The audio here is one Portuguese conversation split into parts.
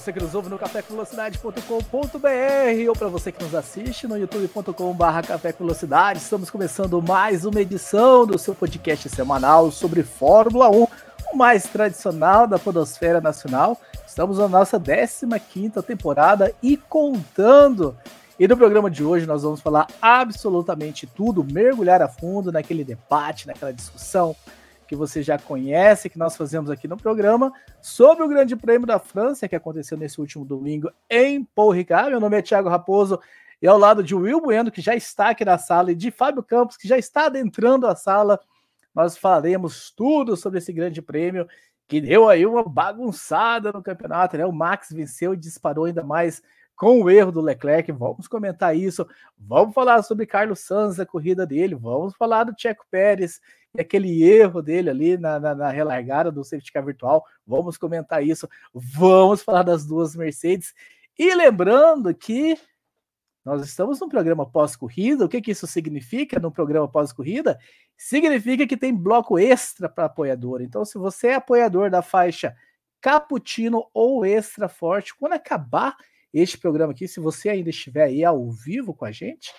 Você que nos ouve no cafévelocidade.com.br ou para você que nos assiste no youtube.com.br Café com Velocidade, estamos começando mais uma edição do seu podcast semanal sobre Fórmula 1, o mais tradicional da podosfera nacional. Estamos na nossa 15ª temporada e contando. E no programa de hoje nós vamos falar absolutamente tudo, mergulhar a fundo naquele debate, naquela discussão, que você já conhece, que nós fazemos aqui no programa, sobre o Grande Prêmio da França, que aconteceu nesse último domingo em Paul Ricard. Meu nome é Thiago Raposo e ao lado de Will Bueno, que já está aqui na sala, e de Fábio Campos, que já está adentrando a sala, nós falaremos tudo sobre esse Grande Prêmio, que deu aí uma bagunçada no campeonato, né? O Max venceu e disparou ainda mais com o erro do Leclerc. Vamos comentar isso. Vamos falar sobre Carlos Sanz, a corrida dele. Vamos falar do Checo Pérez e aquele erro dele ali na, na, na, relargada do safety car virtual. Vamos comentar isso. Vamos falar das duas Mercedes. E lembrando que nós estamos num programa pós-corrida. O que, que isso significa no programa pós-corrida? Significa que tem bloco extra para apoiador. Então, se você é apoiador da faixa Cappuccino ou Extra Forte, quando acabar este programa aqui, se você ainda estiver aí ao vivo com a gente,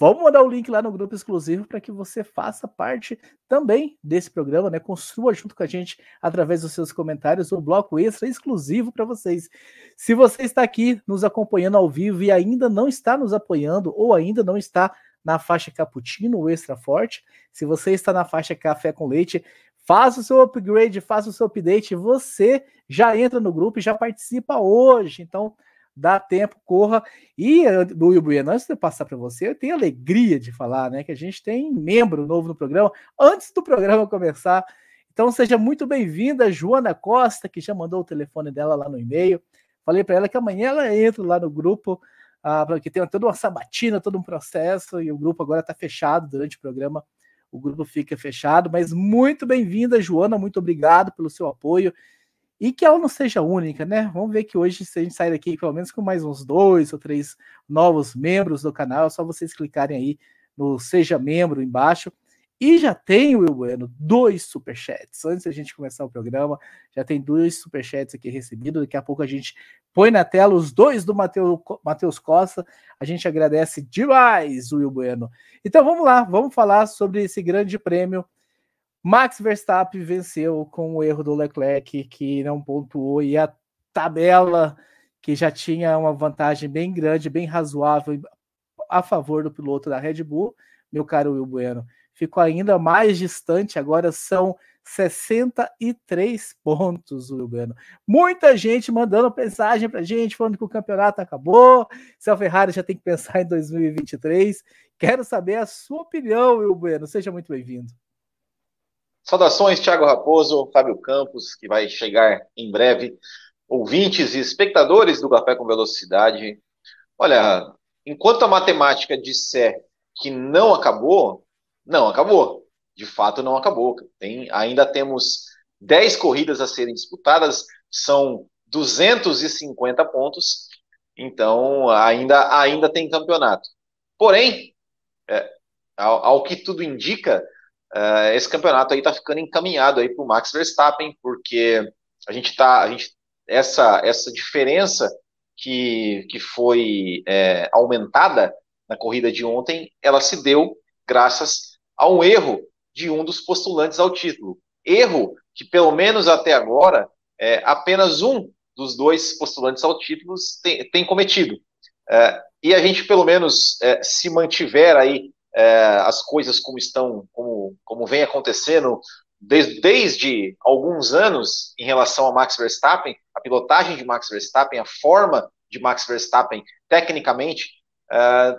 Vamos mandar o link lá no grupo exclusivo para que você faça parte também desse programa, né? Construa junto com a gente através dos seus comentários um bloco extra exclusivo para vocês. Se você está aqui nos acompanhando ao vivo e ainda não está nos apoiando ou ainda não está na faixa cappuccino ou extra forte, se você está na faixa café com leite, faça o seu upgrade, faça o seu update, você já entra no grupo e já participa hoje. Então, dá tempo, corra. E Will Bueno, antes de eu passar para você, eu tenho alegria de falar, né? Que a gente tem membro novo no programa, antes do programa começar. Então seja muito bem-vinda, Joana Costa, que já mandou o telefone dela lá no e-mail. Falei para ela que amanhã ela entra lá no grupo, ah, porque tem toda uma sabatina, todo um processo, e o grupo agora está fechado durante o programa. O grupo fica fechado, mas muito bem-vinda, Joana, muito obrigado pelo seu apoio. E que ela não seja única, né? Vamos ver que hoje, se a gente sair daqui pelo menos com mais uns dois ou três novos membros do canal, é só vocês clicarem aí no Seja Membro embaixo. E já tem, Will Bueno, dois superchats. Antes da gente começar o programa, já tem dois superchats aqui recebidos. Daqui a pouco a gente põe na tela os dois do Matheus Costa. A gente agradece demais, Will Bueno. Então vamos lá, vamos falar sobre esse grande prêmio Max Verstappen venceu com o erro do Leclerc, que não pontuou, e a tabela, que já tinha uma vantagem bem grande, bem razoável a favor do piloto da Red Bull, meu caro Will Bueno, ficou ainda mais distante, agora são 63 pontos, Will Bueno. Muita gente mandando mensagem pra gente, falando que o campeonato acabou, se a Ferrari já tem que pensar em 2023. Quero saber a sua opinião, Will Bueno. Seja muito bem-vindo. Saudações, Thiago Raposo, Fábio Campos, que vai chegar em breve, ouvintes e espectadores do Café com Velocidade. Olha, enquanto a matemática disser que não acabou, não acabou. De fato, não acabou. Tem, ainda temos 10 corridas a serem disputadas, são 250 pontos, então ainda, ainda tem campeonato. Porém, é, ao, ao que tudo indica, uh, esse campeonato aí está ficando encaminhado aí para o Max Verstappen, porque a gente tá, a gente, essa, essa diferença que, que foi é, aumentada na corrida de ontem, ela se deu graças a um erro de um dos postulantes ao título. Erro que, pelo menos até agora, é, apenas um dos dois postulantes ao título tem, tem cometido. É, e a gente, pelo menos, é, se mantiver aí é, as coisas como estão, como, como vem acontecendo desde, desde alguns anos em relação a Max Verstappen, a pilotagem de Max Verstappen, a forma de Max Verstappen, tecnicamente, é,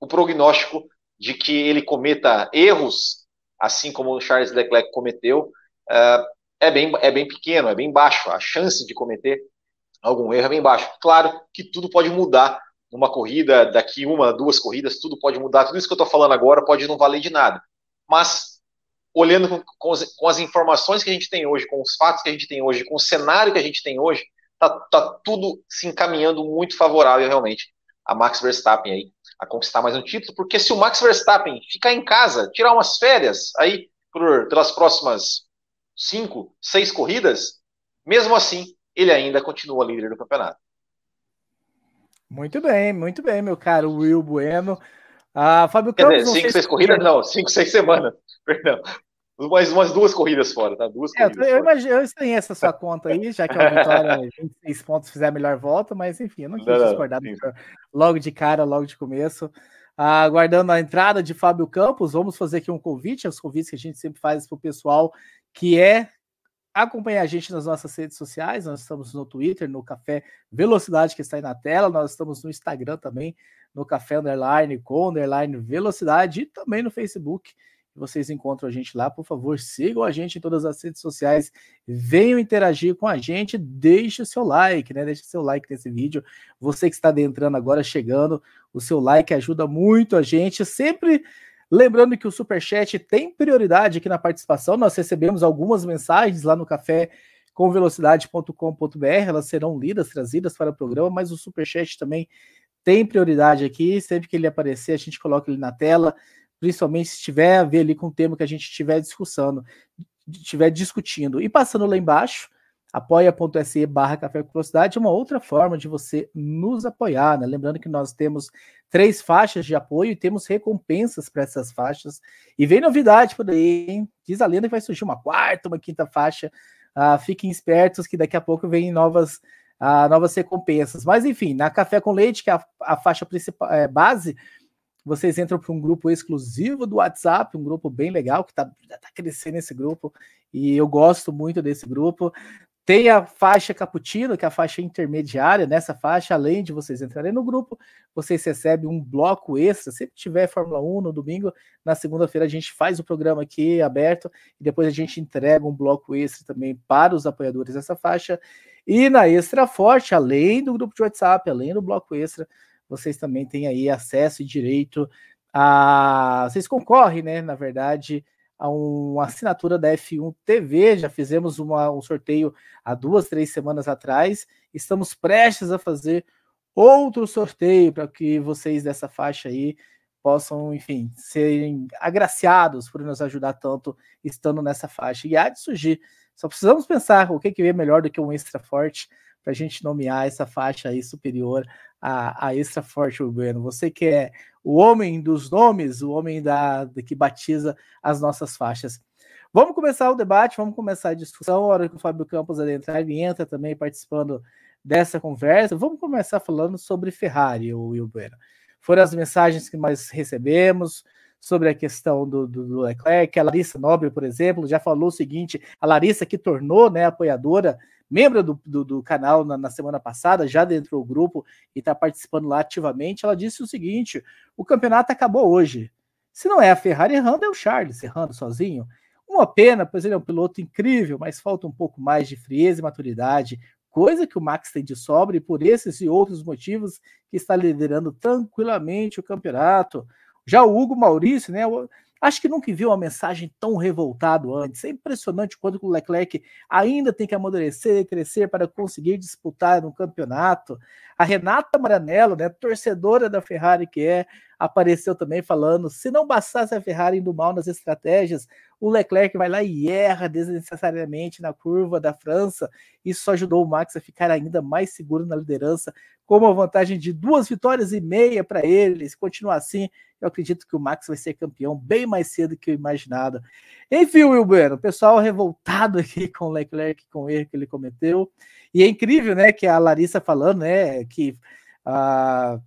o prognóstico de que ele cometa erros, assim como o Charles Leclerc cometeu, é, é, bem, é bem pequeno, é bem baixo. A chance de cometer algum erro é bem baixo. Claro que tudo pode mudar numa corrida, daqui uma, duas corridas, tudo pode mudar. Tudo isso que eu estou falando agora pode não valer de nada. Mas, olhando com, com, as, com, as, informações que a gente tem hoje, com os fatos que a gente tem hoje, com o cenário que a gente tem hoje, tá, tá tudo se encaminhando muito favorável, realmente, a Max Verstappen aí, a conquistar mais um título. Porque se o Max Verstappen ficar em casa, tirar umas férias aí por, pelas próximas cinco, seis corridas, mesmo assim, ele ainda continua líder do campeonato. Muito bem, muito bem, meu caro Will Bueno. Ah, Fábio Quer Campos. Dizer, cinco, seis corridas? Não, cinco, seis semanas. Perdão. Mais umas duas corridas fora, tá? Duas é, corridas eu, imagino, eu estranhei essa sua conta aí, já que a vitória 26 pontos fizer a melhor volta, mas enfim, eu não quis não, discordar não, logo de cara, logo de começo. Ah, aguardando a entrada de Fábio Campos, vamos fazer aqui um convite, os convites que a gente sempre faz para o pessoal que é Acompanhe a gente nas nossas redes sociais. Nós estamos no Twitter, no Café Velocidade, que está aí na tela. Nós estamos no Instagram também, no Café Underline, com Underline Velocidade, e também no Facebook. Vocês encontram a gente lá. Por favor, sigam a gente em todas as redes sociais. Venham interagir com a gente. Deixe o seu like, né? Deixe o seu like nesse vídeo. Você que está adentrando agora, chegando, o seu like ajuda muito a gente. Sempre Lembrando que o Superchat tem prioridade aqui na participação. Nós recebemos algumas mensagens lá no café com velocidade.com.br, elas serão lidas, trazidas para o programa, mas o Superchat também tem prioridade aqui. Sempre que ele aparecer, a gente coloca ele na tela, principalmente se tiver a ver ali com o tema que a gente estiver discussando, estiver discutindo. E passando lá embaixo, apoia.se barra Café com Velocidade, uma outra forma de você nos apoiar, né? Lembrando que nós temos três faixas de apoio e temos recompensas para essas faixas. E vem novidade por aí, hein? Diz a lenda que vai surgir uma quarta, uma quinta faixa. Ah, fiquem espertos que daqui a pouco vem novas, ah, novas recompensas. Mas enfim, na Café com Leite, que é a, a faixa principal, é, base, vocês entram para um grupo exclusivo do WhatsApp, um grupo bem legal, que está tá crescendo esse grupo, e eu gosto muito desse grupo. Tem a faixa cappuccino, que é a faixa intermediária. Nessa faixa, além de vocês entrarem no grupo, vocês recebem um bloco extra. Se tiver Fórmula 1 no domingo, na segunda-feira a gente faz o programa aqui aberto e depois a gente entrega um bloco extra também para os apoiadores dessa faixa. E na Extra Forte, além do grupo de WhatsApp, além do bloco extra, vocês também têm aí acesso e direito a. Vocês concorrem, né? Na verdade, a uma assinatura da F1 TV. Já fizemos uma, um sorteio há duas, três semanas atrás. Estamos prestes a fazer outro sorteio para que vocês dessa faixa aí possam, enfim, serem agraciados por nos ajudar tanto estando nessa faixa. E há de surgir. Só precisamos pensar o que, que é melhor do que um extra forte para a gente nomear essa faixa aí superior a, a extra forte urbano. Você que é o homem dos nomes, o homem da, que batiza as nossas faixas. Vamos começar o debate, vamos começar a discussão. A hora que o Fábio Campos adentrar, ele entra também participando dessa conversa. Vamos começar falando sobre Ferrari, o Bueno. Foram as mensagens que nós recebemos sobre a questão do, do, do Leclerc. A Larissa Nobre, por exemplo, já falou o seguinte: a Larissa, que tornou né, apoiadora membro do, do, do canal na, na, semana passada, já dentro do grupo e está participando lá ativamente, ela disse o seguinte: o campeonato acabou hoje. Se não é a Ferrari errando, é o Charles errando sozinho. Uma pena, pois ele é um piloto incrível, mas falta um pouco mais de frieza e maturidade, coisa que o Max tem de sobra, e por esses e outros motivos que está liderando tranquilamente o campeonato. Já o Hugo Maurício, né? Acho que nunca viu uma mensagem tão revoltado antes. É impressionante quando o Leclerc ainda tem que amadurecer e crescer para conseguir disputar no campeonato. A Renata Maranello, né, torcedora da Ferrari que é, apareceu também falando: se não bastasse a Ferrari indo mal nas estratégias, o Leclerc vai lá e erra desnecessariamente na curva da França. Isso ajudou o Max a ficar ainda mais seguro na liderança, com uma vantagem de duas vitórias e meia para ele. Se continuar assim, eu acredito que o Max vai ser campeão bem mais cedo que eu imaginado. Enfim, Will Bueno, o pessoal revoltado aqui com o Leclerc, com o erro que ele cometeu. E é incrível, né, que a Larissa falando, né, que ah,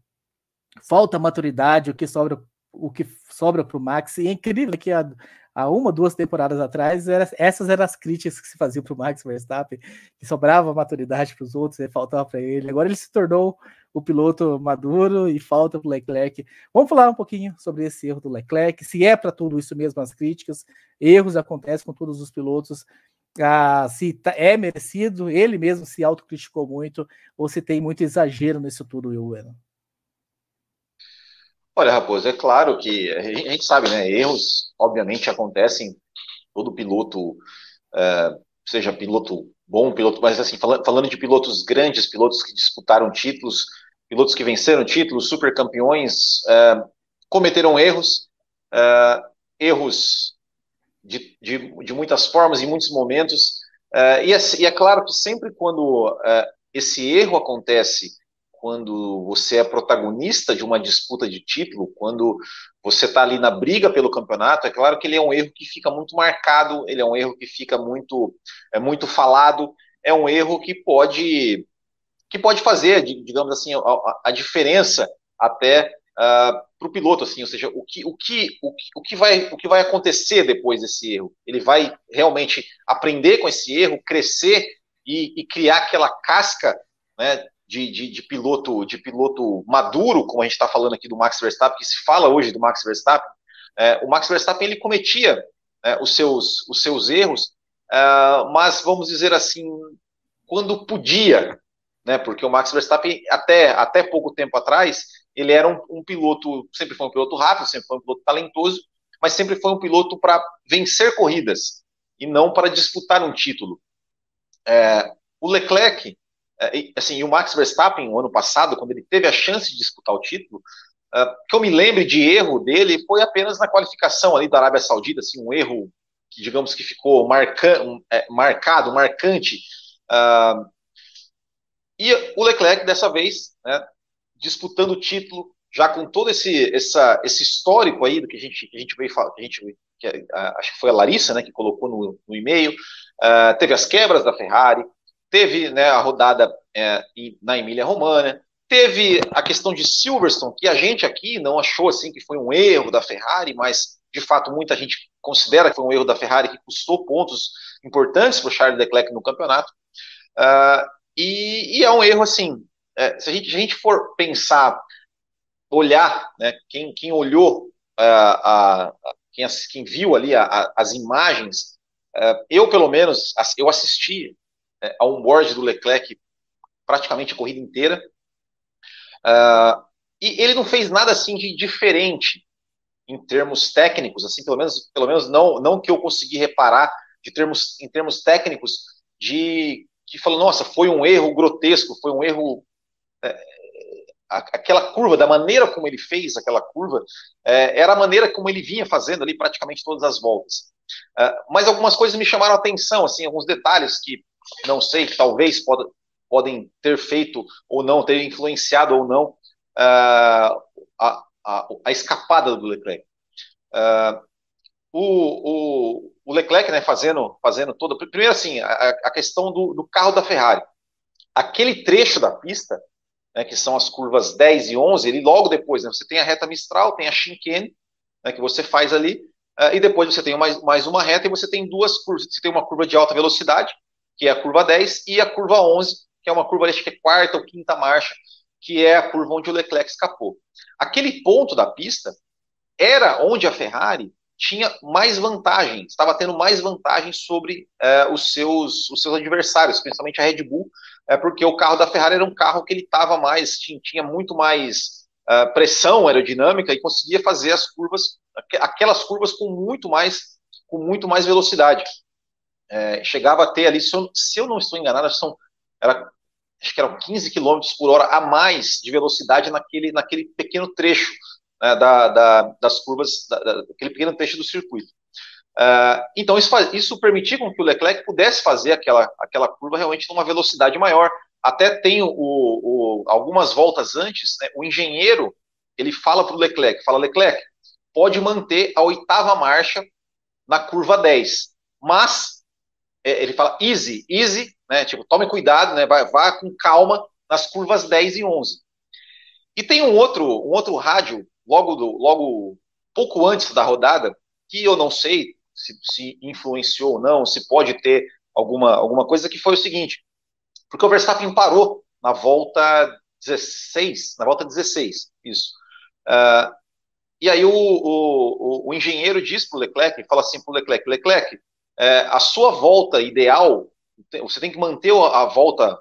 falta maturidade, o que sobra o que sobra para o Max. E é incrível que há, há, uma, duas temporadas atrás, era, essas eram as críticas que se faziam para o Max Verstappen, que sobrava maturidade para os outros e faltava para ele. Agora ele se tornou o piloto maduro e falta para o Leclerc. Vamos falar um pouquinho sobre esse erro do Leclerc, se é para tudo isso mesmo as críticas, erros acontecem com todos os pilotos, ah, se tá, é merecido, ele mesmo se autocriticou muito, ou se tem muito exagero nisso tudo, Will Olha, Raposo, é claro que a gente sabe, né? Erros, obviamente, acontecem. Todo piloto, é, seja piloto bom, piloto, mas assim, falando, de pilotos grandes, pilotos que disputaram títulos, pilotos que venceram títulos, super campeões, é, cometeram erros, é, erros de, de, de, muitas formas, em muitos momentos. É, e, é, e, é, claro que sempre quando é, esse erro acontece quando você é protagonista de uma disputa de título, quando você está ali na briga pelo campeonato, é claro que ele é um erro que fica muito marcado, ele é um erro que fica muito, é muito falado, é um erro que pode que pode fazer, digamos assim, a, a diferença até uh, ah, para o piloto, assim, ou seja, o que, o, que, o, que, o, que vai, o que vai acontecer depois desse erro? Ele vai realmente aprender com esse erro, crescer e, e criar aquela casca né, de, de, de, piloto de piloto maduro, como a gente está falando aqui do Max Verstappen, que se fala hoje do Max Verstappen, é, o Max Verstappen ele cometia é, os, seus, os seus erros, é, mas vamos dizer assim, quando podia, né, porque o Max Verstappen até, até pouco tempo atrás, ele era um, um piloto, sempre foi um piloto rápido, sempre foi um piloto talentoso, mas sempre foi um piloto para vencer corridas e não para disputar um título. É, o Leclerc assim, e o Max Verstappen, no ano passado, quando ele teve a chance de disputar o título, uh, que eu me lembre de erro dele foi apenas na qualificação ali da Arábia Saudita, assim, um erro que, digamos que ficou marca, é, marcado, marcante. Uh, e o Leclerc, dessa vez, né, disputando o título, já com todo esse, essa, esse histórico aí do que a gente, que a gente veio falar, que a gente, que, uh, acho que foi a Larissa, né, que colocou no, no e-mail, teve as quebras da Ferrari, teve né, a rodada é, na Emília-Romana, teve a questão de Silverstone, que a gente aqui não achou assim que foi um erro da Ferrari, mas de fato muita gente considera que foi um erro da Ferrari que custou pontos importantes para o Charles Leclerc no campeonato. Uh, e, e, é um erro assim, é, se, a gente, se, a gente, for pensar, olhar, né, quem, quem olhou, uh, a, quem, quem, viu ali a, as imagens, uh, eu pelo menos, eu assisti é, a onboard do Leclerc praticamente a corrida inteira. Uh, e ele não fez nada assim de diferente em termos técnicos, assim, pelo menos, pelo menos não, não que eu consegui reparar de termos, em termos técnicos de que falou, nossa, foi um erro grotesco, foi um erro é, aquela curva, da maneira como ele fez aquela curva, é, era a maneira como ele vinha fazendo ali praticamente todas as voltas. Uh, mas algumas coisas me chamaram a atenção, assim, alguns detalhes que não sei, talvez pode, podem ter feito ou não, ter influenciado ou não uh, a, a, a, escapada do Leclerc. Uh, o, o, o, Leclerc, né, fazendo, fazendo toda. Primeiro, assim, a, a questão do, do, carro da Ferrari. Aquele trecho da pista, né, que são as curvas 10 e 11, ele logo depois, né, você tem a reta Mistral, tem a chicane, né, que você faz ali, uh, e depois você tem mais, mais uma reta e você tem duas curvas. Você tem uma curva de alta velocidade, que é a curva 10, e a curva 11, que é uma curva, acho que é quarta ou quinta marcha, que é a curva onde o Leclerc escapou. Aquele ponto da pista era onde a Ferrari tinha mais vantagem, estava tendo mais vantagem sobre é, os, seus, os seus adversários, principalmente a Red Bull, é, porque o carro da Ferrari era um carro que ele estava mais, tinha, tinha, muito mais uh, pressão aerodinâmica e conseguia fazer as curvas, aquelas curvas com muito mais, com muito mais velocidade é, chegava a ter ali, se eu, se eu, não estou enganado, são, era, acho que eram 15 km por hora a mais de velocidade naquele, naquele pequeno trecho né, da, da, das curvas, da, pequeno trecho do circuito. Uh, então, isso, isso permitia com que o Leclerc pudesse fazer aquela, aquela curva realmente numa velocidade maior. Até tem o, o algumas voltas antes, né, o engenheiro ele fala para o Leclerc, fala, Leclerc, pode manter a oitava marcha na curva 10, mas ele fala easy, easy, né? Tipo, tome cuidado, né? Vá com calma nas curvas 10 e 11. E tem um outro, um outro rádio, logo, do, logo pouco antes da rodada, que eu não sei se, se influenciou ou não, se pode ter alguma, alguma coisa, que foi o seguinte, porque o Verstappen parou na volta 16, na volta 16, isso. Uh, e aí o, o, o, engenheiro diz para o Leclerc, fala assim para o Leclerc, Leclerc, é, a sua volta ideal, você tem que manter a volta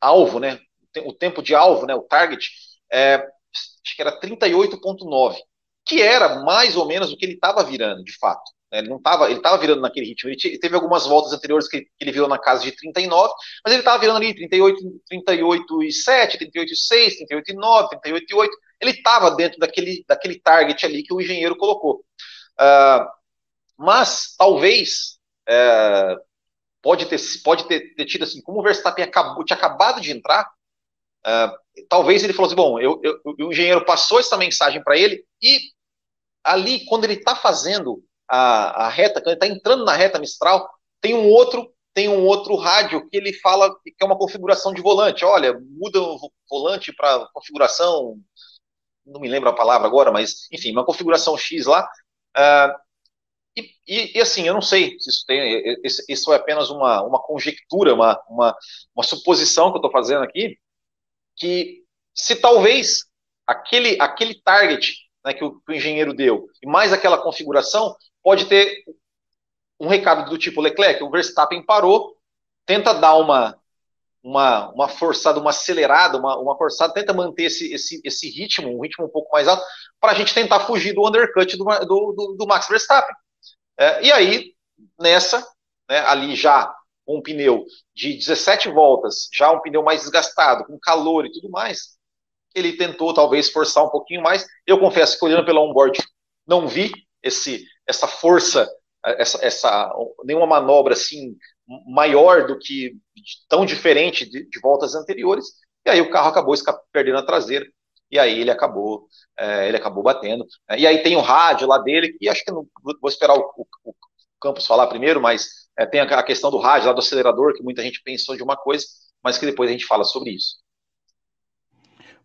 alvo, né? O tempo de alvo, né? O target, é, acho que era 38,9, que era mais ou menos o que ele estava virando, de fato. Né? Ele não estava, ele estava virando naquele ritmo. Ele teve algumas voltas anteriores que, que ele virou na casa de 39, mas ele estava virando ali 38, 38,7, 38,6, 38,9, 38,8. Ele estava dentro daquele, daquele target ali que o engenheiro colocou. Uh, mas talvez é, pode ter, pode ter, ter, tido assim, como o Verstappen acabou, tinha acabado de entrar, uh, talvez ele falou assim, bom, eu, eu, o engenheiro passou essa mensagem para ele e ali, quando ele está fazendo a, a, reta, quando ele está entrando na reta Mistral, tem um outro tem um outro rádio que ele fala que é uma configuração de volante. Olha, muda o volante para configuração, não me lembro a palavra agora, mas enfim, uma configuração X lá. Uh, e, e, e, assim, eu não sei se isso tem. Isso é apenas uma, uma conjectura, uma, uma, uma suposição que eu estou fazendo aqui, que se talvez aquele, aquele target né, que, o, que o engenheiro deu, e mais aquela configuração, pode ter um recado do tipo Leclerc, o Verstappen parou, tenta dar uma, uma, uma forçada, uma acelerada, uma, uma forçada, tenta manter esse, esse, esse ritmo, um ritmo um pouco mais alto, para a gente tentar fugir do undercut do, do, do, do Max Verstappen. É, e aí, nessa, né, ali já com um pneu de 17 voltas, já um pneu mais desgastado, com calor e tudo mais, ele tentou talvez forçar um pouquinho mais. Eu confesso que olhando pela onboard, não vi esse, essa força, essa, essa nenhuma manobra assim maior do que tão diferente de, de voltas anteriores. E aí o carro acabou perdendo a traseira e aí ele acabou, é, ele acabou batendo. Né? E aí tem o rádio lá dele, que acho que não vou esperar o, o, o Campos falar primeiro, mas é, tem a, questão do rádio lá do acelerador, que muita gente pensou de uma coisa, mas que depois a gente fala sobre isso.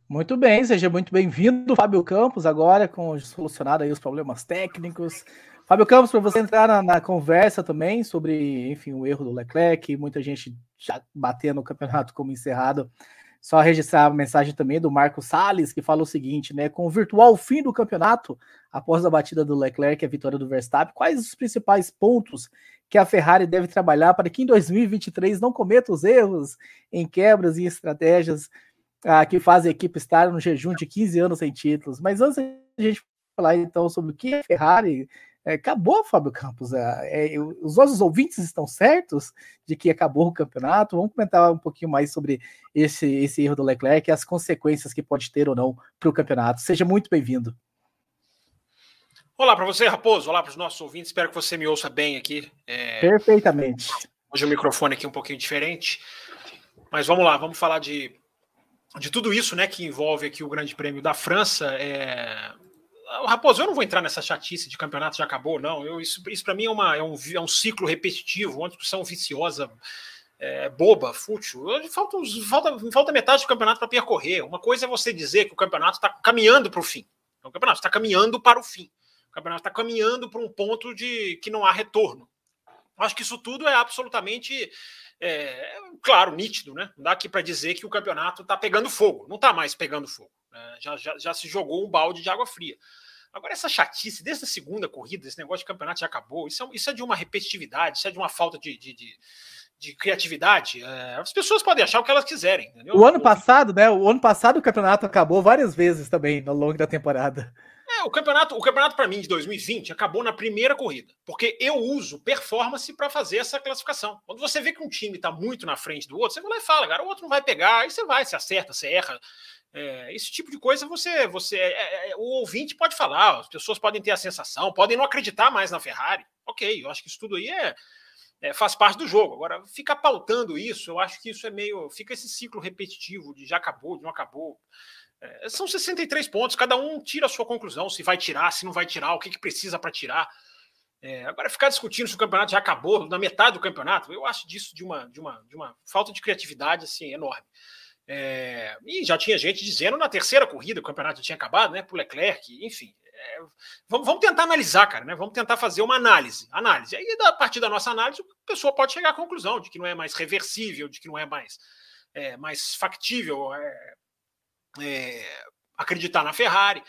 Muito bem, seja muito bem-vindo, Fábio Campos, agora com solucionado aí os problemas técnicos. Fábio Campos, para você entrar na, na, conversa também sobre, enfim, o erro do Leclerc, muita gente já batendo o campeonato como encerrado. Só registrar a mensagem também do Marco Salles, que fala o seguinte, né? Com o virtual fim do campeonato, após a batida do Leclerc e a vitória do Verstappen, quais os principais pontos que a Ferrari deve trabalhar para que em 2023 não cometa os erros em quebras e estratégias ah, que fazem a equipe estar no jejum de 15 anos sem títulos? Mas antes a gente falar então sobre o que a Ferrari acabou, Fábio Campos. É, é, os nossos ouvintes estão certos de que acabou o campeonato. Vamos comentar um pouquinho mais sobre esse, esse erro do Leclerc e as consequências que pode ter ou não para o campeonato. Seja muito bem-vindo. Olá para você, Raposo. Olá para os nossos ouvintes. Espero que você me ouça bem aqui. É... Perfeitamente. Hoje o microfone aqui é um pouquinho diferente. Mas vamos lá, vamos falar de, de tudo isso né, que envolve aqui o Grande Prêmio da França. É Raposo, eu não vou entrar nessa chatice de campeonato já acabou, não. Eu, isso isso para mim é, uma, é, um, é um ciclo repetitivo, uma discussão viciosa, é, boba, fútil. Falta, falta, falta metade do campeonato para percorrer. Uma coisa é você dizer que o campeonato está caminhando para o fim. O campeonato está caminhando para o fim. O campeonato está caminhando para um ponto de que não há retorno. Acho que isso tudo é absolutamente é, claro, nítido, né? Não dá aqui para dizer que o campeonato está pegando fogo. Não está mais pegando fogo. Né? Já, já, já se jogou um balde de água fria. Agora, essa chatice desde a segunda corrida, esse negócio de campeonato já acabou, isso é, isso é de uma repetitividade, isso é de uma falta de, de, de, de criatividade. É, as pessoas podem achar o que elas quiserem. Entendeu? O ano passado, né? O ano passado o campeonato acabou várias vezes também ao longo da temporada. É, o campeonato, o campeonato para mim de 2020 acabou na primeira corrida, porque eu uso performance para fazer essa classificação. Quando você vê que um time está muito na frente do outro, você vai lá e fala, cara, o outro não vai pegar, aí você vai, você acerta, você erra. É, esse tipo de coisa você, você é, é, é, o ouvinte pode falar, as pessoas podem ter a sensação, podem não acreditar mais na Ferrari. Ok, eu acho que isso tudo aí é, é, faz parte do jogo. Agora, ficar pautando isso, eu acho que isso é meio. Fica esse ciclo repetitivo de já acabou, de não acabou. É, são 63 pontos, cada um tira a sua conclusão, se vai tirar, se não vai tirar, o que, que precisa para tirar. É, agora, ficar discutindo se o campeonato já acabou na metade do campeonato, eu acho disso de uma, de uma, de uma falta de criatividade assim, enorme. É, e já tinha gente dizendo na terceira corrida, o campeonato tinha acabado, né? Pro Leclerc, enfim. É, vamos, vamos, tentar analisar, cara, né? Vamos tentar fazer uma análise. Análise. Aí, a partir da nossa análise, a pessoa pode chegar à conclusão de que não é mais reversível, de que não é mais, é, mais factível é, é, acreditar na Ferrari.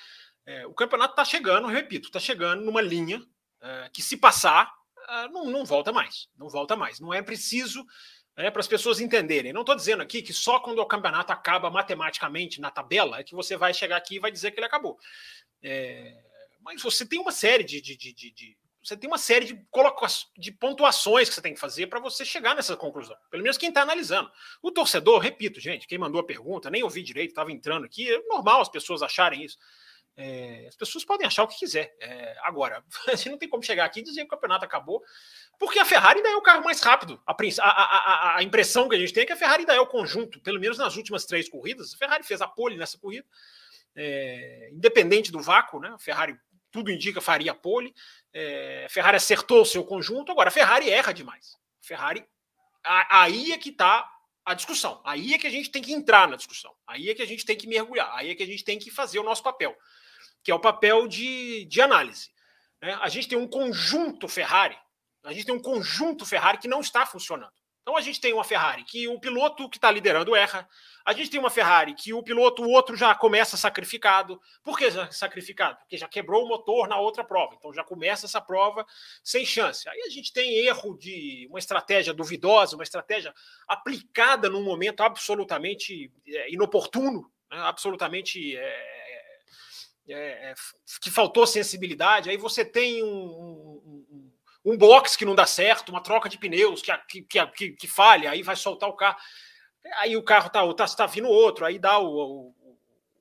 É, o campeonato está chegando, repito, está chegando numa linha que, se passar, não, não volta mais. Não volta mais. Não é preciso É, para as pessoas entenderem. Não estou dizendo aqui que só quando o campeonato acaba matematicamente na tabela é que você vai chegar aqui e vai dizer que ele acabou. É, mas você tem uma série de, de, de, de você tem uma série de, de pontuações que você tem que fazer para você chegar nessa conclusão. Pelo menos quem está analisando. O torcedor, repito, gente, quem mandou a pergunta, nem ouvi direito, estava entrando aqui. É normal as pessoas acharem isso. É, as pessoas podem achar o que quiser. É, agora, gente não tem como chegar aqui e dizer que o campeonato acabou, porque a Ferrari ainda é o carro mais rápido. A, a, a, a, impressão que a gente tem é que a Ferrari ainda é o conjunto, pelo menos nas últimas três corridas. A Ferrari fez a pole nessa corrida, é, independente do vácuo, né? A Ferrari, tudo indica, faria pole. É, a Ferrari acertou o seu conjunto, agora a Ferrari erra demais. A Ferrari, aí é que está a discussão. Aí é que a gente tem que entrar na discussão. Aí é que a gente tem que mergulhar. Aí é que a gente tem que fazer o nosso papel que é o papel de, de análise. Né? A gente tem um conjunto Ferrari, a gente tem um conjunto Ferrari que não está funcionando. Então a gente tem uma Ferrari que o piloto que está liderando erra, a gente tem uma Ferrari que o piloto, o outro já começa sacrificado. Por que já sacrificado? Porque já quebrou o motor na outra prova. Então já começa essa prova sem chance. Aí a gente tem erro de uma estratégia duvidosa, uma estratégia aplicada num momento absolutamente é, inoportuno, né? absolutamente é, é, que faltou sensibilidade, aí você tem um, um, box que não dá certo, uma troca de pneus que, que, que, que falha, aí vai soltar o carro. Aí o carro está tá, tá vindo outro, aí dá o,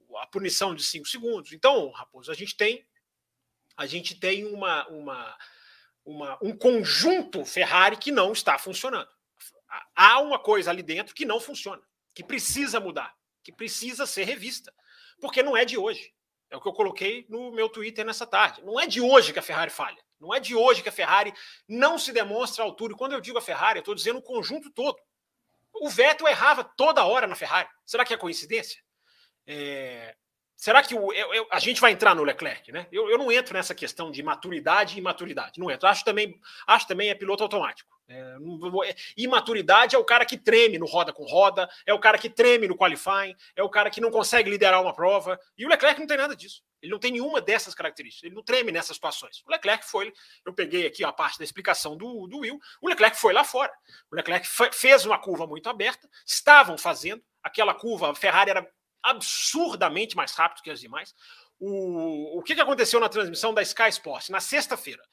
o, a punição de 5 segundos. Então, Raposo, a gente tem a gente tem uma, uma, uma, um conjunto Ferrari que não está funcionando. Há uma coisa ali dentro que não funciona, que precisa mudar, que precisa ser revista, porque não é de hoje. É o que eu coloquei no meu Twitter nessa tarde. Não é de hoje que a Ferrari falha. Não é de hoje que a Ferrari não se demonstra à altura. E quando eu digo a Ferrari, eu estou dizendo o conjunto todo. O Vettel errava toda hora na Ferrari. Será que é coincidência? É... Será que o, eu, eu, a gente vai entrar no Leclerc, né? Eu, eu não entro nessa questão de maturidade e imaturidade. Não entro. Acho também, acho também é piloto automático. É, imaturidade é o cara que treme no roda com roda, é o cara que treme no qualifying, é o cara que não consegue liderar uma prova. E o Leclerc não tem nada disso. Ele não tem nenhuma dessas características. Ele não treme nessas situações. O Leclerc foi. Eu peguei aqui a parte da explicação do, do Will. O Leclerc foi lá fora. O Leclerc fez uma curva muito aberta. Estavam fazendo. Aquela curva, a Ferrari era absurdamente mais rápido que as demais. O, o que, que aconteceu na transmissão da Sky Sports? Na sexta-feira.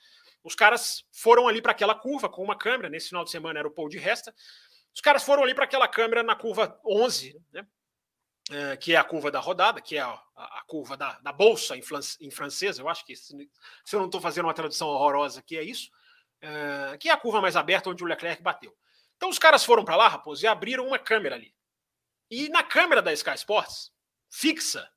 Os caras foram ali para aquela curva com uma câmera. Nesse final de semana era o Paul de Resta. Os caras foram ali para aquela câmera na curva 11, né? É, que é a curva da rodada, que é a, a, curva da, da bolsa em, em, francês. Eu acho que, se, se eu não estou fazendo uma tradução horrorosa, que é isso. É, que é a curva mais aberta onde o Leclerc bateu. Então os caras foram para lá, Raposo, e abriram uma câmera ali. E na câmera da Sky Sports, fixa,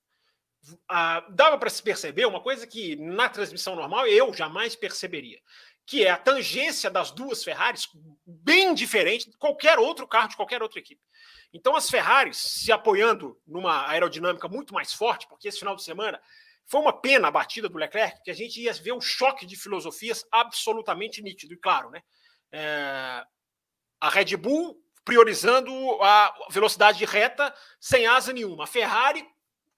ah, dava para se perceber uma coisa que na transmissão normal eu jamais perceberia, que é a tangência das duas Ferraris bem diferente de qualquer outro carro de qualquer outra equipe. Então as Ferraris se apoiando numa aerodinâmica muito mais forte, porque esse final de semana foi uma pena a batida do Leclerc, que a gente ia ver um choque de filosofias absolutamente nítido e claro, né? É, a Red Bull priorizando a velocidade de reta sem asa nenhuma. A Ferrari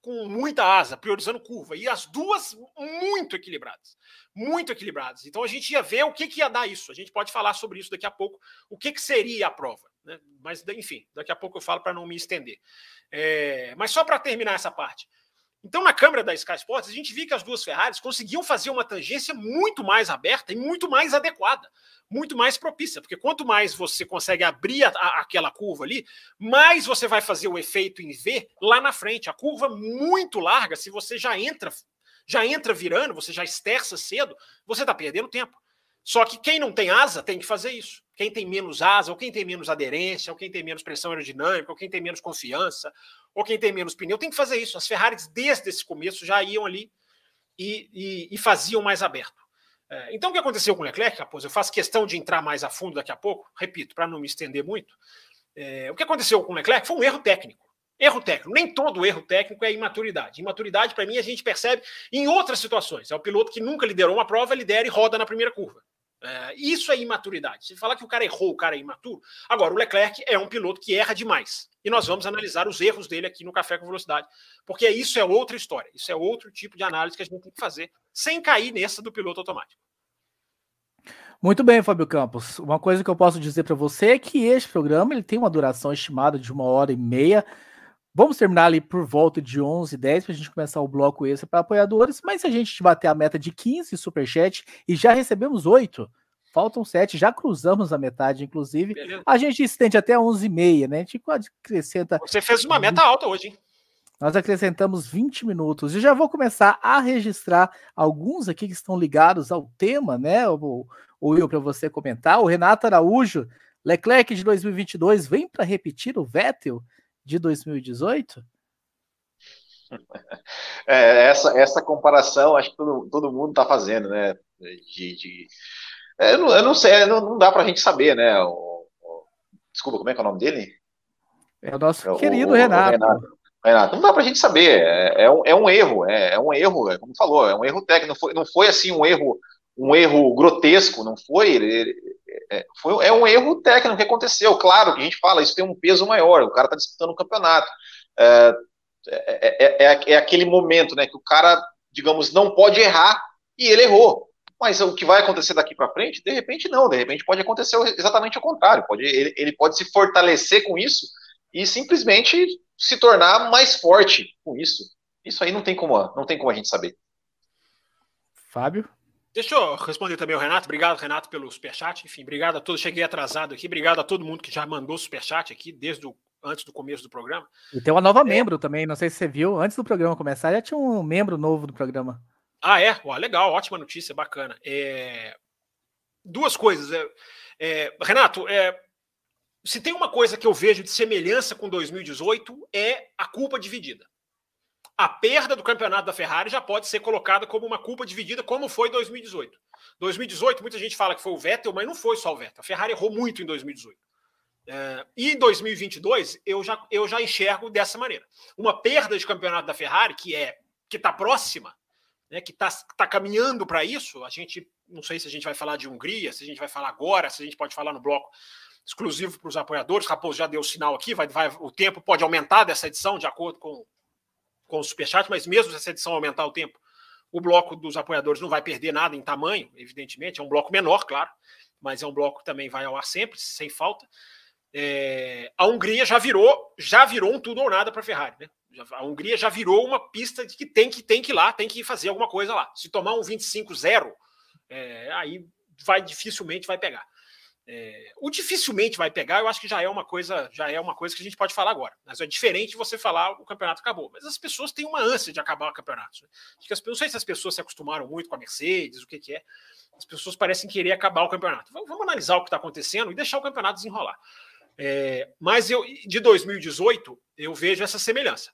com muita asa, priorizando curva, e as duas muito equilibradas, muito equilibradas. Então a gente ia ver o que, que ia dar isso. A gente pode falar sobre isso daqui a pouco, o que, que seria a prova. Né? Mas, enfim, daqui a pouco eu falo para não me estender. É, mas só para terminar essa parte. Então, na câmera da Sky Sports, a gente viu que as duas Ferraris conseguiam fazer uma tangência muito mais aberta e muito mais adequada, muito mais propícia, porque quanto mais você consegue abrir a, a, aquela curva ali, mais você vai fazer o efeito em V lá na frente. A curva muito larga, se você já entra, já entra virando, você já esterça cedo, você está perdendo tempo. Só que quem não tem asa tem que fazer isso. Quem tem menos asa, ou quem tem menos aderência, ou quem tem menos pressão aerodinâmica, ou quem tem menos confiança, ou quem tem menos pneu, tem que fazer isso. As Ferraris, desde esse começo, já iam ali e, e, e faziam mais aberto. É, então, o que aconteceu com o Leclerc, Raposo? Eu faço questão de entrar mais a fundo daqui a pouco, repito, para não me estender muito. É, o que aconteceu com o Leclerc foi um erro técnico. Erro técnico. Nem todo erro técnico é imaturidade. Imaturidade, para mim, a gente percebe em outras situações. É o piloto que nunca liderou uma prova, lidera e roda na primeira curva. É, isso é imaturidade. Se falar que o cara errou, o cara é imaturo. Agora, o Leclerc é um piloto que erra demais. E nós vamos analisar os erros dele aqui no Café com Velocidade. Porque isso é outra história. Isso é outro tipo de análise que a gente tem que fazer sem cair nessa do piloto automático. Muito bem, Fábio Campos. Uma coisa que eu posso dizer para você é que este programa ele tem uma duração estimada de uma hora e meia. Vamos terminar ali por volta de 11, 10 para a gente começar o bloco extra para apoiadores. Mas se a gente bater a meta de 15 superchat e já recebemos 8, faltam 7, já cruzamos a metade, inclusive. Beleza. A gente estende até 11 e meia, né? A gente acrescenta. Você fez uma meta alta hoje, hein? Nós acrescentamos 20 minutos e já vou começar a registrar alguns aqui que estão ligados ao tema, né? O, o Will, para você comentar. O Renato Araújo, Leclerc de 2022 vem para repetir o Vettel de 2018? É, essa, essa comparação, acho que todo, todo mundo está fazendo, né? De, de... É, eu, não, eu, não, sei, não, não dá para a gente saber, né? O, o... Desculpa, como é que é o nome dele? É o nosso é querido Renato. Renato. Renato, não dá para a gente saber, é, é, um, é um erro, é, é, um erro, é como falou, é um erro técnico, não foi, não foi assim um erro, um erro grotesco, não foi, ele, é, foi, é um erro técnico que aconteceu, claro que a gente fala, isso tem um peso maior, o cara está disputando o um campeonato, é é, é, é, é, aquele momento, né, que o cara, digamos, não pode errar, e ele errou, mas o que vai acontecer daqui para frente, de repente não, de repente pode acontecer exatamente o contrário, pode, ele, ele pode se fortalecer com isso, e simplesmente se tornar mais forte com isso. Isso aí não tem como, não tem como a gente saber. Fábio? Deixa eu responder também ao Renato. Obrigado, Renato, pelo superchat. Enfim, obrigado a todos. Cheguei atrasado aqui. Obrigado a todo mundo que já mandou superchat aqui desde o, antes do começo do programa. E tem uma nova é... membro também. Não sei se você viu. Antes do programa começar, já tinha um membro novo do programa. Ah, é? Ué, legal. Ótima notícia. Bacana. É... Duas coisas. É... é Renato, é, se tem uma coisa que eu vejo de semelhança com 2018 é a culpa dividida. A perda do campeonato da Ferrari já pode ser colocada como uma culpa dividida, como foi 2018. 2018, muita gente fala que foi o Vettel, mas não foi só o Vettel. A Ferrari errou muito em 2018. É, e em 2022, eu já, eu já enxergo dessa maneira. Uma perda de campeonato da Ferrari, que é que está próxima, né, que está tá caminhando para isso, a gente não sei se a gente vai falar de Hungria, se a gente vai falar agora, se a gente pode falar no bloco exclusivo para os apoiadores. Raposo já deu sinal aqui, vai, vai, o tempo pode aumentar dessa edição, de acordo com, com o Superchat, mas mesmo se essa edição aumentar o tempo, o bloco dos apoiadores não vai perder nada em tamanho, evidentemente, é um bloco menor, claro, mas é um bloco que também vai ao ar sempre, sem falta. É, a Hungria já virou, já virou um tudo ou nada para a Ferrari, né? A Hungria já virou uma pista de que tem que tem que ir lá, tem que fazer alguma coisa lá. Se tomar um 25-0, é, aí vai dificilmente vai pegar. É, o dificilmente vai pegar, eu acho que já é uma coisa, já é uma coisa que a gente pode falar agora. Mas é diferente você falar o campeonato acabou. Mas as pessoas têm uma ânsia de acabar o campeonato. Né? Acho que as, não sei se as pessoas se acostumaram muito com a Mercedes, o que, que é. As pessoas parecem querer acabar o campeonato. Vamos, vamos analisar o que está acontecendo e deixar o campeonato desenrolar. É, mas eu, de 2018, eu vejo essa semelhança.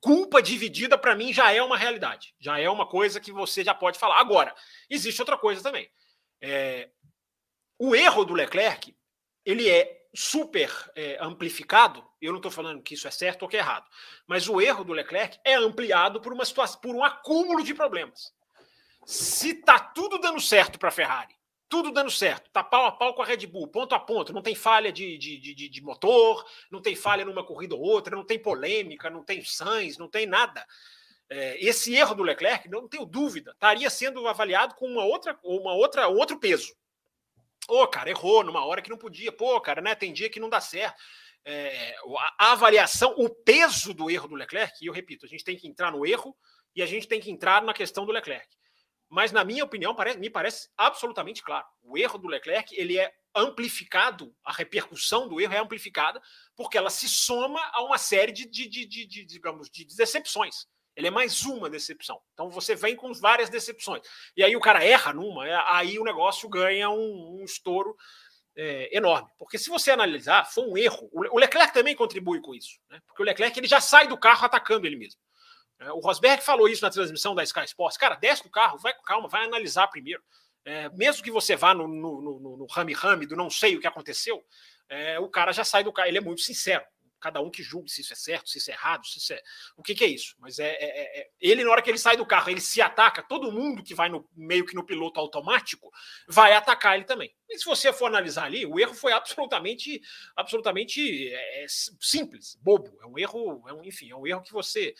Culpa dividida, para mim, já é uma realidade. Já é uma coisa que você já pode falar. Agora, existe outra coisa também. É, o erro do Leclerc, ele é super é, amplificado. Eu não estou falando que isso é certo ou que é errado, mas o erro do Leclerc é ampliado por uma situação, por um acúmulo de problemas. Se tá tudo dando certo para a Ferrari, tudo dando certo, tá pau a pau com a Red Bull, ponto a ponto, não tem falha de, de, de, de motor, não tem falha numa corrida ou outra, não tem polêmica, não tem Sainz, não tem nada. É, esse erro do Leclerc, não tenho dúvida, estaria sendo avaliado com uma outra, uma outra, outro peso. Ô, oh, cara, errou numa hora que não podia. Pô, cara, né? Tem dia que não dá certo. É, a avaliação, o peso do erro do Leclerc, e eu repito, a gente tem que entrar no erro e a gente tem que entrar na questão do Leclerc. Mas, na minha opinião, parece, me parece absolutamente claro. O erro do Leclerc ele é amplificado, a repercussão do erro é amplificada, porque ela se soma a uma série de, de, de, de, digamos, de decepções. Ele é mais uma decepção. Então você vem com várias decepções. E aí o cara erra numa, é, aí o negócio ganha um, um estouro é, enorme. Porque se você analisar, foi um erro. O Leclerc também contribui com isso. Né? Porque o Leclerc ele já sai do carro atacando ele mesmo. É, o Rosberg falou isso na transmissão da Sky Sports. Cara, desce do carro, vai com calma, vai analisar primeiro. É, mesmo que você vá no, no, no, no rame-rame do não sei o que aconteceu, é, o cara já sai do carro. Ele é muito sincero cada um que julgue se isso é certo, se isso é errado, se isso é. O que, que é isso? Mas é, é, é, é, ele, na hora que ele sai do carro, ele se ataca, todo mundo que vai no meio que no piloto automático vai atacar ele também. E se você for analisar ali, o erro foi absolutamente, absolutamente é, é simples, bobo. É um erro, é um, enfim, é um erro que você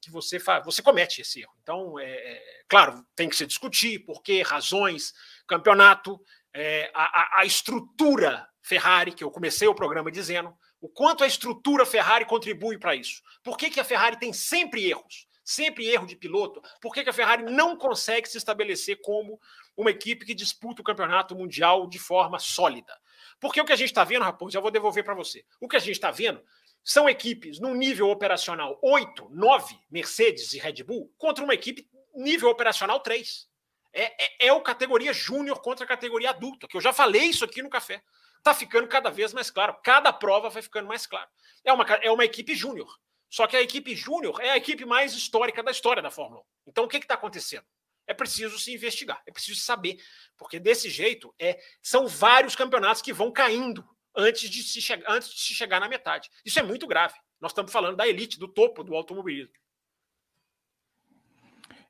que você faz, você comete esse erro. Então, é, claro, tem que se discutir por que razões, campeonato, é, a, a estrutura Ferrari, que eu comecei o programa dizendo, o quanto a estrutura Ferrari contribui para isso. Por que, que a Ferrari tem sempre erros? Sempre erro de piloto. Por que, que a Ferrari não consegue se estabelecer como uma equipe que disputa o campeonato mundial de forma sólida? Porque o que a gente está vendo, Raposo, já vou devolver para você. O que a gente está vendo são equipes num nível operacional 8, 9, Mercedes e Red Bull, contra uma equipe nível operacional 3. É, é, é o categoria júnior contra a categoria adulta, que eu já falei isso aqui no café. Está ficando cada vez mais claro. Cada prova vai ficando mais claro. É uma, é uma equipe júnior. Só que a equipe júnior é a equipe mais histórica da história da Fórmula 1. Então o que está acontecendo? É preciso se investigar, é preciso saber, porque desse jeito é são vários campeonatos que vão caindo antes de se, chegar, antes de se chegar na metade. Isso é muito grave. Nós estamos falando da elite, do topo do automobilismo.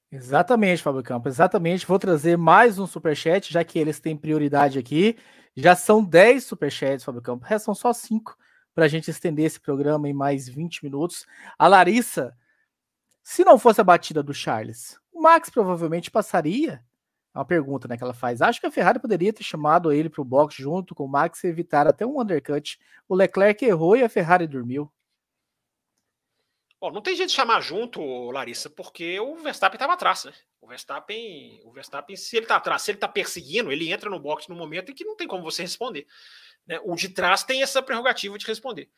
Exatamente, Fábio Campos, exatamente. Vou trazer mais um superchat, já que eles têm prioridade aqui. Já são 10 superchats, Fábio Campos. Restam só 5 para a gente estender esse programa em mais 20 minutos. A Larissa, se não fosse a batida do Charles, o Max provavelmente passaria? É uma pergunta né, que ela faz. Acho que a Ferrari poderia ter chamado ele para o box junto com o Max e evitar até um undercut. O Leclerc errou e a Ferrari dormiu. Bom, não tem jeito de chamar junto, Larissa, porque o Verstappen estava atrás, né? O Verstappen, o Verstappen, se ele está atrás, se ele está perseguindo, ele entra no box no momento em que não tem como você responder. Né? O de trás tem essa prerrogativa de responder.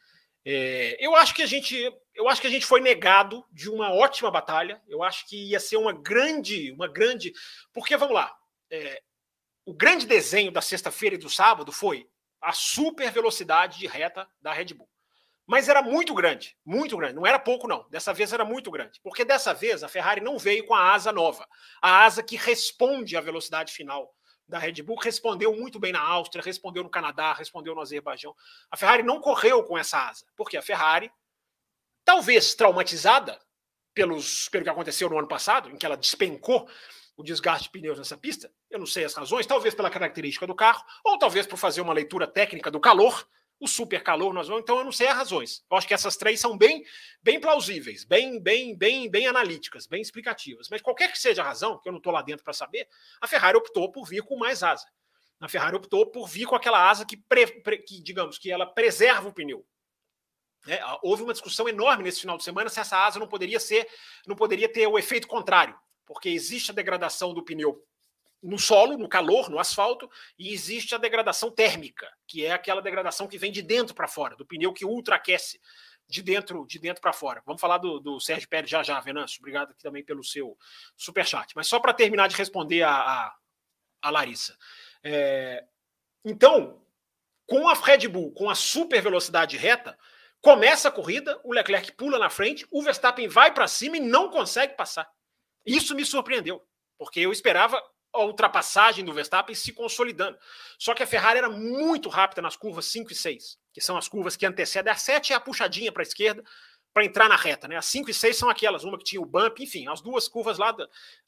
É, eu acho que a gente, eu acho que a gente foi negado de uma ótima batalha. Eu acho que ia ser uma grande, uma grande, porque vamos lá, é, o grande desenho da sexta-feira e do sábado foi a super velocidade de reta da Red Bull. Mas era muito grande, muito grande. Não era pouco, não. Dessa vez era muito grande. Porque dessa vez a Ferrari não veio com a asa nova. A asa que responde à velocidade final da Red Bull respondeu muito bem na Áustria, respondeu no Canadá, respondeu no Azerbaijão. A Ferrari não correu com essa asa. Porque a Ferrari, talvez traumatizada pelos, pelo que aconteceu no ano passado, em que ela despencou o desgaste de pneus nessa pista, eu não sei as razões, talvez pela característica do carro, ou talvez por fazer uma leitura técnica do calor, o super calor nós vamos, então eu não sei as razões. Eu acho que essas três são bem, bem plausíveis, bem, bem, bem, bem analíticas, bem explicativas. Mas qualquer que seja a razão, que eu não estou lá dentro para saber, a Ferrari optou por vir com mais asa. A Ferrari optou por vir com aquela asa que, pre, pre, que digamos, que ela preserva o pneu. É, houve uma discussão enorme nesse final de semana se essa asa não poderia ser, não poderia ter o efeito contrário, porque existe a degradação do pneu no solo, no calor, no asfalto, e existe a degradação térmica, que é aquela degradação que vem de dentro para fora, do pneu que ultraaquece de dentro de dentro para fora. Vamos falar do, do Sérgio Pérez já já, Venâncio. Obrigado aqui também pelo seu superchat. Mas só para terminar de responder a, a, a Larissa. É, então, com a Red Bull, com a super velocidade reta, começa a corrida, o Leclerc pula na frente, o Verstappen vai para cima e não consegue passar. Isso me surpreendeu, porque eu esperava a ultrapassagem do Verstappen se consolidando. Só que a Ferrari era muito rápida nas curvas 5 e 6, que são as curvas que antecedem. A 7 é a puxadinha para a esquerda para entrar na reta. Né? As 5 e 6 são aquelas, uma que tinha o bump, enfim, as duas curvas lá,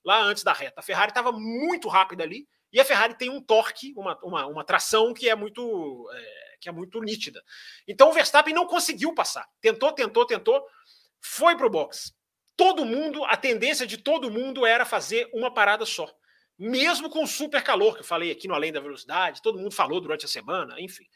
lá antes da reta. A Ferrari estava muito rápida ali e a Ferrari tem um torque, uma, uma, uma tração que é muito. É, que é muito nítida. Então o Verstappen não conseguiu passar. Tentou, tentou, tentou, foi para o box. Todo mundo, a tendência de todo mundo era fazer uma parada só mesmo com o super calor que eu falei aqui no Além da Velocidade, todo mundo falou durante a semana, enfim.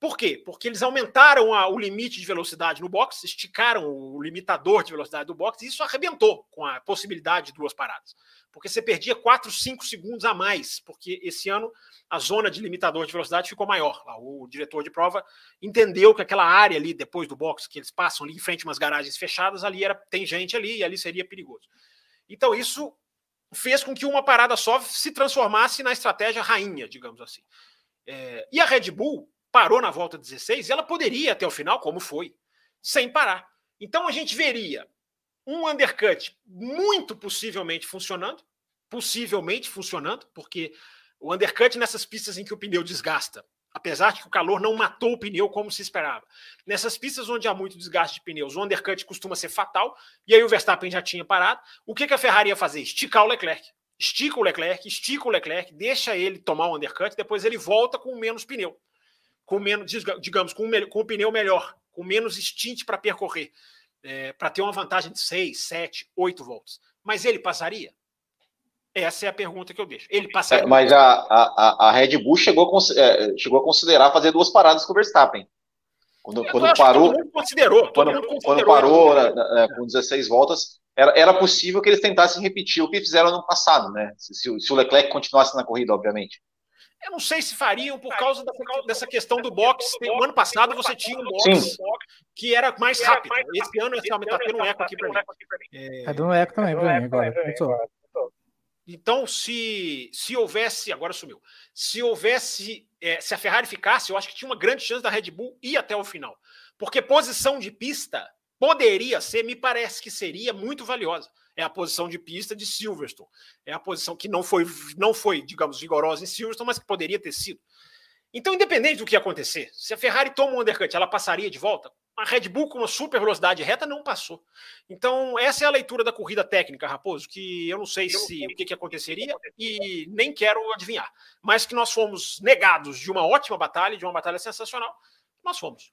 Por quê? Porque eles aumentaram a, o limite de velocidade no box, esticaram o limitador de velocidade do box, e isso arrebentou com a possibilidade de duas paradas. Porque você perdia 4, 5 segundos a mais, porque esse ano a zona de limitador de velocidade ficou maior. O diretor de prova entendeu que aquela área ali, depois do box, que eles passam ali em frente a umas garagens fechadas, ali era, tem gente ali e ali seria perigoso. Então, isso fez com que uma parada só se transformasse na estratégia rainha, digamos assim. É, e a Red Bull parou na volta 16 e ela poderia até o final, como foi, sem parar. Então a gente veria um undercut muito possivelmente funcionando, possivelmente funcionando, porque o undercut nessas pistas em que o pneu desgasta apesar de que o calor não matou o pneu como se esperava. Nessas pistas onde há muito desgaste de pneus, o undercut costuma ser fatal, e aí o Verstappen já tinha parado. O que, que a Ferrari ia fazer? Esticar o Leclerc. Estica o Leclerc, estica o Leclerc, deixa ele tomar o undercut, depois ele volta com menos pneu. Com menos, digamos, com, um, com o pneu melhor, com menos stint para percorrer, é, para ter uma vantagem de 6, 7, 8 voltas. Mas ele passaria? Essa é a pergunta que eu deixo. Ele passaria. É, mas a, a, a Red Bull chegou a, é, chegou a considerar fazer duas paradas com o Verstappen. Quando, quando parou. Todo considerou. Quando, considerou, quando parou né, né, com 16 voltas, era, era possível que eles tentassem repetir o que fizeram no passado, né? Se, se o Leclerc continuasse na corrida, obviamente. Eu não sei se fariam por causa dessa, dessa questão do box. O ano passado você tinha um box Sim. que era mais rápido. Esse ano esse está tendo um eco aqui para mim. É... Tá dando um eco também para mim agora. Então, se, se houvesse, agora sumiu, se houvesse, é, se a Ferrari ficasse, eu acho que tinha uma grande chance da Red Bull ir até o final. Porque posição de pista poderia ser, me parece que seria muito valiosa. É a posição de pista de Silverstone. É a posição que não foi, não foi, digamos, vigorosa em Silverstone, mas que poderia ter sido. Então, independente do que acontecer, se a Ferrari toma um undercut, ela passaria de volta? A Red Bull com uma super velocidade reta não passou. Então, essa é a leitura da corrida técnica, Raposo, que eu não sei se o que, que aconteceria e nem quero adivinhar. Mas que nós fomos negados de uma ótima batalha, de uma batalha sensacional, nós fomos.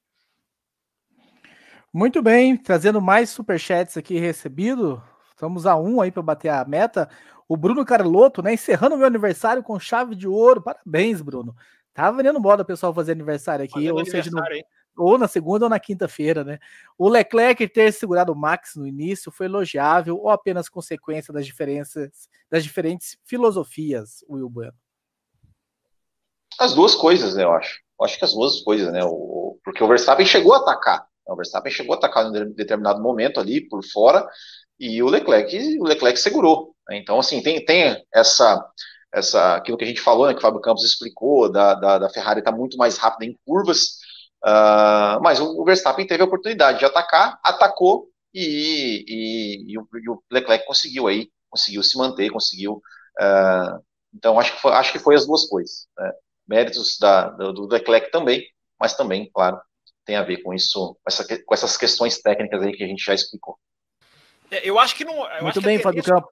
Muito bem, trazendo mais superchats aqui recebido. Estamos a um aí para bater a meta. O Bruno Carlotto, né? Encerrando meu aniversário com chave de ouro. Parabéns, Bruno. Tá vendendo moda o pessoal fazer aniversário aqui, Fazendo ou seja, no, ou na segunda ou na quinta-feira, né? O Leclerc ter segurado o Max no início foi elogiável ou apenas consequência das diferenças, das diferentes filosofias, Will Bueno? As duas coisas, né, eu acho. Eu acho que as duas coisas, né? O, porque o Verstappen chegou a atacar. O Verstappen chegou a atacar em um determinado momento ali por fora e o Leclerc, o Leclerc segurou. Né? Então, assim, tem, tem essa, essa, aquilo que a gente falou, né, que o Fábio Campos explicou, da, da, da Ferrari estar tá muito mais rápida em curvas, Uh, mas o, Verstappen teve a oportunidade de atacar, atacou e, e, e, o, e o, Leclerc conseguiu aí, conseguiu se manter, conseguiu. Uh, então acho que, foi, acho que foi as duas coisas. Né? Méritos da, do Leclerc também, mas também, claro, tem a ver com isso, com, essa, com essas questões técnicas aí que a gente já explicou. É, eu acho que não. Muito bem, Fábio Campos.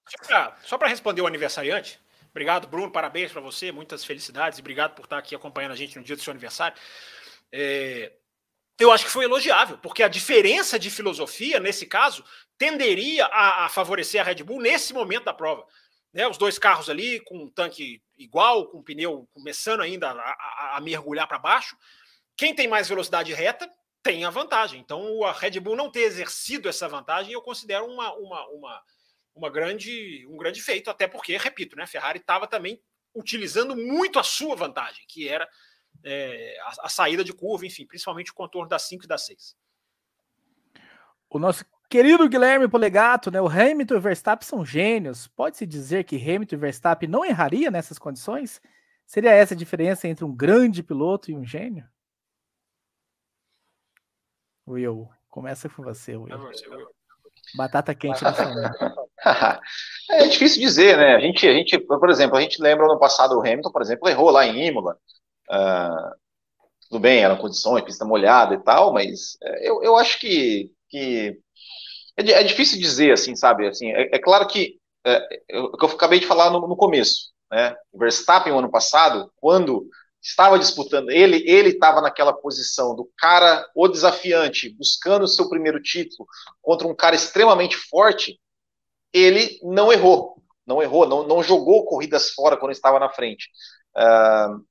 Só para responder o aniversariante, obrigado, Bruno, parabéns para você, muitas felicidades, obrigado por estar aqui acompanhando a gente no dia do seu aniversário é, eu acho que foi elogiável, porque a diferença de filosofia, nesse caso, tenderia a, a favorecer a Red Bull nesse momento da prova. Né, os dois carros ali com um tanque igual, com o pneu começando ainda a, a, a mergulhar para baixo. Quem tem mais velocidade reta tem a vantagem. Então, a Red Bull não ter exercido essa vantagem, eu considero uma, uma, uma, uma grande, um grande feito, até porque, repito, né, a Ferrari estava também utilizando muito a sua vantagem, que era é, a, a, saída de curva, enfim, principalmente o contorno das 5 e das 6. O nosso querido Guilherme Polegato, né? O Hamilton e o Verstappen são gênios. Pode-se dizer que Hamilton e Verstappen não erraria nessas condições? Seria essa a diferença entre um grande piloto e um gênio? Will, começa com você, Will. Batata quente na É difícil dizer, né? A gente, a gente, por exemplo, a gente lembra no passado o Hamilton, por exemplo, errou lá em Imola. Uh, tudo bem, era condição, é pista molhada e tal, mas é, eu, eu acho que, que é, é, difícil dizer, assim, sabe? Assim, é, é claro que é, eu, eu acabei de falar no, no começo, né? O Verstappen, no ano passado, quando estava disputando, ele ele estava naquela posição do cara, o desafiante, buscando o seu primeiro título contra um cara extremamente forte, ele não errou, não errou, não, não jogou corridas fora quando estava na frente. Uh,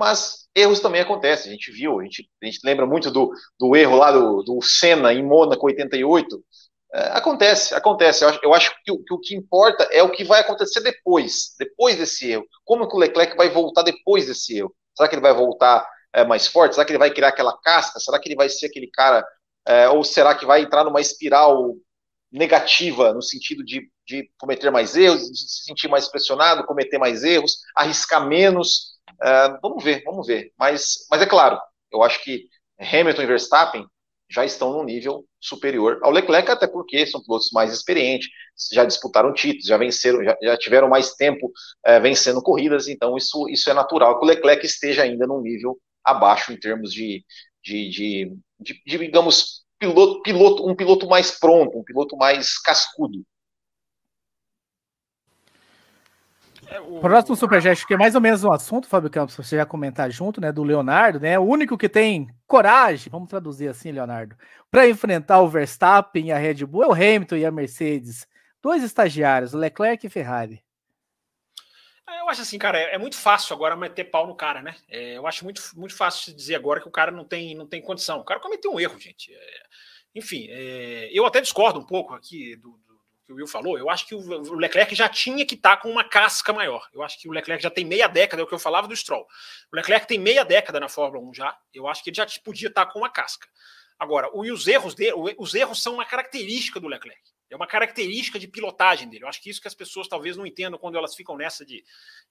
mas erros também acontecem, a gente viu, a gente, a gente lembra muito do, do erro lá do, do Senna em Mônaco 88. É, acontece, acontece. Eu acho, eu acho que, o, que, o que importa é o que vai acontecer depois, depois desse erro. Como que o Leclerc vai voltar depois desse erro? Será que ele vai voltar é, mais forte? Será que ele vai criar aquela casca? Será que ele vai ser aquele cara, é, ou será que vai entrar numa espiral negativa no sentido de, de cometer mais erros, de se sentir mais pressionado, cometer mais erros, arriscar menos? Uh, vamos ver, vamos ver. Mas, mas é claro, eu acho que Hamilton e Verstappen já estão num nível superior ao Leclerc, até porque são pilotos mais experientes, já disputaram títulos, já venceram, já, já tiveram mais tempo uh, vencendo corridas, então isso, isso é natural que o Leclerc esteja ainda num nível abaixo em termos de, de, de, de, de digamos, piloto, piloto, um piloto mais pronto, um piloto mais cascudo. É, o... Próximo Superchat, que é mais ou menos um assunto, Fábio Campos, você já comentar junto, né, do Leonardo, né, o único que tem coragem, vamos traduzir assim, Leonardo, para enfrentar o Verstappen e a Red Bull é o Hamilton e a Mercedes, dois estagiários, Leclerc e Ferrari. Eu acho assim, cara, é, é muito fácil agora meter pau no cara, né? É, eu acho muito, muito fácil dizer agora que o cara não tem, não tem condição. O cara cometeu um erro, gente. É, enfim, é, eu até discordo um pouco aqui do, do, que o Will falou. Eu acho que o, Leclerc já tinha que estar tá com uma casca maior. Eu acho que o Leclerc já tem meia década, é o que eu falava do Stroll. O Leclerc tem meia década na Fórmula 1 já. Eu acho que ele já podia estar tá com uma casca. Agora, os erros dele, os erros são uma característica do Leclerc. É uma característica de pilotagem dele. Eu acho que isso que as pessoas talvez não entendam quando elas ficam nessa de,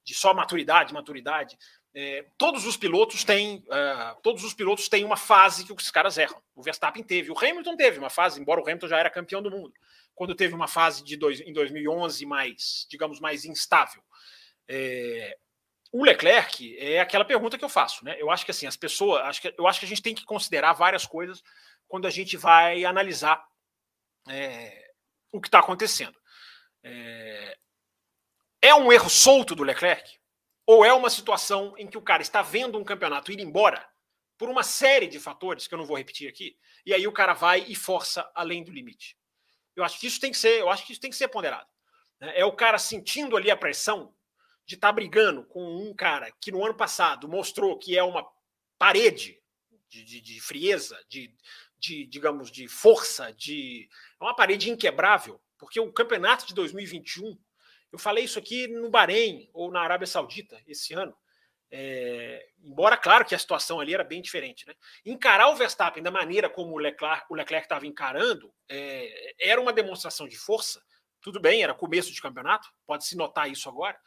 de só maturidade, maturidade. É, todos os pilotos têm uh, todos os pilotos têm uma fase que os caras erram. O Verstappen teve, o Hamilton teve uma fase, embora o Hamilton já era campeão do mundo, quando teve uma fase de dois, em 2011 mais, digamos, mais instável. É, o Leclerc é aquela pergunta que eu faço, né? Eu acho que assim as pessoas, acho que, eu acho que a gente tem que considerar várias coisas quando a gente vai analisar é, o que está acontecendo. É... é um erro solto do Leclerc? Ou é uma situação em que o cara está vendo um campeonato ir embora por uma série de fatores que eu não vou repetir aqui, e aí o cara vai e força além do limite? Eu acho que isso tem que ser, eu acho que isso tem que ser ponderado. Né? É o cara sentindo ali a pressão de estar tá brigando com um cara que no ano passado mostrou que é uma parede de, de, de frieza, de, de, digamos, de força, de é uma parede inquebrável, porque o campeonato de 2021, eu falei isso aqui no Bahrein ou na Arábia Saudita esse ano, é, embora claro que a situação ali era bem diferente, né? Encarar o Verstappen da maneira como o Leclerc o estava encarando é, era uma demonstração de força. Tudo bem, era começo de campeonato, pode se notar isso agora,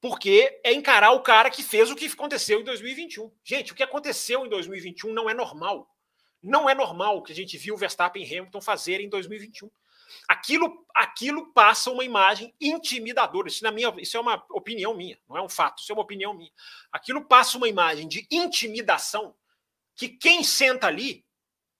porque é encarar o cara que fez o que aconteceu em 2021. Gente, o que aconteceu em 2021 não é normal. Não é normal o que a gente viu Verstappen e Hamilton fazer em 2021. Aquilo, aquilo passa uma imagem intimidadora. Isso, na minha, isso é uma opinião minha, não é um fato, isso é uma opinião minha. Aquilo passa uma imagem de intimidação que quem senta ali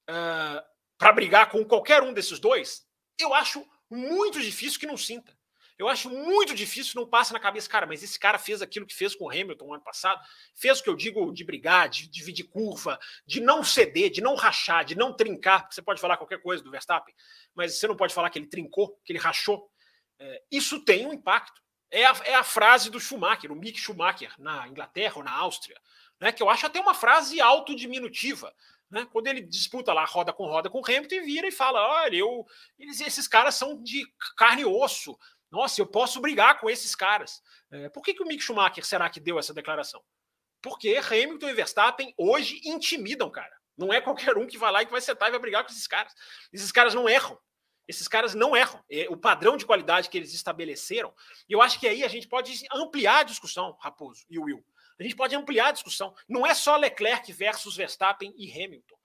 uh, para brigar com qualquer um desses dois, eu acho muito difícil que não sinta. Eu acho muito difícil, não passa na cabeça, cara, mas esse cara fez aquilo que fez com o Hamilton no ano passado, fez o que eu digo de brigar, de dividir curva, de não ceder, de não rachar, de não trincar, porque você pode falar qualquer coisa do Verstappen, mas você não pode falar que ele trincou, que ele rachou. É, isso tem um impacto. É a, é a frase do Schumacher, o Mick Schumacher, na Inglaterra ou na Áustria, né, que eu acho até uma frase autodiminutiva. Né, quando ele disputa lá roda com roda com o Hamilton e vira e fala: olha, eu, eles, esses caras são de carne e osso, nossa, eu posso brigar com esses caras. É, por que, que o Mick Schumacher será que deu essa declaração? Porque Hamilton e Verstappen hoje intimidam, cara. Não é qualquer um que vai lá e que vai sentar e vai brigar com esses caras. Esses caras não erram. Esses caras não erram. É, o padrão de qualidade que eles estabeleceram. E eu acho que aí a gente pode ampliar a discussão, Raposo e Will. A gente pode ampliar a discussão. Não é só Leclerc versus Verstappen e Hamilton.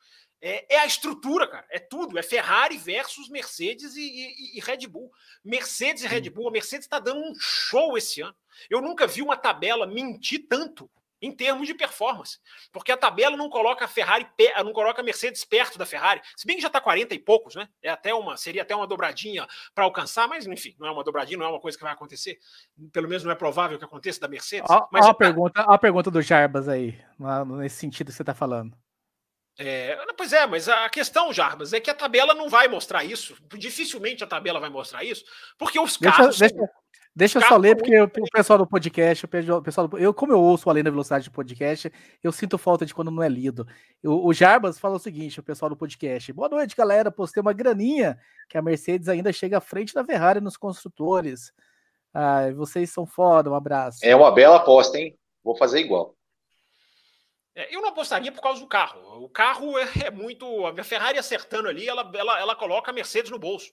É, é, a estrutura, cara. É tudo. É Ferrari versus Mercedes e, e, e Red Bull. Mercedes e Red Bull. A Mercedes está dando um show esse ano. Eu nunca vi uma tabela mentir tanto em termos de performance. Porque a tabela não coloca a Ferrari, não coloca a Mercedes perto da Ferrari. Se bem que já está 40 e poucos, né? É até uma, seria até uma dobradinha para alcançar, mas enfim, não é uma dobradinha, não é uma coisa que vai acontecer. Pelo menos não é provável que aconteça da Mercedes. Mas ó é, a, pergunta, a pergunta do Jarbas aí, nesse sentido que você está falando. É, pois é, mas a questão, Jarbas, é que a tabela não vai mostrar isso. Dificilmente a tabela vai mostrar isso, porque os carros. Deixa, deixa, deixa eu só ler, porque o, o pessoal do podcast, o pessoal do, eu, como eu ouço além da velocidade de podcast, eu sinto falta de quando não é lido. Eu, o Jarbas fala o seguinte: o pessoal do podcast. Boa noite, galera. Postei uma graninha que a Mercedes ainda chega à frente da Ferrari nos construtores. Ah, vocês são foda, um abraço. É uma bela aposta, hein? Vou fazer igual. É, eu não apostaria por causa do carro. O carro é, é muito. A Ferrari acertando ali, ela, ela, ela coloca a Mercedes no bolso.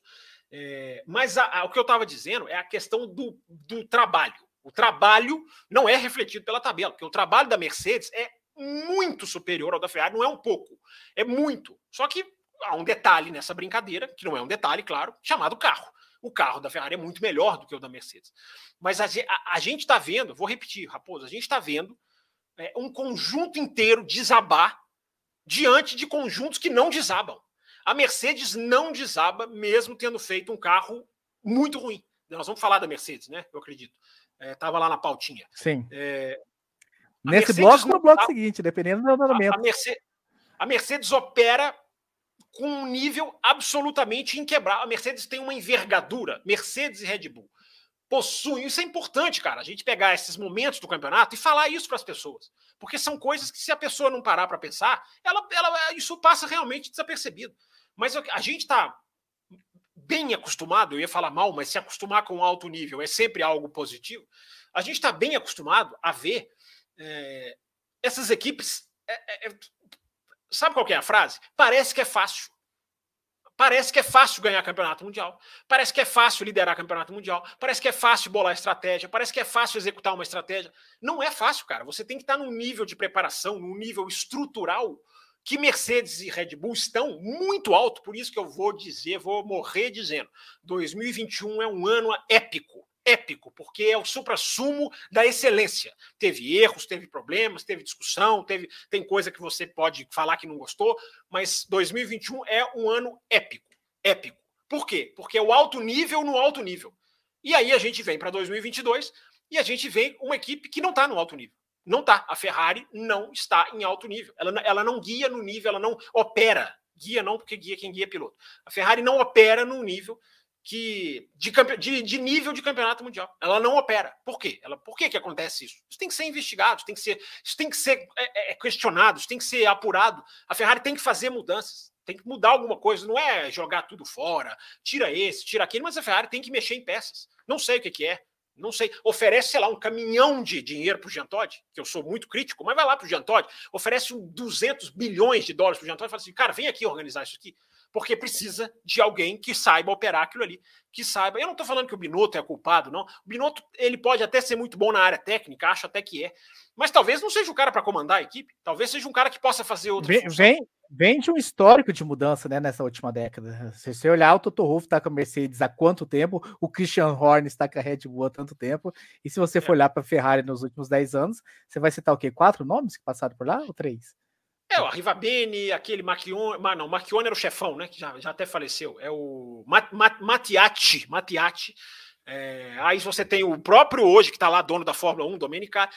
É, mas a, a, o que eu estava dizendo é a questão do, do trabalho. O trabalho não é refletido pela tabela, porque o trabalho da Mercedes é muito superior ao da Ferrari, não é um pouco, é muito. Só que há um detalhe nessa brincadeira, que não é um detalhe, claro, chamado carro. O carro da Ferrari é muito melhor do que o da Mercedes. Mas a, a gente está vendo, vou repetir, Raposo, a gente está vendo é, um conjunto inteiro desabar diante de conjuntos que não desabam. A Mercedes não desaba, mesmo tendo feito um carro muito ruim. Nós vamos falar da Mercedes, né? Eu acredito. Estava é, lá na pautinha. Sim. É, Nesse bloco ou no bloco seguinte, dependendo do andamento. A, a, Mercedes, a Mercedes opera com um nível absolutamente inquebrável. A Mercedes tem uma envergadura, Mercedes e Red Bull, possuem. Isso é importante, cara, a gente pegar esses momentos do campeonato e falar isso para as pessoas. Porque são coisas que, se a pessoa não parar para pensar, ela, ela, isso passa realmente desapercebido. Mas a gente está bem acostumado, eu ia falar mal, mas se acostumar com alto nível é sempre algo positivo. A gente está bem acostumado a ver é, essas equipes. É, é, sabe qual é a frase? Parece que é fácil. Parece que é fácil ganhar campeonato mundial. Parece que é fácil liderar campeonato mundial. Parece que é fácil bolar estratégia. Parece que é fácil executar uma estratégia. Não é fácil, cara. Você tem que estar num nível de preparação, num nível estrutural que Mercedes e Red Bull estão muito alto. Por isso que eu vou dizer, vou morrer dizendo: 2021 é um ano épico épico, porque é o supra-sumo da excelência. Teve erros, teve problemas, teve discussão, teve tem coisa que você pode falar que não gostou, mas 2021 é um ano épico, épico. Por quê? Porque é o alto nível no alto nível. E aí a gente vem para 2022 e a gente vê uma equipe que não está no alto nível. Não está. A Ferrari não está em alto nível. Ela, ela não guia no nível, ela não opera. Guia não, porque guia quem guia é piloto. A Ferrari não opera no nível que de, de, de, nível de campeonato mundial. Ela não opera. Por quê? Ela, por que, que acontece isso? Isso tem que ser investigado, tem que ser, isso tem que ser é, é, questionado, isso tem que ser apurado. A Ferrari tem que fazer mudanças, tem que mudar alguma coisa. Não é jogar tudo fora, tira esse, tira aquele, mas a Ferrari tem que mexer em peças. Não sei o que, que é. Não sei, oferece, sei lá, um caminhão de dinheiro para o Jean Todt, que eu sou muito crítico, mas vai lá para o Jean Todt, oferece um 200 bilhões de dólares para o Jean Todt e fala assim, cara, vem aqui organizar isso aqui porque precisa de alguém que saiba operar aquilo ali, que saiba. Eu não estou falando que o Binotto é culpado, não. O Binotto ele pode até ser muito bom na área técnica, acho até que é, mas talvez não seja o cara para comandar a equipe. Talvez seja um cara que possa fazer outra. Vem, vem, vem, de um histórico de mudança, né, nessa última década. Se você olhar, o Toto Wolff está com a Mercedes há quanto tempo? O Christian Horner está com a Red Bull há tanto tempo? E se você for é. olhar para a Ferrari nos últimos 10 anos, você vai citar o quê? Quatro nomes que passaram por lá ou três? É, o Rivabene, aquele Macchione, mas não, Macchione era o chefão, né, que já, já até faleceu. É o Mat, Mat, Matiati. É, aí você tem o próprio hoje, que está lá, dono da Fórmula 1, Domenica.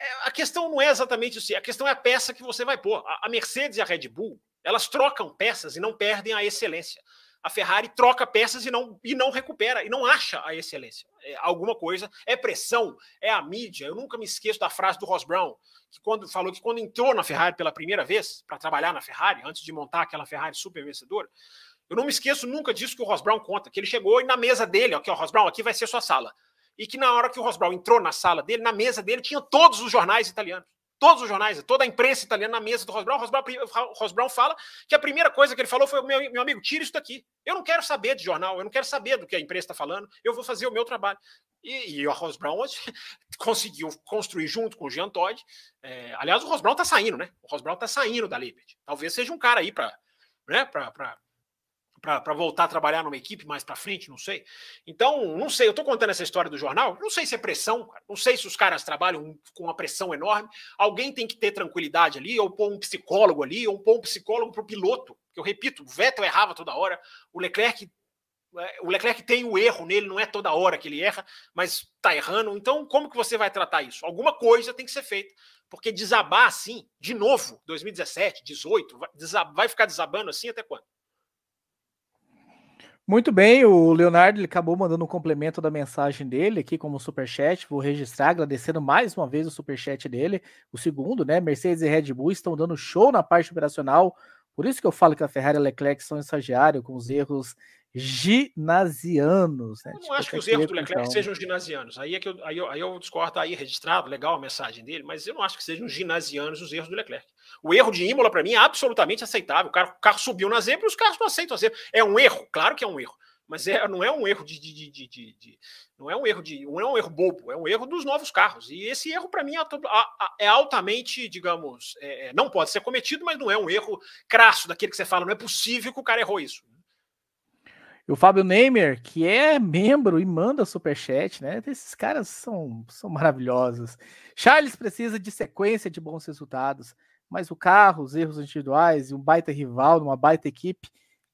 É, a questão não é exatamente isso, a questão é a peça que você vai pôr. A, a Mercedes e a Red Bull, elas trocam peças e não perdem a excelência a Ferrari troca peças e não, e não recupera, e não acha a excelência. É, alguma coisa, é pressão, é a mídia. Eu nunca me esqueço da frase do Ross Brown, que quando falou que quando entrou na Ferrari pela primeira vez, para trabalhar na Ferrari, antes de montar aquela Ferrari super vencedora, eu não me esqueço nunca disso que o Ross Brown conta, que ele chegou e na mesa dele, ó, Ross Brown, aqui vai ser sua sala. E que na hora que o Ross Brown entrou na sala dele, na mesa dele, tinha todos os jornais italianos todos os jornais, toda a imprensa italiana na mesa do Ross Brown. Ross Brown, fala que a primeira coisa que ele falou foi: meu, meu amigo, tira isso daqui. Eu não quero saber de jornal, eu não quero saber do que a imprensa está falando, eu vou fazer o meu trabalho. E, e o Brown conseguiu construir junto com o Jean Todt. É, aliás, o Ross Brown está saindo, né? O Ross Brown está saindo da Liberty. Talvez seja um cara aí para né, para voltar a trabalhar numa equipe mais para frente, não sei. Então, não sei, eu estou contando essa história do jornal, não sei se é pressão, não sei se os caras trabalham com uma pressão enorme. Alguém tem que ter tranquilidade ali, ou pôr um psicólogo ali, ou pôr um psicólogo para o piloto. Eu repito, o Vettel errava toda hora, o Leclerc é, o Leclerc tem o erro nele, não é toda hora que ele erra, mas está errando. Então, como que você vai tratar isso? Alguma coisa tem que ser feita, porque desabar assim, de novo, 2017, 18, vai ficar desabando assim até quando? Muito bem, o Leonardo ele acabou mandando um complemento da mensagem dele aqui como superchat. Vou registrar, agradecendo mais uma vez o superchat dele. O segundo, né? Mercedes e Red Bull estão dando show na parte operacional. Por isso que eu falo que a Ferrari e a Leclerc são estagiários com os erros ginasianos. Né? Eu não tipo, acho que os erros do Leclerc então. sejam ginasianos. Aí é que eu, aí eu, aí eu discordo, tá aí registrado, legal a mensagem dele, mas eu não acho que sejam ginasianos os erros do Leclerc. O erro de Imola, para mim, é absolutamente aceitável. O carro, o carro subiu na zebra e os carros não aceitam a zebra. É um erro, claro que é um erro. Mas é, não é um erro de, de, de, de, não é um erro de não é um erro bobo, é um erro dos novos carros. E esse erro, para mim, é, é, altamente, digamos, é, não pode ser cometido, mas não é um erro crasso daquele que você fala, não é possível que o cara errou isso. E o Fábio Neymer, que é membro e manda superchat, né? Esses caras são, são maravilhosos. Charles precisa de sequência de bons resultados, mas o carro, os erros individuais e um baita rival, uma baita equipe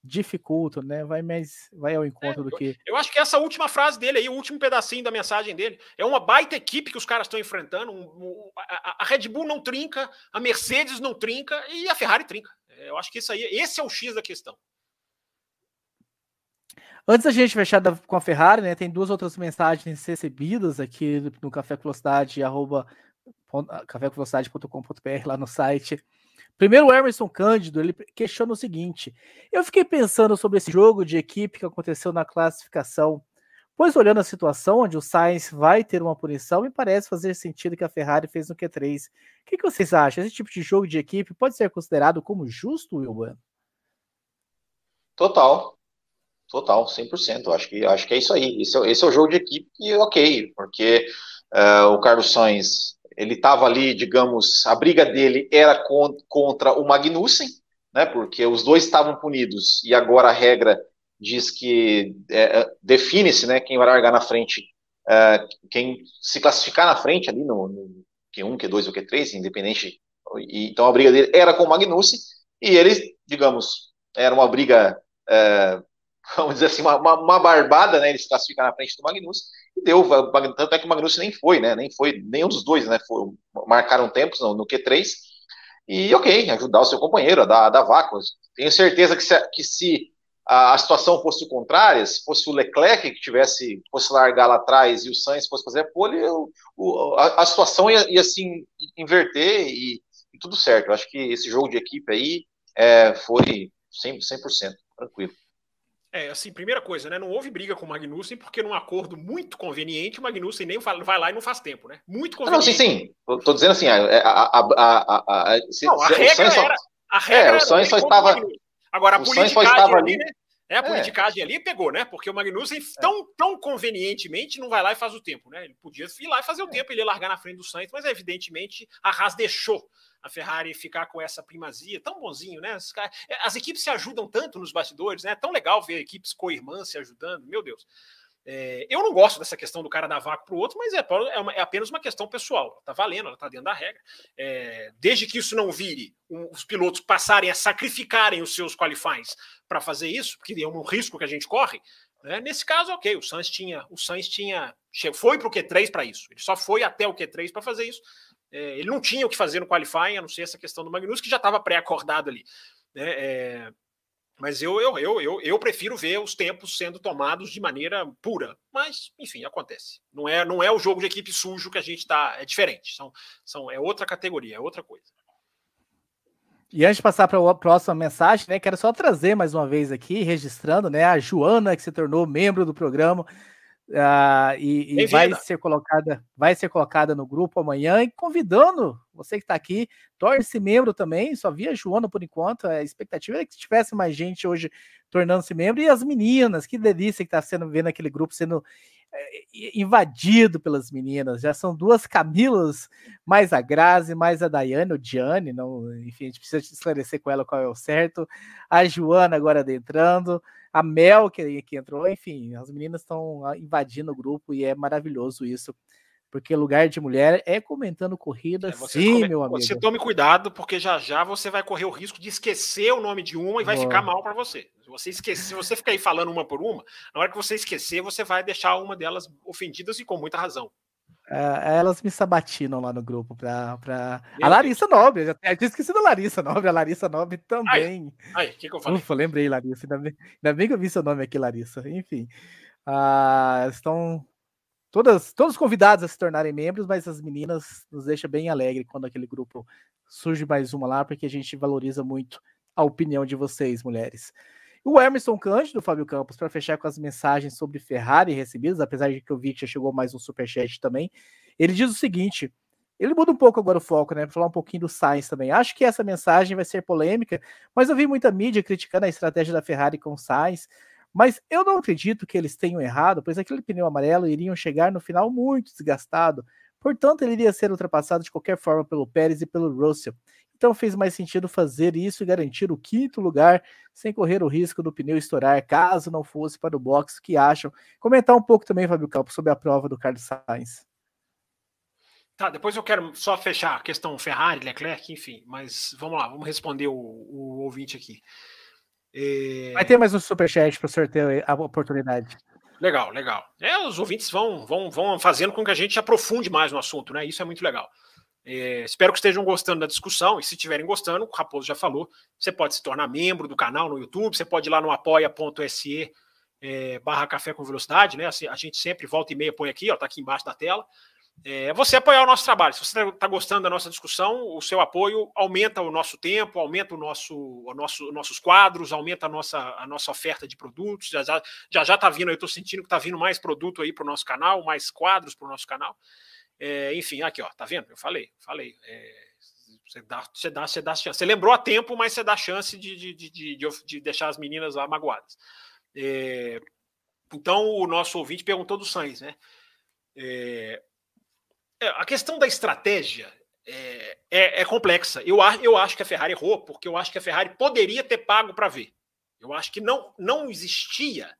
dificultam, né? Vai mais, vai ao encontro é, do que. Eu acho que essa última frase dele aí, o último pedacinho da mensagem dele, é uma baita equipe que os caras estão enfrentando. Um, um, a, a, Red Bull não trinca, a Mercedes não trinca e a Ferrari trinca. Eu acho que isso aí, esse é o X da questão. Antes da gente fechar com a Ferrari, né, tem duas outras mensagens recebidas aqui no Café Velocidade, arroba, cafévelocidade.com.br lá no site. Primeiro, o Emerson Cândido, ele questiona o seguinte: eu fiquei pensando sobre esse jogo de equipe que aconteceu na classificação, pois olhando a situação onde o Sainz vai ter uma punição, me parece fazer sentido que a Ferrari fez no Q3. O que, que vocês acham? Esse tipo de jogo de equipe pode ser considerado como justo, Wilban? Total. Total, 100%. Acho que, acho que é isso aí. Esse é, esse é o jogo de equipe e ok, porque uh, o Carlos Sainz ele estava ali, digamos, a briga dele era con contra o Magnussen, né? Porque os dois estavam punidos e agora a regra diz que é, define-se, né? Quem vai largar na frente, é, quem se classificar na frente ali no, no Q1, Q2 ou Q3, independente. E, então a briga dele era com o Magnussen e ele, digamos, era uma briga é, vamos dizer assim, uma, uma, uma, barbada, né? Ele se classificar na frente do Magnussen e deu. Tanto é que o Magnussen nem foi, né? Nem foi, nenhum dos dois, né? Marcaram tempos no, no Q3. E ok, ajudar o seu companheiro a dar, dar vácuo. Tenho certeza que se, que se a, a, situação fosse contrária, se fosse o Leclerc que tivesse, fosse largar lá atrás e o Sainz fosse fazer a pole, eu, o, a, a, situação ia, ia assim inverter e, e, tudo certo. Eu acho que esse jogo de equipe aí é, foi 100%, 100% tranquilo. É, assim, primeira coisa, né? Não houve briga com o Magnussen, porque num acordo muito conveniente, o Magnussen nem vai lá e não faz tempo, né? Muito conveniente. Não, sim, sim. Tô, tô dizendo assim, a, a, a, a, se, não, a regra só, era. A regra é, o Sainz só estava. Agora, a politicagem ali, né? É, a politicagem é. ali pegou, né? Porque o Magnussen tão, tão convenientemente não vai lá e faz o tempo, né? Ele podia ir lá e fazer o tempo, ele ia largar na frente do Sainz, mas evidentemente a Haas deixou a Ferrari ficar com essa primazia, tão bonzinho, né? As, é, as equipes se ajudam tanto nos bastidores, né? É tão legal ver equipes co-irmãs se ajudando, meu Deus. É, eu não gosto dessa questão do cara dar vácuo para o outro, mas é, é, uma, é, apenas uma questão pessoal. Está valendo, ela está dentro da regra. É, desde que isso não vire um, os pilotos passarem a sacrificarem os seus qualifies para fazer isso, porque é um risco que a gente corre. Né? Nesse caso, ok, o Sainz tinha, o Sainz tinha, foi para o Q3 para isso. Ele só foi até o Q3 para fazer isso. É, ele não tinha o que fazer no qualifying, a não ser essa questão do Magnus, que já estava pré-acordado ali. Né? Mas eu, eu, eu, eu, eu prefiro ver os tempos sendo tomados de maneira pura. Mas, enfim, acontece. Não é, não é o jogo de equipe sujo que a gente está. É diferente. São, são, é outra categoria, é outra coisa. E antes de passar para a próxima mensagem, né, quero só trazer mais uma vez aqui, registrando, né, a Joana, que se tornou membro do programa. Uh, e, e vai ser colocada, vai ser colocada no grupo amanhã e convidando você que está aqui, torne-se membro também. Só via Joana por enquanto. A expectativa é que tivesse mais gente hoje tornando-se membro e as meninas, que delícia que está sendo vendo aquele grupo sendo invadido pelas meninas. Já são duas Camilas, mais a Grazi, mais a Daiane, ou Diane, não, enfim, a gente precisa esclarecer com ela qual é o certo. A Joana agora adentrando a Mel que, que entrou, enfim, as meninas estão ah, invadindo o grupo e é maravilhoso isso. Porque lugar de mulher é comentando corrida, é, sim, come... meu amigo. Você tome cuidado, porque já já você vai correr o risco de esquecer o nome de uma e vai ficar mal para você. Se você esquecer, se você ficar aí falando uma por uma, na hora que você esquecer, você vai deixar uma delas ofendidas e com muita razão. É, elas me sabatinam lá no grupo pra. pra... A Larissa Nobre, eu tinha esquecido a Larissa Nobre, a Larissa Nobre também. Ai, o que, que eu falei? Ufa, lembrei, Larissa. Ainda bem, ainda bem que eu vi seu nome aqui, Larissa. Enfim. Uh, estão todas, todos convidados a se tornarem membros, mas as meninas nos deixa bem alegre quando aquele grupo surge mais uma lá, porque a gente valoriza muito a opinião de vocês, mulheres. O Emerson Cândido, Fábio Campos, para fechar com as mensagens sobre Ferrari recebidas, apesar de que eu vi que já chegou mais um superchat também, ele diz o seguinte: ele muda um pouco agora o foco, né? Para falar um pouquinho do Sainz também. Acho que essa mensagem vai ser polêmica, mas eu vi muita mídia criticando a estratégia da Ferrari com o Sainz. Mas eu não acredito que eles tenham errado, pois aquele pneu amarelo iriam chegar no final muito desgastado. Portanto, ele iria ser ultrapassado de qualquer forma pelo Pérez e pelo Russell. Então fez mais sentido fazer isso e garantir o quinto lugar sem correr o risco do pneu estourar, caso não fosse para o box. Que acham? Comentar um pouco também, Fábio Campos, sobre a prova do Carlos Sainz. Tá, depois eu quero só fechar a questão Ferrari, Leclerc, enfim, mas vamos lá, vamos responder o, o ouvinte aqui. É... Vai ter mais um superchat para sorteio a oportunidade. Legal, legal. É, os ouvintes vão, vão, vão fazendo com que a gente aprofunde mais no assunto, né? Isso é muito legal. É, espero que estejam gostando da discussão e se estiverem gostando, o Raposo já falou, você pode se tornar membro do canal no YouTube, você pode ir lá no apoia.se é, barra café com velocidade, né? Assim, a gente sempre volta e meia põe aqui, ó, tá aqui embaixo da tela. É você apoiar o nosso trabalho. Se você está tá gostando da nossa discussão, o seu apoio aumenta o nosso tempo, aumenta o nosso, o nosso, nossos quadros, aumenta a nossa, a nossa oferta de produtos. Já já já, já tá vindo, eu estou sentindo que está vindo mais produto aí para o nosso canal, mais quadros para o nosso canal. É, enfim, aqui, ó, tá vendo? Eu falei, falei. É, você dá, você dá, você dá chance. Você lembrou a tempo, mas você dá chance de, de, de, de, de deixar as meninas lá magoadas. É, então, o nosso ouvinte perguntou do Sainz, né? É, a questão da estratégia é, é, é, complexa. Eu, eu acho que a Ferrari errou, porque eu acho que a Ferrari poderia ter pago para ver. Eu acho que não, não existia,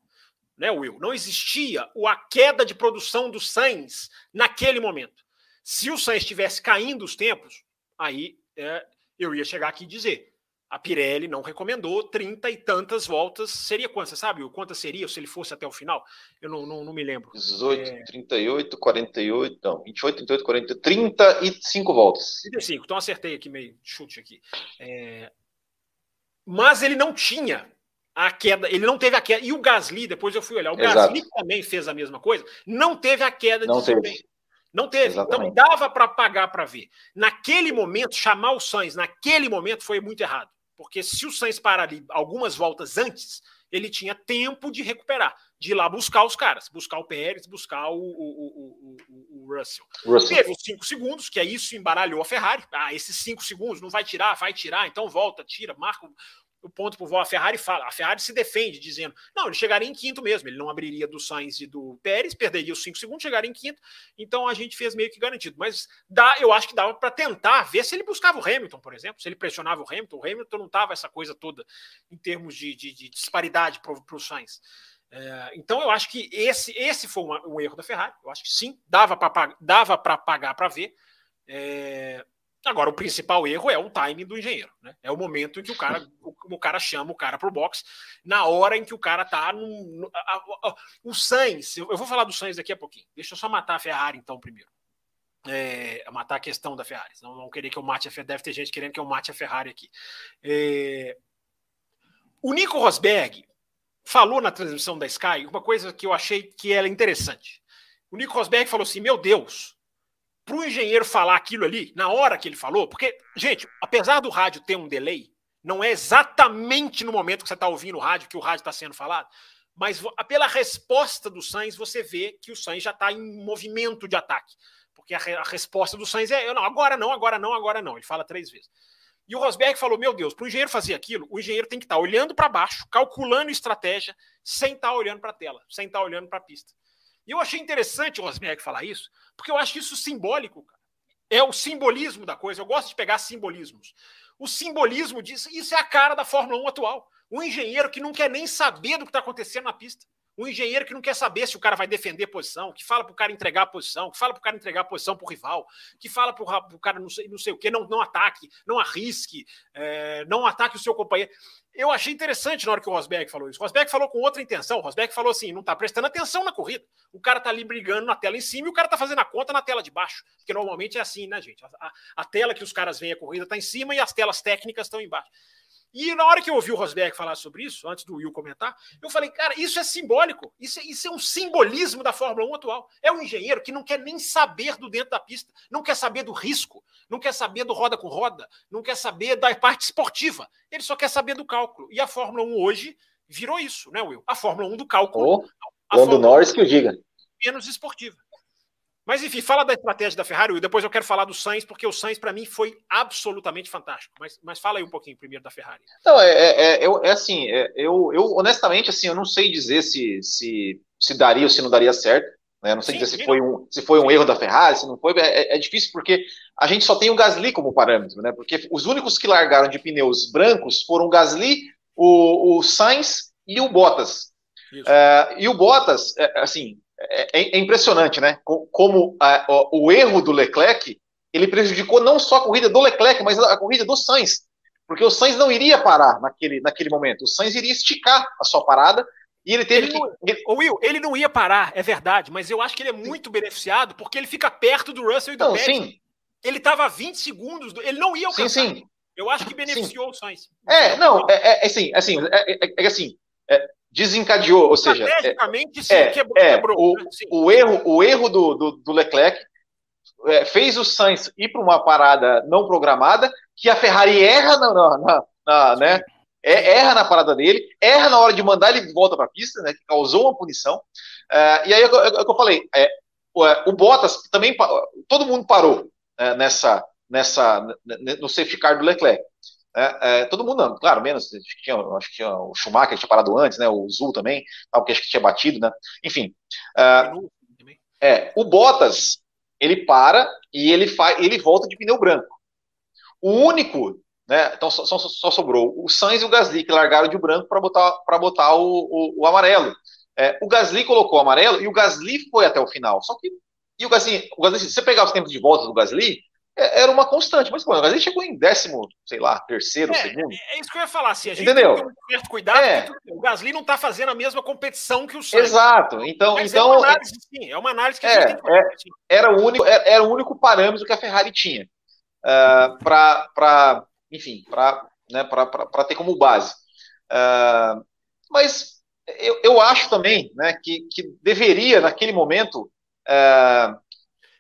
né, Will? Não existia a queda de produção do Sainz naquele momento. Se o Sainz estivesse caindo os tempos, aí é, eu ia chegar aqui e dizer: a Pirelli não recomendou 30 e tantas voltas. Seria quanto? Você sabe quantas seria se ele fosse até o final? Eu não, não, não me lembro. 18, é... 38, 48, não, 28, 38, 40, 35 voltas. 35, então acertei aqui meio chute aqui. É... Mas ele não tinha a queda, ele não teve a queda. E o Gasly, depois eu fui olhar, o Exato. Gasly também fez a mesma coisa, não teve a queda não de desempenho. Teve. Não teve. Então, Exatamente. Então dava para pagar para ver. Naquele momento, chamar o Sainz naquele momento foi muito errado. Porque se o Sainz parar ali algumas voltas antes, ele tinha tempo de recuperar, de ir lá buscar os caras, buscar o Pérez, buscar o, o, o, o Russell. Russell. Teve os cinco segundos, que é isso embaralhou a Ferrari. Ah, esses cinco segundos não vai tirar, vai tirar, então volta, tira, marca o ponto por a Ferrari fala. A Ferrari se defende, dizendo: não, ele chegaria em quinto mesmo, ele não abriria do Sainz e do Pérez, perderia os cinco segundos, chegaria em quinto. Então a gente fez meio que garantido. Mas dá, eu acho que dava para tentar ver se ele buscava o Hamilton, por exemplo, se ele pressionava o Hamilton. O Hamilton não estava essa coisa toda em termos de, de, de disparidade para o Sainz. É, então eu acho que esse, esse foi um, um, erro da Ferrari. Eu acho que sim, dava para dava pagar para ver. É, Agora, o principal erro é o timing do engenheiro. Né? É o momento em que o cara, o, o cara chama o cara para o box, na hora em que o cara tá no. no a, a, a, o Sainz, eu, vou falar do Sainz daqui a pouquinho. Deixa eu só matar a Ferrari, então, primeiro. É, matar a questão da Ferrari. Não, querer que eu mate a Ferrari. Deve ter gente querendo que eu mate a Ferrari aqui. É, o Nico Rosberg falou na transmissão da Sky uma coisa que eu achei que era interessante. O Nico Rosberg falou assim: Meu Deus, para o engenheiro falar aquilo ali, na hora que ele falou, porque, gente, apesar do rádio ter um delay, não é exatamente no momento que você está ouvindo o rádio que o rádio está sendo falado, mas pela resposta do Sainz, você vê que o Sainz já está em movimento de ataque. Porque a, a, resposta do Sainz é: não, agora não, agora não, agora não. Ele fala três vezes. E o Rosberg falou: Meu Deus, para o engenheiro fazer aquilo, o engenheiro tem que estar tá olhando para baixo, calculando estratégia, sem estar tá olhando para a tela, sem estar tá olhando para a pista. E eu achei interessante o Rosberg falar isso, porque eu acho isso simbólico, cara. É o simbolismo da coisa. Eu gosto de pegar simbolismos. O simbolismo disso, isso é a cara da Fórmula 1 atual. Um engenheiro que não quer nem saber do que está acontecendo na pista. Um engenheiro que não quer saber se o cara vai defender a posição, que fala para o cara entregar a posição, que fala para o cara entregar a posição para o rival, que fala para o cara não sei, não sei o que, não, não ataque, não arrisque, é, não ataque o seu companheiro. Eu achei interessante na hora que o Rosberg falou isso. O Rosberg falou com outra intenção. O Rosberg falou assim: não está prestando atenção na corrida. O cara está ali brigando na tela em cima e o cara está fazendo a conta na tela de baixo. Porque normalmente é assim, né, gente? A, a, a tela que os caras veem a corrida está em cima e as telas técnicas estão embaixo. E na hora que eu ouvi o Rosberg falar sobre isso, antes do Will comentar, eu falei, cara, isso é simbólico. Isso, é, isso é um simbolismo da Fórmula 1 atual. É um engenheiro que não quer nem saber do dentro da pista, não quer saber do risco, não quer saber do roda com roda, não quer saber da parte esportiva. Ele só quer saber do cálculo. E a Fórmula 1 hoje virou isso, né, Will? A Fórmula 1 do cálculo. Oh, Lando Norris que o diga. Menos esportiva. Mas enfim, fala da estratégia da Ferrari e depois eu quero falar do Sainz, porque o Sainz para mim foi absolutamente fantástico. Mas, mas fala aí um pouquinho primeiro da Ferrari. Não, é, é, é, é assim, é, eu, eu honestamente assim, eu não sei dizer se, se, se daria ou se não daria certo. Né? Não sei sim, dizer se foi, um, se foi um erro da Ferrari, se não foi. É, é, difícil porque a gente só tem o Gasly como parâmetro, né? Porque os únicos que largaram de pneus brancos foram o Gasly, o, o Sainz e o Bottas. É, e o Bottas, é, assim, é, é, é, impressionante, né? Como a, o, o, erro do Leclerc ele prejudicou não só a corrida do Leclerc, mas a, a corrida do Sainz, porque o Sainz não iria parar naquele, naquele momento. O Sainz iria esticar a sua parada e ele teve ele não, que. Ele... Will, ele não ia parar, é verdade, mas eu acho que ele é muito sim. beneficiado porque ele fica perto do Russell e do não, Pérez. Sim. Ele estava a 20 segundos, ele não ia alcançar. Sim, sim. Eu acho que beneficiou sim. o Sainz. É, não, é, é, é assim, assim, é, é, é assim, é, desencadeou, ou seja, estrategicamente é, quebrou, é, quebrou, o, né? o, erro, o erro do, do, do Leclerc é, fez o Sainz ir para uma parada não programada, que a Ferrari erra na, na, na, né? É, erra na parada dele, erra na hora de mandar ele de volta para a pista, né? Que causou uma punição. Uh, e aí é o que eu falei, é, o, é, Bottas também, todo mundo parou é, nessa, nessa, no safety car do Leclerc. É, é, todo mundo, claro, menos, acho que, tinha, acho que tinha o Schumacher que tinha parado antes, né, o Zul também, porque acho que tinha batido, né, enfim. Uh, é, o Bottas, ele para e ele, faz, ele volta de pneu branco. O único, né, então só, só sobrou o Sainz e o Gasly, que largaram de branco para botar, pra botar o, o, o amarelo. É, o Gasly colocou o amarelo e o Gasly foi até o final, só que e o Gasly, o Gasly se você pegar os tempos de volta do Gasly, é, era uma constante. Mas, pô, a gente chegou em décimo, sei lá, terceiro, é, segundo. É isso que eu ia falar, assim, a gente Entendeu? tem que ter um certo cuidado, é. o Gasly não está fazendo a mesma competição que o Sainz. Exato, então... Mas então é uma análise, sim, é uma análise que a gente é, tem que fazer. É, era, o único, era, o único parâmetro que a Ferrari tinha uh, para, enfim, para né, ter como base. Uh, mas eu, eu acho também né, que, que deveria, naquele momento, uh,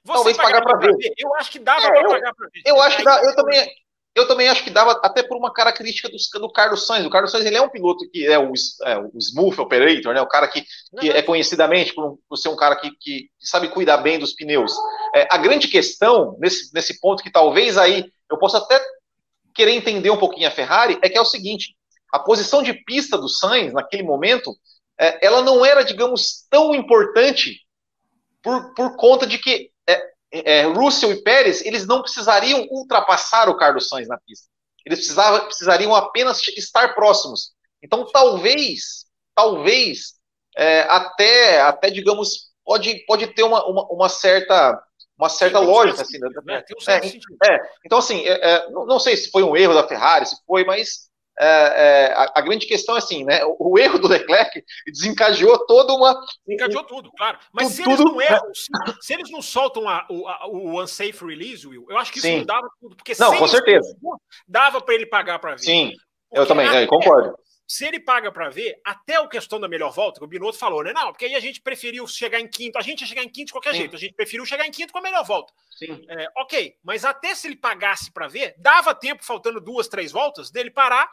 você Talvez pagar para ver. ver. Eu acho que dava é, para pagar para ver. Eu acho que dá, eu também, eu também acho que dava até por uma característica do, do Carlos Sainz. O Carlos Sainz ele é um piloto que é o, é, o smooth operator, né? O cara que, que é conhecidamente por, por, ser um cara que, que, sabe cuidar bem dos pneus. É, a grande questão nesse, nesse ponto que talvez aí eu possa até querer entender um pouquinho a Ferrari é que é o seguinte: a posição de pista do Sainz naquele momento, é, ela não era, digamos, tão importante por, por conta de que é, Russell e Pérez, eles não precisariam ultrapassar o Carlos Sainz na pista. Eles precisavam, precisariam apenas estar próximos. Então, talvez, talvez, é, até, até, digamos, pode, pode ter uma, uma, uma certa uma certa Sim, lógica, assim, né? né? É, é, então, assim, é, é, não, não, sei se foi um erro da Ferrari, se foi, mas é, é, a, a, grande questão é assim, né? O, o, erro do Leclerc desencadeou toda uma. Desencadeou tudo, claro. Mas tudo, se eles não erram, se, se, eles não soltam a, o, a, o unsafe release, Will, eu acho que isso Sim. não dava tudo. Porque não, com certeza. Dava para ele pagar para ver. Sim, porque eu também, eu concordo. Se ele paga para ver, até a questão da melhor volta, que o Binotto falou, né? Não, porque aí a gente preferiu chegar em quinto. A gente ia chegar em quinto de qualquer Sim. jeito. A gente preferiu chegar em quinto com a melhor volta. Sim. É, ok, mas até se ele pagasse para ver, dava tempo, faltando duas, três voltas, dele parar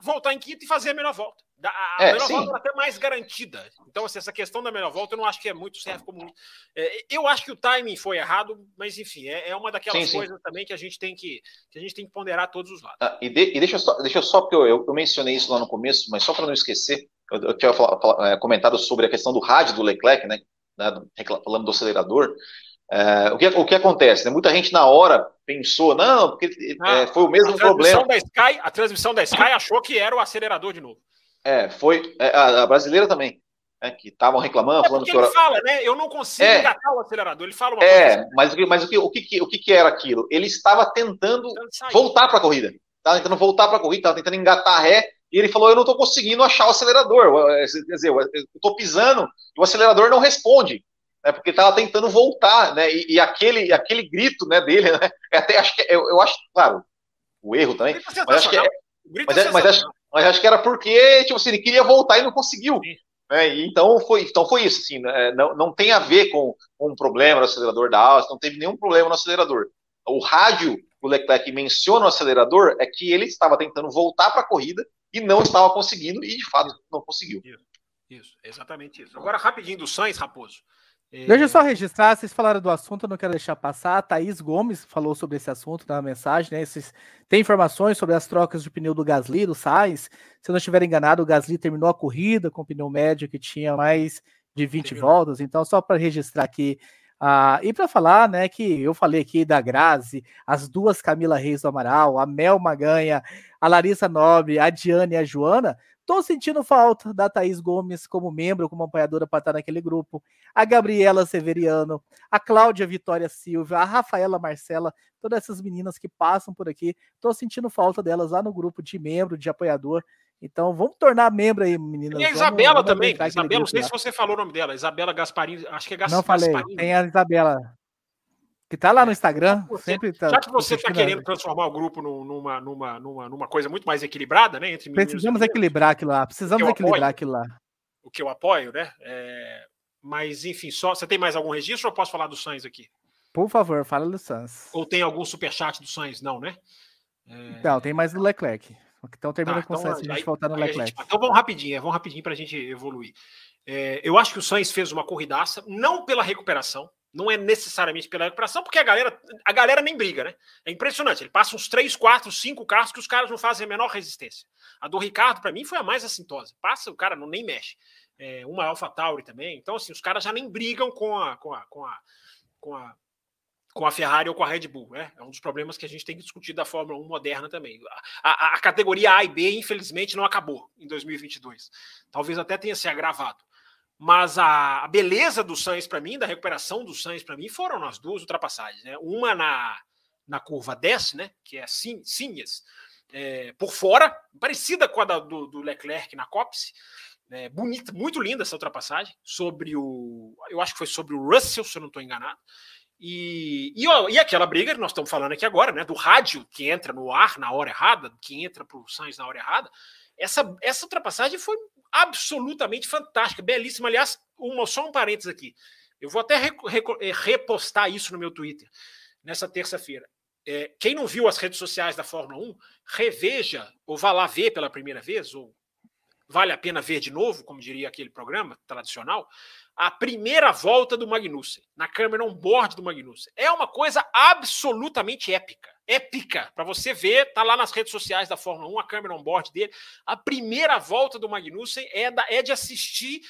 voltar em quinto e fazer a melhor volta. A, é, melhor sim. volta é até mais garantida. Então, assim, essa questão da melhor volta eu não acho que é muito serve como. É, eu acho que o timing foi errado, mas enfim, é, é uma daquelas sim, coisas sim. também que a gente tem que, que a gente tem que ponderar todos os lados. Ah, e, de, e, deixa, eu só, deixa eu só, porque eu, eu, mencionei isso lá no começo, mas só para não esquecer, eu, eu tinha é, comentado sobre a questão do rádio do Leclerc, né? né falando do acelerador. É, o, que, o que acontece? Né? Muita gente na hora pensou, não, porque ah, é, foi o mesmo a problema. Da Sky, a transmissão da Sky achou que era o acelerador de novo. É, foi. É, a, brasileira também. Né, que estavam reclamando, é falando que. Ele fala, né? Eu não consigo é, engatar o acelerador. Ele fala uma é, coisa. Mas, mas o, que, o, que, o que era aquilo? Ele estava tentando voltar para a corrida. Estava tentando voltar para a corrida, estava tentando engatar a ré. E ele falou: Eu não estou conseguindo achar o acelerador. Quer dizer, eu estou pisando e o acelerador não responde né, porque estava tentando voltar, né, e, e, aquele, aquele grito, né, dele, né, é até acho que eu, eu acho, claro, o erro também, mas acho que é, mas, é, mas, acho, mas acho que era porque, tipo assim, ele queria voltar e não conseguiu. Né, então foi, então foi isso, assim, né, não, não tem a ver com, com um problema no acelerador da Austin, não teve nenhum problema no acelerador. O rádio o Leclerc menciona o acelerador é que ele estava tentando voltar para a corrida e não estava conseguindo, e de fato não conseguiu. Isso, isso exatamente isso. Agora, rapidinho do Sainz, Raposo. Deixa eu só registrar, vocês falaram do assunto, eu não quero deixar passar. A Thaís Gomes falou sobre esse assunto na mensagem, né? Esses, tem informações sobre as trocas de pneu do Gasly, do Sainz. Se eu não estiver enganado, o Gasly terminou a corrida com pneu médio que tinha mais de 20 voltas. Então, só para registrar aqui. Ah, e para falar, né, que eu falei aqui da Grazi, as duas Camila Reis do Amaral, a Mel Maganha, a Larissa Nobre, a Diane e a Joana, Tô sentindo falta da Thaís Gomes como membro, como apoiadora para estar naquele grupo. A Gabriela Severiano, a Cláudia Vitória Silva, a Rafaela Marcela, todas essas meninas que passam por aqui. Tô sentindo falta delas lá no grupo de membro, de apoiador. Então vamos tornar membro aí, meninas. E a Isabela vamos, vamos também. Isabela, não sei lá. se você falou o nome dela. Isabela Gasparini, acho que é Gasparini. Não falei, tem a Isabela. Que tá lá no Instagram, você, sempre tá. Já que você está querendo transformar o grupo numa, numa, numa, numa coisa muito mais equilibrada, né? Entre Precisamos equilibrar aquilo lá, precisamos equilibrar apoio, aquilo lá. O que eu apoio, né? É, mas, enfim, só. Você tem mais algum registro ou eu posso falar do Sainz aqui? Por favor, fala do Sainz. Ou tem algum superchat do Sainz? Não, né? É... Não, tem mais do Leclerc. Então termina tá, com então, o Sainz, a gente voltar no Leclerc. Gente, então vamos rapidinho, vamos rapidinho para a gente evoluir. É, eu acho que o Sainz fez uma corridaça, não pela recuperação, não é necessariamente pela recuperação, porque a galera, a galera nem briga, né? É impressionante. Ele passa uns 3, 4, 5 carros que os caras não fazem a menor resistência. A do Ricardo, para mim, foi a mais assintosa. Passa, o cara não nem mexe. É, uma Alpha Tauri também. Então, assim, os caras já nem brigam com a, com a, com a, com a, com a Ferrari ou com a Red Bull. Né? É um dos problemas que a gente tem que discutir da Fórmula 1 moderna também. A, a, a categoria A e B, infelizmente, não acabou em 2022. Talvez até tenha se agravado. Mas a, a beleza do Sainz para mim, da recuperação do Sainz para mim, foram nas duas ultrapassagens. Né? Uma na, na curva 10, né? que é Sinhas, é, por fora, parecida com a da, do, do, Leclerc na Copse. É, bonita, muito linda essa ultrapassagem. Sobre o. Eu acho que foi sobre o Russell, se eu não estou enganado. E, e, e, aquela briga que nós estamos falando aqui agora, né? Do rádio que entra no ar na hora errada, que entra para o Sainz na hora errada. Essa, essa ultrapassagem foi absolutamente fantástica, belíssima. Aliás, uma, só um parênteses aqui. Eu vou até eh, repostar isso no meu Twitter nessa terça-feira. É, quem não viu as redes sociais da Fórmula 1, reveja, ou vá lá ver pela primeira vez, ou vale a pena ver de novo, como diria aquele programa tradicional, a primeira volta do Magnussen, na câmera on-board do Magnussen. É uma coisa absolutamente épica épica para você ver, tá lá nas redes sociais da Fórmula 1, a câmera on board dele. A primeira volta do Magnussen é, da, é de assistir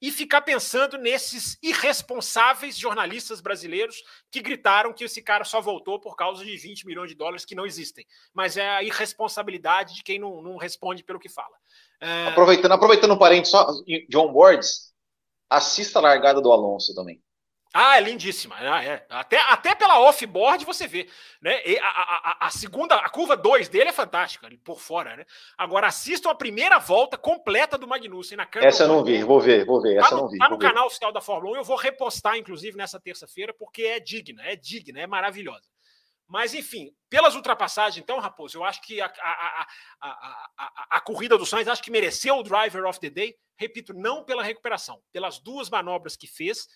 e ficar pensando nesses irresponsáveis jornalistas brasileiros que gritaram que esse cara só voltou por causa de 20 milhões de dólares que não existem. Mas é a irresponsabilidade de quem não, não responde pelo que fala. É... Aproveitando, aproveitando um parente só de onboards, assista a largada do Alonso também. Ah, é lindíssima. Ah, é. Até, até pela off-board você vê. Né? A, a, a, segunda, a curva 2 dele é fantástica, por fora. Né? Agora assistam a primeira volta completa do Magnussen na câmera. Essa eu não vi, vou ver, vou ver. Essa tá no, não vi. Tá no canal oficial da Fórmula 1, eu vou repostar, inclusive, nessa terça-feira, porque é digna, é digna, é maravilhosa. Mas, enfim, pelas ultrapassagens, então, Raposo, eu acho que a, a, a, a, corrida do Sainz acho que mereceu o Driver of the Day. Repito, não pela recuperação, pelas duas manobras que fez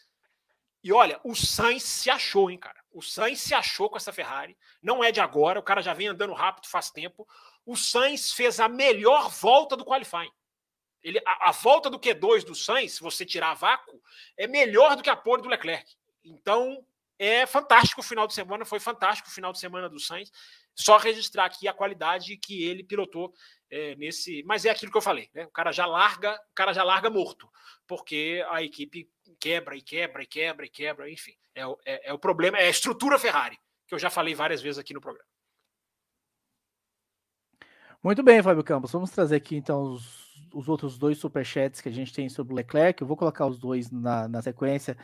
e olha, o Sainz se achou, hein, cara? O Sainz se achou com essa Ferrari. Não é de agora, o cara já vem andando rápido faz tempo. O Sainz fez a melhor volta do qualifying. Ele, a, a volta do Q2 do Sainz, se você tirar vácuo, é melhor do que a pole do Leclerc. Então, é fantástico o final de semana, foi fantástico o final de semana do Sainz. Só registrar aqui a qualidade que ele pilotou é, nesse. Mas é aquilo que eu falei, né? O cara já larga, o cara já larga morto, porque a equipe quebra e quebra e quebra e quebra, enfim. É, é, é o problema, é a estrutura Ferrari, que eu já falei várias vezes aqui no programa. Muito bem, Fábio Campos. Vamos trazer aqui então os, os outros dois superchats que a gente tem sobre o Leclerc. Eu vou colocar os dois na, na sequência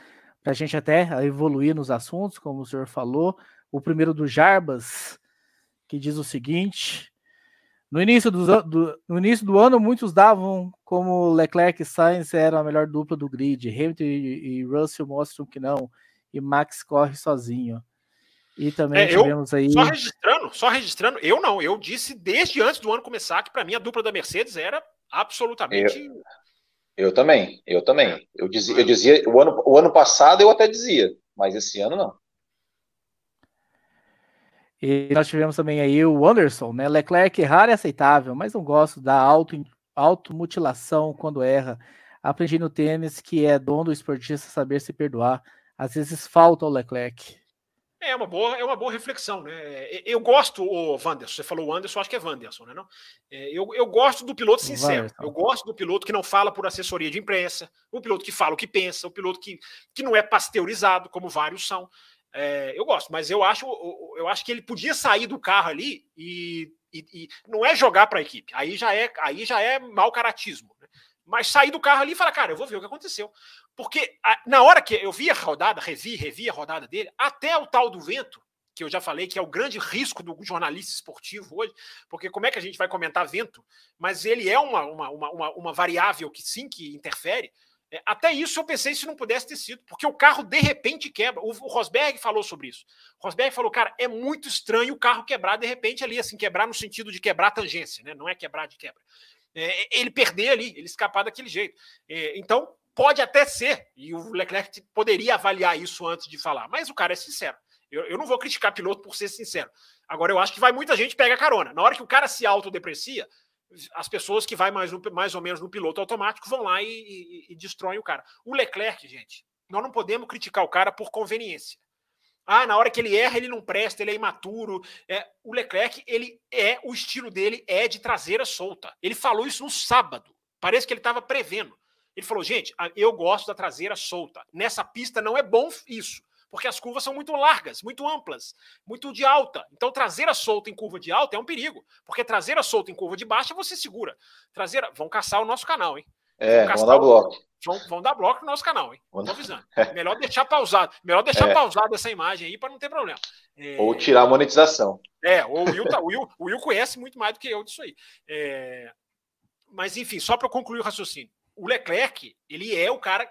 para a gente até evoluir nos assuntos, como o senhor falou. O primeiro do Jarbas, que diz o seguinte: no início do, do, no início do ano, muitos davam como Leclerc e Sainz eram a melhor dupla do grid. Hamilton e, e Russell mostram que não. E Max corre sozinho. E também é, tivemos aí. Só registrando, só registrando, eu não. Eu disse desde antes do ano começar que para mim a dupla da Mercedes era absolutamente. Eu, eu também, eu também. Eu dizia, eu dizia o, ano, o ano passado eu até dizia, mas esse ano não. E nós tivemos também aí o Anderson, né? Leclerc errar é aceitável, mas não gosto da auto, automutilação quando erra. Aprendi no tênis que é dom do esportista saber se perdoar. Às vezes falta o Leclerc. É uma boa, é uma boa reflexão, né? Eu gosto, o Wanderson, você falou o Anderson, acho que é Wanderson, né? Não? É, eu, eu gosto do piloto sincero, eu gosto do piloto que não fala por assessoria de imprensa, o piloto que fala o que pensa, o piloto que, que não é pasteurizado, como vários são. É, eu gosto, mas eu acho, eu acho que ele podia sair do carro ali e, e, e não é jogar para a equipe. Aí já é, aí já é mau caratismo. Né? Mas sair do carro ali e falar, cara, eu vou ver o que aconteceu. Porque a, na hora que eu vi a rodada, revi, revi a rodada dele, até o tal do vento, que eu já falei que é o grande risco do jornalista esportivo hoje, porque como é que a gente vai comentar vento? Mas ele é uma, uma, uma, uma variável que sim que interfere. É, até isso eu pensei se não pudesse ter sido, porque o carro de repente quebra. O, Rosberg falou sobre isso. O Rosberg falou, cara, é muito estranho o carro quebrar de repente ali, assim, quebrar no sentido de quebrar a tangência, né? Não é quebrar de quebra. É, ele perder ali, ele escapar daquele jeito. É, então, pode até ser, e o Leclerc poderia avaliar isso antes de falar, mas o cara é sincero. Eu, eu não vou criticar piloto por ser sincero. Agora, eu acho que vai muita gente pega carona. Na hora que o cara se autodeprecia, as pessoas que vai mais, mais ou menos no piloto automático vão lá e, e, e destroem o cara. O Leclerc, gente, nós não podemos criticar o cara por conveniência. Ah, na hora que ele erra, ele não presta, ele é imaturo. É, o Leclerc, ele é, o estilo dele é de traseira solta. Ele falou isso no sábado. Parece que ele estava prevendo. Ele falou, gente, eu gosto da traseira solta. Nessa pista não é bom isso porque as curvas são muito largas, muito amplas, muito de alta. Então, traseira solta em curva de alta é um perigo, porque traseira solta em curva de baixa você segura. Traseira. Vão caçar o nosso canal, hein? É, vão, vão dar bloco. Vão, vão, dar bloco no nosso canal, hein? Tô avisando. Melhor deixar pausado. Melhor deixar é. pausado essa imagem aí para não ter problema. É... Ou tirar a monetização. É, o Will, tá, o, Will, o Will conhece muito mais do que eu disso aí. É... Mas, enfim, só para concluir o raciocínio o Leclerc, ele é o cara.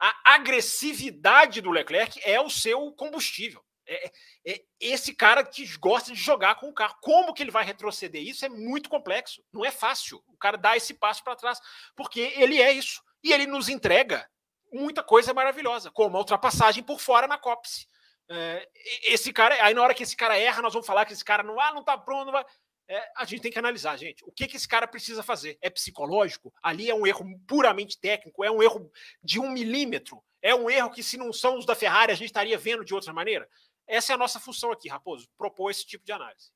A, a, agressividade do Leclerc é o seu combustível. É, é, é, esse cara que gosta de jogar com o carro. Como que ele vai retroceder isso é muito complexo. Não é fácil o cara dar esse passo para trás, porque ele é isso. E ele nos entrega muita coisa maravilhosa, como a ultrapassagem por fora na Copse. É, esse cara, aí na hora que esse cara erra, nós vamos falar que esse cara não, ah, não tá pronto, não vai é, a gente tem que analisar, gente. O que, que esse cara precisa fazer? É psicológico? Ali é um erro puramente técnico? É um erro de um milímetro? É um erro que, se não são os da Ferrari, a gente estaria vendo de outra maneira? Essa é a nossa função aqui, Raposo, propor esse tipo de análise.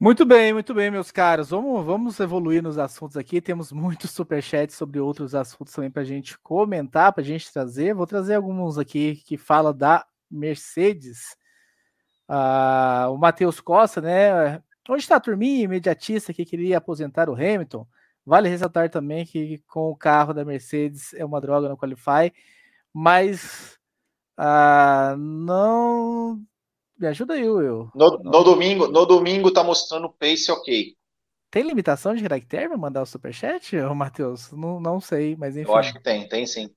Muito bem, muito bem, meus caros. Vamos, vamos evoluir nos assuntos aqui. Temos muitos superchats sobre outros assuntos também para a gente comentar, para a gente trazer. Vou trazer alguns aqui que fala da Mercedes. Ah, o Matheus Costa, né? Onde está a turminha imediatista que queria aposentar o Hamilton? Vale ressaltar também que com o carro da Mercedes é uma droga no Qualify, mas ah, não. Me ajuda aí, Will. No, no, domingo, no domingo tá mostrando o pace ok. Tem limitação de caractere para mandar o superchat, Matheus? Não, não sei, mas enfim. Eu acho que tem, tem sim.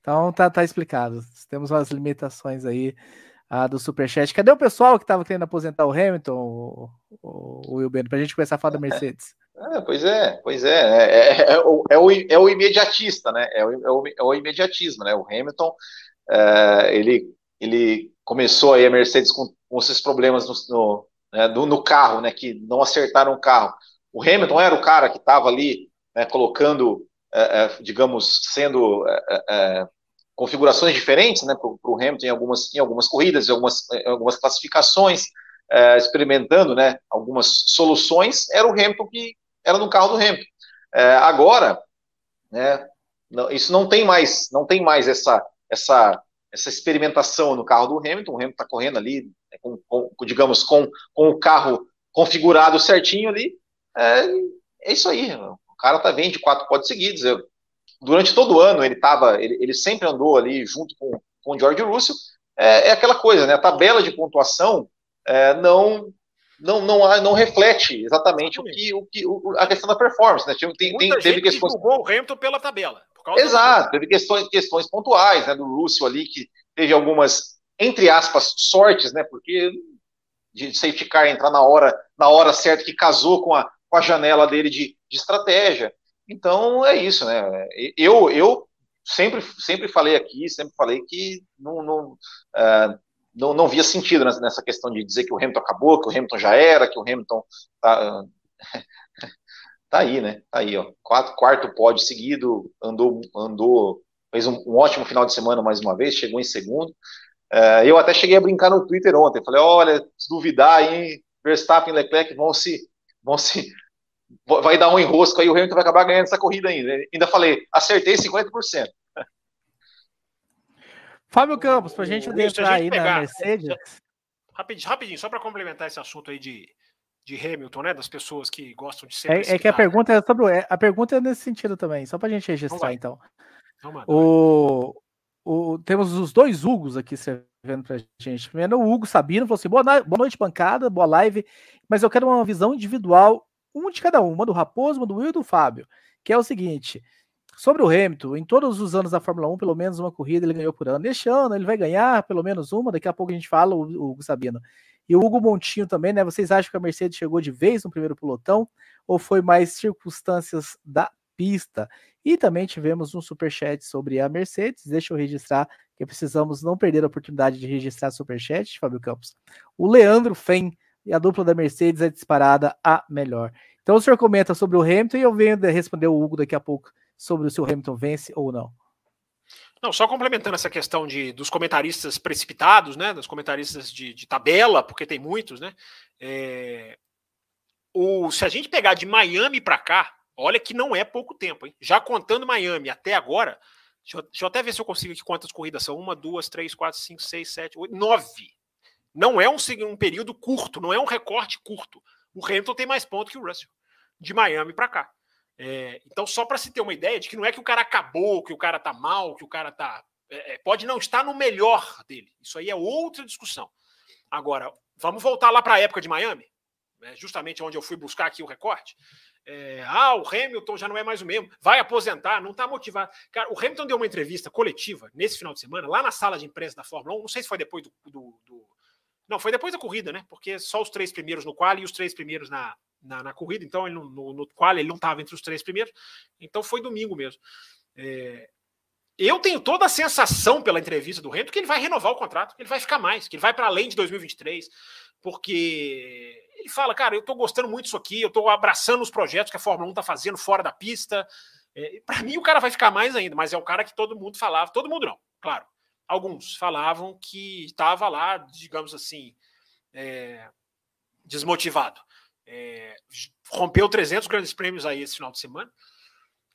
Então tá, tá explicado. Temos umas limitações aí a do Superchat. Cadê o pessoal que estava querendo aposentar o Hamilton, o, o, o Will Bento, para a gente começar a falar da Mercedes? É, pois é, pois é. É, é, é, o, é, o, é o imediatista, né? É o, é o, é o imediatismo, né? O Hamilton, é, ele, ele começou aí a Mercedes com, com esses problemas no, no, né, no, no, carro, né? Que não acertaram o carro. O Hamilton era o cara que estava ali né, colocando, é, é, digamos, sendo configurações diferentes né, para o Hamilton em algumas, em algumas corridas, em algumas, em algumas classificações, é, experimentando né, algumas soluções, era o Hamilton que era no carro do Hamilton. É, agora, né, não, isso não tem mais, não tem mais essa, essa, essa experimentação no carro do Hamilton. O Hamilton está correndo ali, né, com, com, digamos, com, com o carro configurado certinho ali. É, é isso aí. O cara tá bem de quatro pódios seguidos. Eu, durante todo o ano ele estava, ele, ele, sempre andou ali junto com, com o George Russell. É, é aquela coisa, né? A tabela de pontuação é, não não, não, não reflete exatamente o que, o que o, a questão da performance, né? Tem, tem, teve questões. o Hamilton pela tabela. Exato, teve questões, questões pontuais, né? Do Russell ali que teve algumas entre aspas sortes, né? Porque de safety car entrar na hora na hora certa que casou com a, com a janela dele de, de estratégia. Então é isso, né? Eu, eu sempre, sempre falei aqui, sempre falei que não, não, uh, não, não via sentido nessa questão de dizer que o Hamilton acabou, que o Hamilton já era, que o Hamilton tá, tá aí, né? Tá aí, ó. Quatro, quarto pódio seguido, andou, andou, fez um, um, ótimo final de semana mais uma vez, chegou em segundo. Uh, eu até cheguei a brincar no Twitter ontem, falei, olha, se duvidar aí, Verstappen e Leclerc vão se, vão se vai dar um enrosco aí, o Hamilton vai acabar ganhando essa corrida ainda. Ainda falei, acertei 50%. Fábio Campos, para a gente adentrar aí pegar, na Mercedes. Rapidinho, rapidinho só para complementar esse assunto aí de, de Hamilton, né? Das pessoas que gostam de ser. É, é que a pergunta é sobre. A pergunta é nesse sentido também, só para a gente registrar, então. o, o, temos os dois Hugos aqui servendo para gente. Primeiro, o Hugo Sabino falou assim: boa, boa noite, bancada, boa live, mas eu quero uma visão individual um de cada um, uma do Raposo, uma do Will e do Fábio, que é o seguinte. Sobre o Hamilton, em todos os anos da Fórmula 1, pelo menos uma corrida ele ganhou por ano. Neste ano ele vai ganhar pelo menos uma, daqui a pouco a gente fala, o, Hugo Sabino. E o Hugo Montinho também, né? Vocês acham que a Mercedes chegou de vez no primeiro pelotão ou foi mais circunstâncias da pista? E também tivemos um superchat sobre a Mercedes. Deixa eu registrar, que precisamos não perder a oportunidade de registrar superchat, Fábio Campos. O Leandro Fen e a dupla da Mercedes é disparada a melhor. Então o senhor comenta sobre o Hamilton e eu venho responder o Hugo daqui a pouco sobre se o Hamilton vence ou não. Não, só complementando essa questão de, dos comentaristas precipitados, né? Dos comentaristas de, de tabela, porque tem muitos, né? É, o, se a gente pegar de Miami para cá, olha que não é pouco tempo, hein? Já contando Miami até agora, deixa eu, deixa eu até ver se eu consigo aqui quantas corridas são. Uma, duas, três, quatro, cinco, seis, sete, oito, nove. Não é um, um período curto, não é um recorte curto. O Hamilton tem mais pontos que o Russell, de Miami para cá. É, então, só para se ter uma ideia de que não é que o cara acabou, que o cara tá mal, que o cara tá. É, é, pode não estar no melhor dele. Isso aí é outra discussão. Agora, vamos voltar lá para a época de Miami, né, justamente onde eu fui buscar aqui o recorte. É, ah, o Hamilton já não é mais o mesmo, vai aposentar, não está motivado. Cara, o Hamilton deu uma entrevista coletiva nesse final de semana, lá na sala de imprensa da Fórmula 1, não sei se foi depois do, do, do não, foi depois da corrida, né? Porque só os três primeiros no quali e os três primeiros na, na, na corrida, então ele no, no, quali ele não estava entre os três primeiros, então foi domingo mesmo. É, eu tenho toda a sensação pela entrevista do Hamilton que ele vai renovar o contrato, que ele vai ficar mais, que ele vai para além de 2023, porque ele fala, cara, eu estou gostando muito disso aqui, eu estou abraçando os projetos que a Fórmula 1 está fazendo fora da pista. É, para mim, o cara vai ficar mais ainda, mas é o cara que todo mundo falava, todo mundo não, claro alguns falavam que estava lá, digamos assim, é, desmotivado. É, rompeu 300 grandes prêmios aí esse final de semana.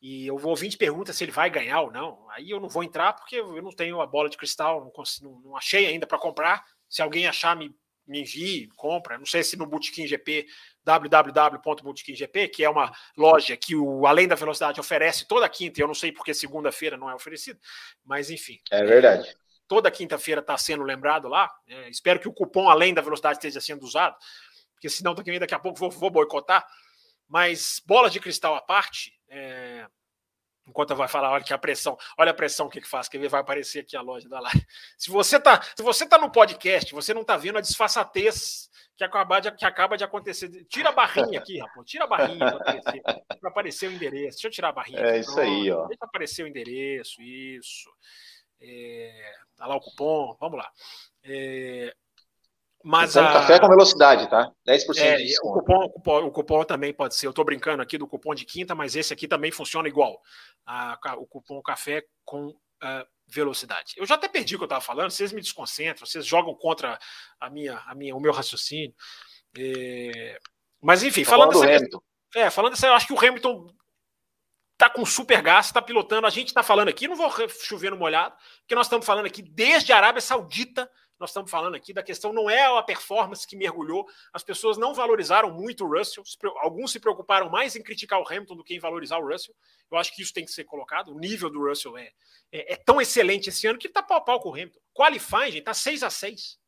E o ouvinte pergunta se ele vai ganhar ou não. Aí eu não vou entrar porque eu não tenho a bola de cristal, não, consigo, não achei ainda para comprar. Se alguém achar, me, me envie, compra. Não sei se no Bootkin GP, www.bootkin.gp, que é uma loja que o Além da Velocidade oferece toda quinta, e eu não sei porque segunda-feira não é oferecido, mas enfim. É verdade toda quinta-feira está sendo lembrado lá. É, espero que o cupom além da velocidade esteja sendo usado, porque senão daqui, daqui a pouco vou, vou boicotar. Mas bola de cristal à parte, é, enquanto vai falar, olha que a pressão, olha a pressão que, que faz, que vai aparecer aqui a loja da live. Se você tá, se você tá no podcast, você não tá vendo a disfarçatez que acaba de, que acaba de acontecer. Tira a barrinha aqui, rapaz. Tira a barrinha para aparecer, aparecer, o endereço. Deixa eu tirar a barrinha. É isso aí, ó. Deixa aparecer o endereço, isso. É, tá lá o cupom, vamos lá. É, mas então, a... café com velocidade, tá? 10% é, de o cupom, o cupom, o, cupom, também pode ser. Eu estou brincando aqui do cupom de quinta, mas esse aqui também funciona igual. A, o cupom café com uh, velocidade. Eu já até perdi o que eu estava falando, vocês me desconcentram, vocês jogam contra a minha, a minha, o meu raciocínio. É, mas enfim, tá falando, falando dessa, é, falando dessa, eu acho que o Hamilton tá com super gás, está pilotando. A gente está falando aqui, não vou chover no molhado, porque nós estamos falando aqui desde a Arábia Saudita. Nós estamos falando aqui da questão, não é a performance que mergulhou. As pessoas não valorizaram muito o Russell. Alguns se preocuparam mais em criticar o Hamilton do que em valorizar o Russell. Eu acho que isso tem que ser colocado. O nível do Russell é, é, é tão excelente esse ano que está pau a pau com o Hamilton. Qualifying, gente, está 6 a 6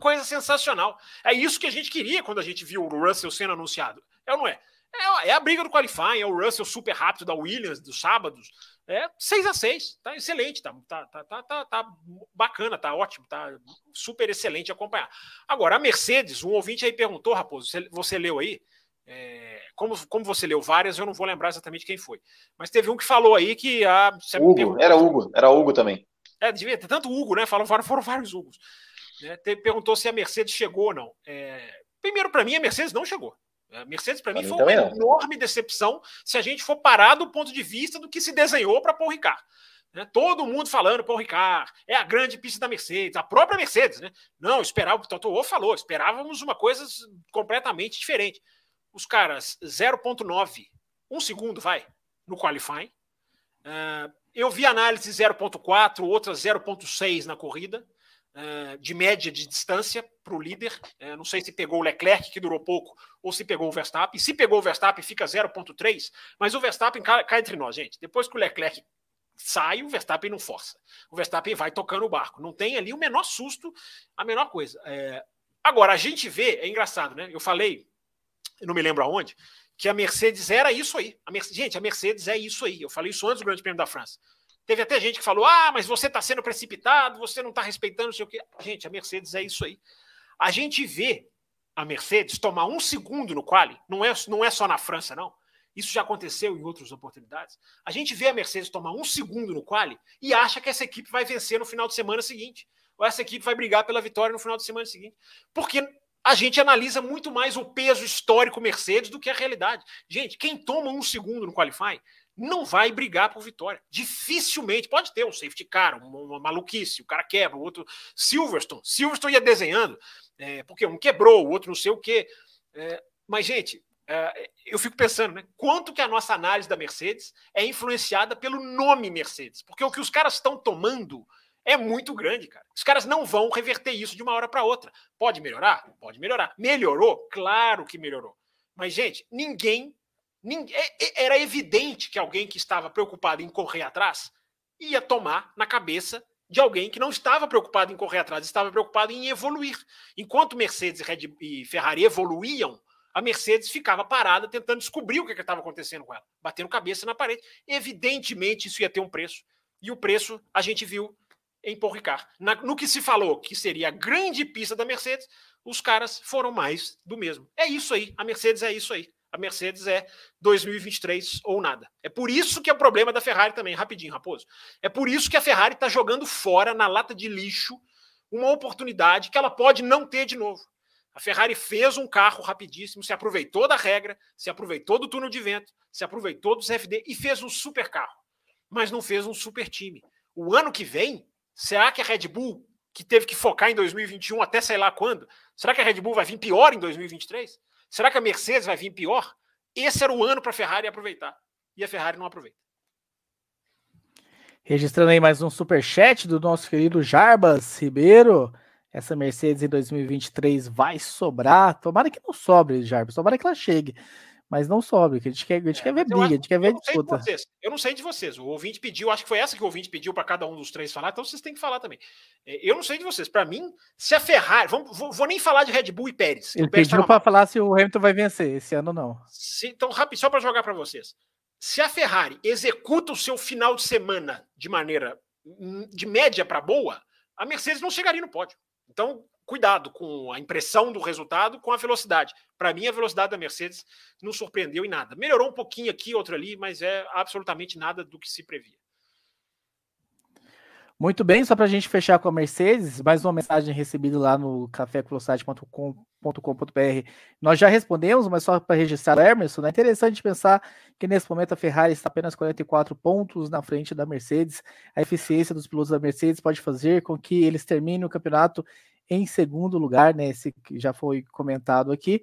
Coisa sensacional. É isso que a gente queria quando a gente viu o Russell sendo anunciado. É ou não é? É, é, a briga do qualifying, é o Russell super rápido da Williams dos sábados. É 6 a 6 tá excelente, tá, tá, tá, tá, tá, bacana, tá ótimo, tá super excelente acompanhar. Agora, a Mercedes, um ouvinte aí perguntou, Raposo, você, você leu aí? É, como, como você leu várias, eu não vou lembrar exatamente quem foi. Mas teve um que falou aí que a. Hugo, era Hugo, era Hugo também. É, devia ter tanto Hugo, né? Falaram, foram vários Hugos. Né? perguntou se a Mercedes chegou ou não. É, primeiro, para mim, a Mercedes não chegou. A Mercedes, para mim, foi uma enorme decepção se a gente for parar do ponto de vista do que se desenhou para Paul Ricard. Né? Todo mundo falando, Paul Ricard, é a grande pista da Mercedes, a própria Mercedes. Né? Não, esperava, o Toto falou, esperávamos uma coisa completamente diferente. Os caras, 0,9, um segundo, vai, no qualifying. Uh, eu vi análise 0,4, outras 0,6 na corrida. Eh, de média de distância para o líder. Eh, não sei se pegou o Leclerc, que durou pouco, ou se pegou o Verstappen. Se pegou o Verstappen, fica 0,3, mas o Verstappen cai, entre nós, gente. Depois que o Leclerc sai, o Verstappen não força. O Verstappen vai tocando o barco. Não tem ali o menor susto, a menor coisa. É... Agora, a gente vê, é engraçado, né? Eu falei, não me lembro aonde, que a Mercedes era isso aí. A Mercedes, gente, a Mercedes é isso aí. Eu falei isso antes do Grande Prêmio da França. Teve até gente que falou: ah, mas você está sendo precipitado, você não está respeitando, não sei o quê. Gente, a Mercedes é isso aí. A gente vê a Mercedes tomar um segundo no quali, não é, não é só na França, não. Isso já aconteceu em outras oportunidades. A gente vê a Mercedes tomar um segundo no quali e acha que essa equipe vai vencer no final de semana seguinte. Ou essa equipe vai brigar pela vitória no final de semana seguinte. Porque a gente analisa muito mais o peso histórico Mercedes do que a realidade. Gente, quem toma um segundo no qualify não vai brigar por vitória. Dificilmente. Pode ter um safety car, uma, maluquice, o cara quebra, o outro. Silverstone. Silverstone ia desenhando, é, porque um quebrou, o outro não sei o quê. É, mas, gente, é, eu fico pensando, né? Quanto que a nossa análise da Mercedes é influenciada pelo nome Mercedes? Porque o que os caras estão tomando é muito grande, cara. Os caras não vão reverter isso de uma hora para outra. Pode melhorar? Pode melhorar. Melhorou? Claro que melhorou. Mas, gente, ninguém era evidente que alguém que estava preocupado em correr atrás ia tomar na cabeça de alguém que não estava preocupado em correr atrás, estava preocupado em evoluir. Enquanto Mercedes e Ferrari evoluíam, a Mercedes ficava parada tentando descobrir o que estava acontecendo com ela, batendo cabeça na parede. Evidentemente, isso ia ter um preço. E o preço a gente viu em Paul Ricard. Na, no que se falou que seria a grande pista da Mercedes, os caras foram mais do mesmo. É isso aí. A Mercedes é isso aí a Mercedes é 2023 ou nada. É por isso que é o problema da Ferrari também, rapidinho, Raposo. É por isso que a Ferrari está jogando fora, na lata de lixo, uma oportunidade que ela pode não ter de novo. A Ferrari fez um carro rapidíssimo, se aproveitou da regra, se aproveitou do túnel de vento, se aproveitou dos FD e fez um super carro. Mas não fez um super time. O ano que vem, será que a Red Bull, que teve que focar em 2021 até sei lá quando, será que a Red Bull vai vir pior em 2023? Será que a Mercedes vai vir pior? Esse era o ano para a Ferrari aproveitar. E a Ferrari não aproveita. Registrando aí mais um super chat do nosso querido Jarbas Ribeiro. Essa Mercedes em 2023 vai sobrar. Tomara que não sobre, Jarbas. Tomara que ela chegue mas não sobe, que a gente quer, a gente é, quer ver briga, a gente quer ver disputa. Eu não sei de vocês, o ouvinte pediu, acho que foi essa que o ouvinte pediu para cada um dos três falar, então vocês têm que falar também. É, eu não sei de vocês, para mim, se a Ferrari, vamos, vou, vou, nem falar de Red Bull e Pérez. Ele Pérez pediu para falar se o Hamilton vai vencer, esse ano não. Se, então, rápido, só para jogar para vocês. Se a Ferrari executa o seu final de semana de maneira hum, de média para boa, a Mercedes não chegaria no pódio. Então, cuidado com a impressão do resultado com a velocidade. Para mim, a velocidade da Mercedes não surpreendeu em nada. Melhorou um pouquinho aqui, outro ali, mas é absolutamente nada do que se previa. Muito bem, só para a gente fechar com a Mercedes, mais uma mensagem recebida lá no cafévelocidade.com.br. Nós já respondemos, mas só para registrar, Emerson, é interessante pensar que nesse momento a Ferrari está apenas 44 pontos na frente da Mercedes. A eficiência dos pilotos da Mercedes pode fazer com que eles terminem o campeonato em segundo lugar, né? Esse que já foi comentado aqui.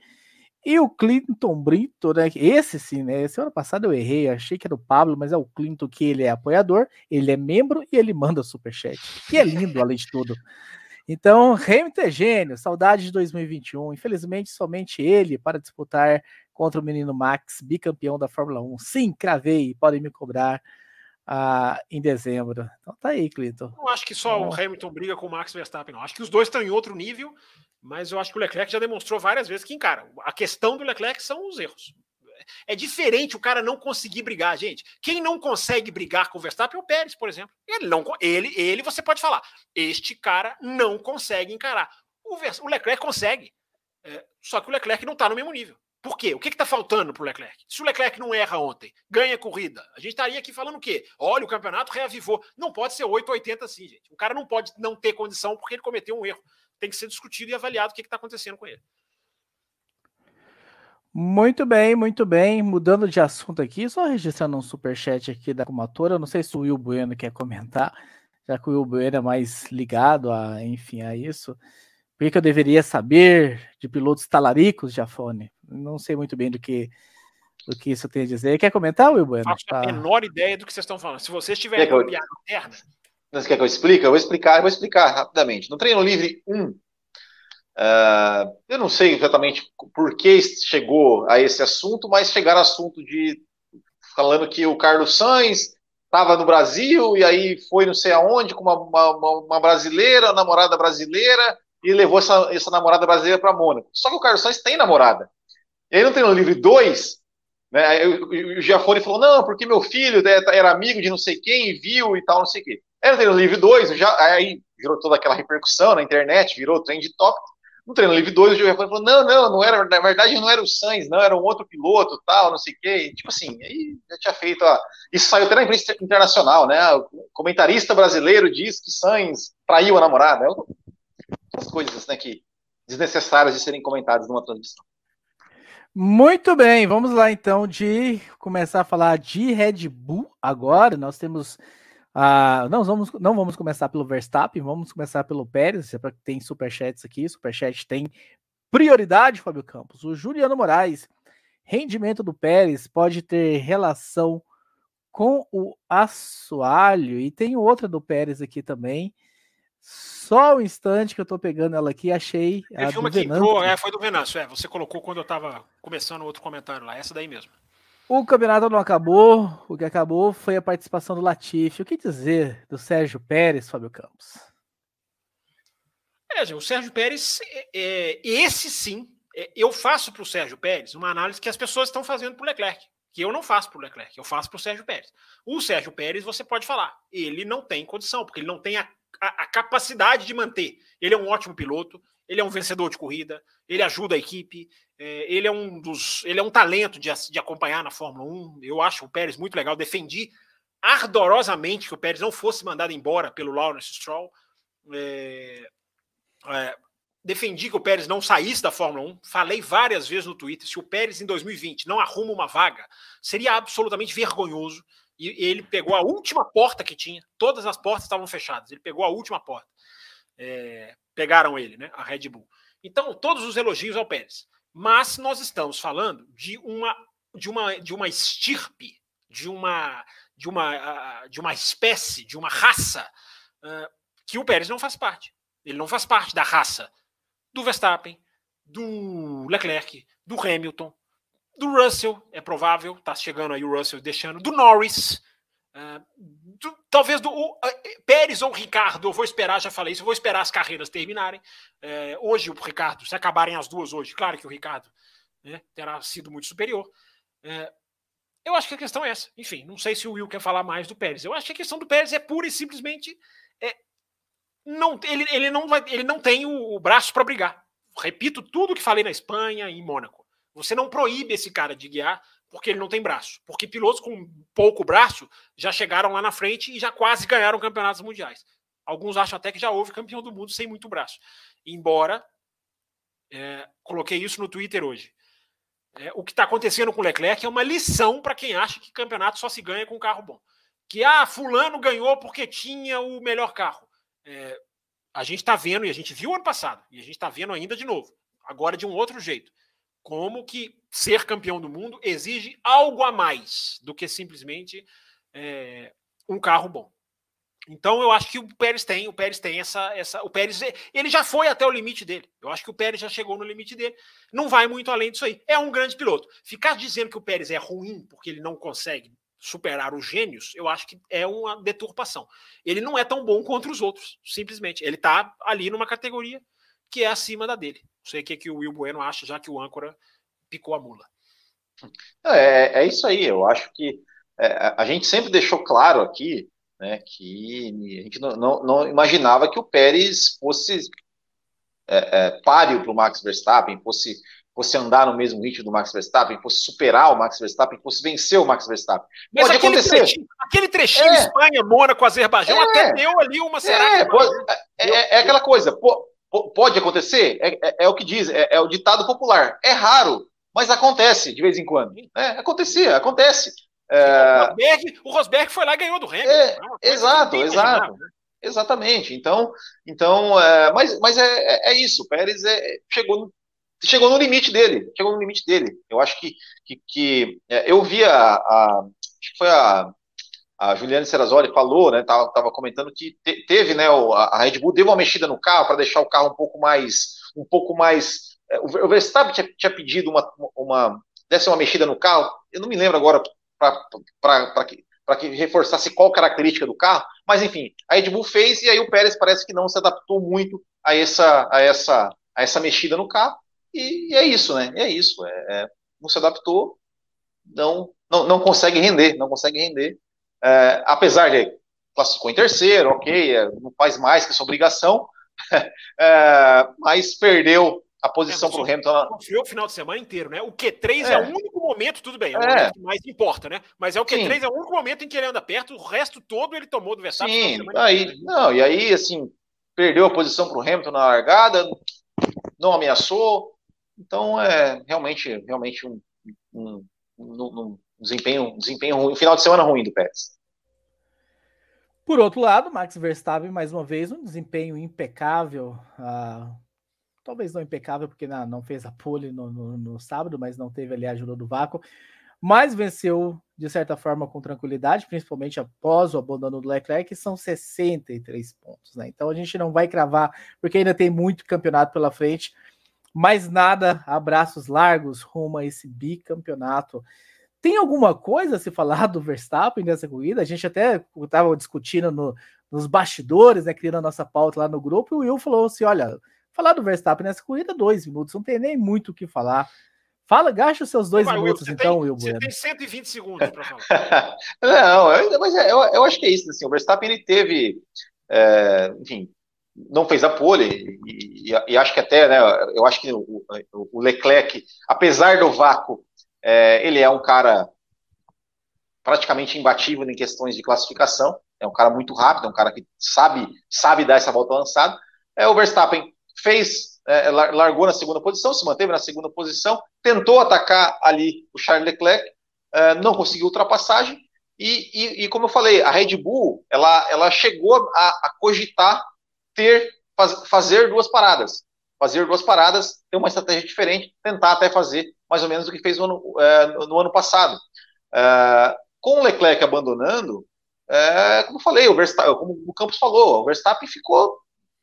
E o Clinton Brito, né? Esse sim, né? Semana passada eu errei, achei que era o Pablo, mas é o Clinton que ele é apoiador, ele é membro e ele manda superchat. Que é lindo, além de tudo. Então, Hamilton é gênio, saudade de 2021. Infelizmente, somente ele para disputar contra o menino Max, bicampeão da Fórmula 1. Sim, cravei, podem me cobrar ah, em dezembro. Então tá aí, Clinton. Não acho que só o Hamilton briga com o Max Verstappen, não. Acho que os dois estão em outro nível, mas eu acho que o Leclerc já demonstrou várias vezes que encara. A questão do Leclerc são os erros. É diferente o cara não conseguir brigar, gente. Quem não consegue brigar com o Verstappen é o Pérez, por exemplo. Ele não, ele, ele você pode falar. Este cara não consegue encarar. O, o Leclerc consegue. É, só que o Leclerc não está no mesmo nível. Por quê? O que está faltando para o Leclerc? Se o Leclerc não erra ontem, ganha corrida, a gente estaria aqui falando o quê? Olha, o campeonato reavivou. Não pode ser 880 assim, gente. O cara não pode não ter condição porque ele cometeu um erro. Tem que ser discutido e avaliado o que está acontecendo com ele. Muito bem, muito bem. Mudando de assunto aqui, só registrando um superchat aqui da Comatora. Não sei se o Will Bueno quer comentar, já que o Will Bueno é mais ligado a, enfim, a isso. Por que, eu deveria saber de pilotos talaricos, Jafone? Não sei muito bem do que do que isso tem a dizer. Quer comentar, Will Bueno? Faço tá... a menor ideia do que vocês estão falando. Se vocês tiverem uma piada interna... Você quer que eu explique? Eu vou explicar, eu vou explicar rapidamente. No treino livre 1, uh, ah, eu não sei exatamente por que chegou a esse assunto, mas chegaram assunto de falando que o Carlos Sainz estava no Brasil e aí foi não sei aonde com uma, uma, uma brasileira, namorada brasileira, e levou essa, essa namorada brasileira para Mônaco. Só que o Carlos Sainz tem namorada. E aí no treino livre 2, Né? O Giafone falou, não, porque meu filho né, era amigo de não sei quem viu e tal, não sei o quê. Era treino livre 2, já, aí virou toda aquela repercussão na internet, virou trem de top. No treino livre 2, o Giafone falou, não, não, não era, na verdade não era o Sainz, não, era um outro piloto, tal, não sei o quê. Tipo assim, aí já tinha feito, ó, isso saiu até na imprensa internacional, né? O comentarista brasileiro diz que Sainz traiu a namorada. As coisas, né, que desnecessárias de serem comentadas numa transmissão. Muito bem, vamos lá então de começar a falar de Red Bull agora. Nós temos. Uh, não, vamos, não vamos começar pelo Verstappen, vamos começar pelo Pérez. É para tem superchats aqui. Superchat tem prioridade, Fábio Campos. O Juliano Moraes, rendimento do Pérez pode ter relação com o assoalho. E tem outra do Pérez aqui também. Só um instante que eu tô pegando ela aqui, achei. a filma aqui, pro, é, foi do Venâncio, é. Você colocou quando eu tava começando outro comentário lá, essa daí mesmo. O campeonato não acabou, o que acabou foi a participação do Latifi. O que dizer do Sérgio Pérez, Fábio Campos? É, o Sérgio Pérez, é, é, esse sim, é, eu faço para o Sérgio Pérez uma análise que as pessoas estão fazendo para o Leclerc, que eu não faço para o Leclerc, eu faço para o Sérgio Pérez. O Sérgio Pérez, você pode falar, ele não tem condição, porque ele não tem a a, a, capacidade de manter. Ele é um ótimo piloto, ele é um vencedor de corrida, ele ajuda a equipe, é, ele é um dos. ele é um talento de, de acompanhar na Fórmula 1. Eu acho o Pérez muito legal. Defendi ardorosamente que o Pérez não fosse mandado embora pelo Lawrence Stroll. É, é, defendi que o Pérez não saísse da Fórmula 1. Falei várias vezes no Twitter: se o Pérez em 2020 não arruma uma vaga, seria absolutamente vergonhoso e ele pegou a última porta que tinha. Todas as portas estavam fechadas. Ele pegou a última porta. É, pegaram ele, né? A Red Bull. Então, todos os elogios ao Pérez. Mas nós estamos falando de uma de uma de uma estirpe, de uma de uma de uma espécie, de uma raça uh, que o Pérez não faz parte. Ele não faz parte da raça do Verstappen, do Leclerc, do Hamilton, do Russell, é provável, tá chegando aí o Russell deixando, do Norris, uh, do, talvez do uh, Pérez ou Ricardo, eu vou esperar, já falei isso, eu vou esperar as carreiras terminarem. Uh, hoje o Ricardo, se acabarem as duas hoje, claro que o Ricardo né, terá sido muito superior. eu acho que a questão é essa. Enfim, não sei se o Will quer falar mais do Pérez. Eu acho que a questão do Pérez é pura e simplesmente é, não, ele, ele, não vai, ele não tem o, o braço para brigar. Repito tudo que falei na Espanha e em Mônaco você não proíbe esse cara de guiar porque ele não tem braço. Porque pilotos com pouco braço já chegaram lá na frente e já quase ganharam campeonatos mundiais. Alguns acham até que já houve campeão do mundo sem muito braço. Embora, é, coloquei isso no Twitter hoje. É, o que está acontecendo com o Leclerc é uma lição para quem acha que campeonato só se ganha com carro bom. Que, ah, fulano ganhou porque tinha o melhor carro. É, a gente está vendo, e a gente viu ano passado, e a gente está vendo ainda de novo, agora de um outro jeito como que ser campeão do mundo exige algo a mais do que simplesmente é, um carro bom. Então eu acho que o Pérez tem, o Pérez tem essa, essa, o Pérez ele já foi até o limite dele. Eu acho que o Pérez já chegou no limite dele. Não vai muito além disso aí. É um grande piloto. Ficar dizendo que o Pérez é ruim porque ele não consegue superar os gênios, eu acho que é uma deturpação. Ele não é tão bom contra os outros, simplesmente. Ele está ali numa categoria que é acima da dele. Não sei o que, que o Will Bueno acha, já que o âncora picou a mula. É, é isso aí, eu acho que é, a gente sempre deixou claro aqui né, que a gente não, não, não imaginava que o Pérez fosse é, é, páreo para o Max Verstappen, fosse, fosse andar no mesmo ritmo do Max Verstappen, fosse superar o Max Verstappen, fosse vencer o Max Verstappen. Mas Pode aquele acontecer. Trechinho, aquele trechinho é. Espanha, Mônaco, Azerbaijão, é. até deu ali uma será é, é, é, aquela coisa, pô, Pode acontecer? É, é, é o que diz, é, é, o ditado popular. É raro, mas acontece de vez em quando. É, acontecia, acontece. É... O, Rosberg, o, Rosberg, foi lá e ganhou do Hamilton. É, exato, exato. Né? Exatamente. Então, então é, mas, mas é, é, isso. O Pérez chegou, no, chegou no limite dele. Chegou no limite dele. Eu acho que, que, que eu vi a, a, Acho que foi a a Juliane Serrazoli falou, né, tava, tava comentando que te, teve, né, a Red Bull deu uma mexida no carro para deixar o carro um pouco mais, um pouco mais, é, o Verstappen tinha, tinha pedido uma, uma, desse uma mexida no carro, eu não me lembro agora para que, que reforçasse qual característica do carro, mas enfim, a Red Bull fez e aí o Pérez parece que não se adaptou muito a essa, a essa, a essa mexida no carro, e, e é isso, né, é isso, é, é, não se adaptou, não, não, não consegue render, não consegue render. É, apesar de classificou em terceiro, ok, é, não faz mais que essa obrigação, é, mas perdeu a posição é, para o Hamilton. Confiou o final de semana inteiro, né? O Q3 é, é o único momento, tudo bem, é o é. momento que mais importa, né? Mas é o Q3 Sim. é o único momento em que ele anda perto, o resto todo ele tomou do Verstappen. Sim, aí, não, e aí, assim, perdeu a posição para o Hamilton na largada, não ameaçou, então é realmente, realmente um, um, um, um desempenho, desempenho ruim, final de semana ruim do Pérez. Por outro lado, Max Verstappen, mais uma vez, um desempenho impecável. Uh, talvez não impecável, porque não, não fez a pole no, no, no, sábado, mas não teve ali a ajuda do vácuo. Mas venceu, de certa forma, com tranquilidade, principalmente após o abandono do Leclerc, que são 63 pontos. Né? Então a gente não vai cravar, porque ainda tem muito campeonato pela frente. Mas nada, abraços largos rumo a esse bicampeonato. Tem alguma coisa a se falar do Verstappen nessa corrida? A gente até estava discutindo no, nos bastidores, né, criando a nossa pauta lá no grupo, e o Will falou assim: olha, falar do Verstappen nessa corrida, dois minutos, não tem nem muito o que falar. Fala, gasta os seus dois Vai, minutos, Will, então, Will Bueno. Você tem 120 segundos para falar. não, eu, mas é, eu, eu, acho que é isso. Assim, o Verstappen ele teve, é, enfim, não fez a pole, e, e, e, acho que até, né, eu acho que o, o Leclerc, apesar do vácuo, é, ele é um cara praticamente imbatível em questões de classificação. É um cara muito rápido, é um cara que sabe, sabe dar essa volta lançada. É, o Verstappen fez, é, largou na segunda posição, se manteve na segunda posição, tentou atacar ali o Charles Leclerc, é, não conseguiu ultrapassagem. E, e, e, como eu falei, a Red Bull ela, ela chegou a, a cogitar ter faz, fazer duas paradas, fazer duas paradas, ter uma estratégia diferente, tentar até fazer mais ou menos o que fez no ano, é, no ano passado. É, com o Leclerc abandonando, é, como falei, o Verstappen, como o Campos falou, o Verstappen ficou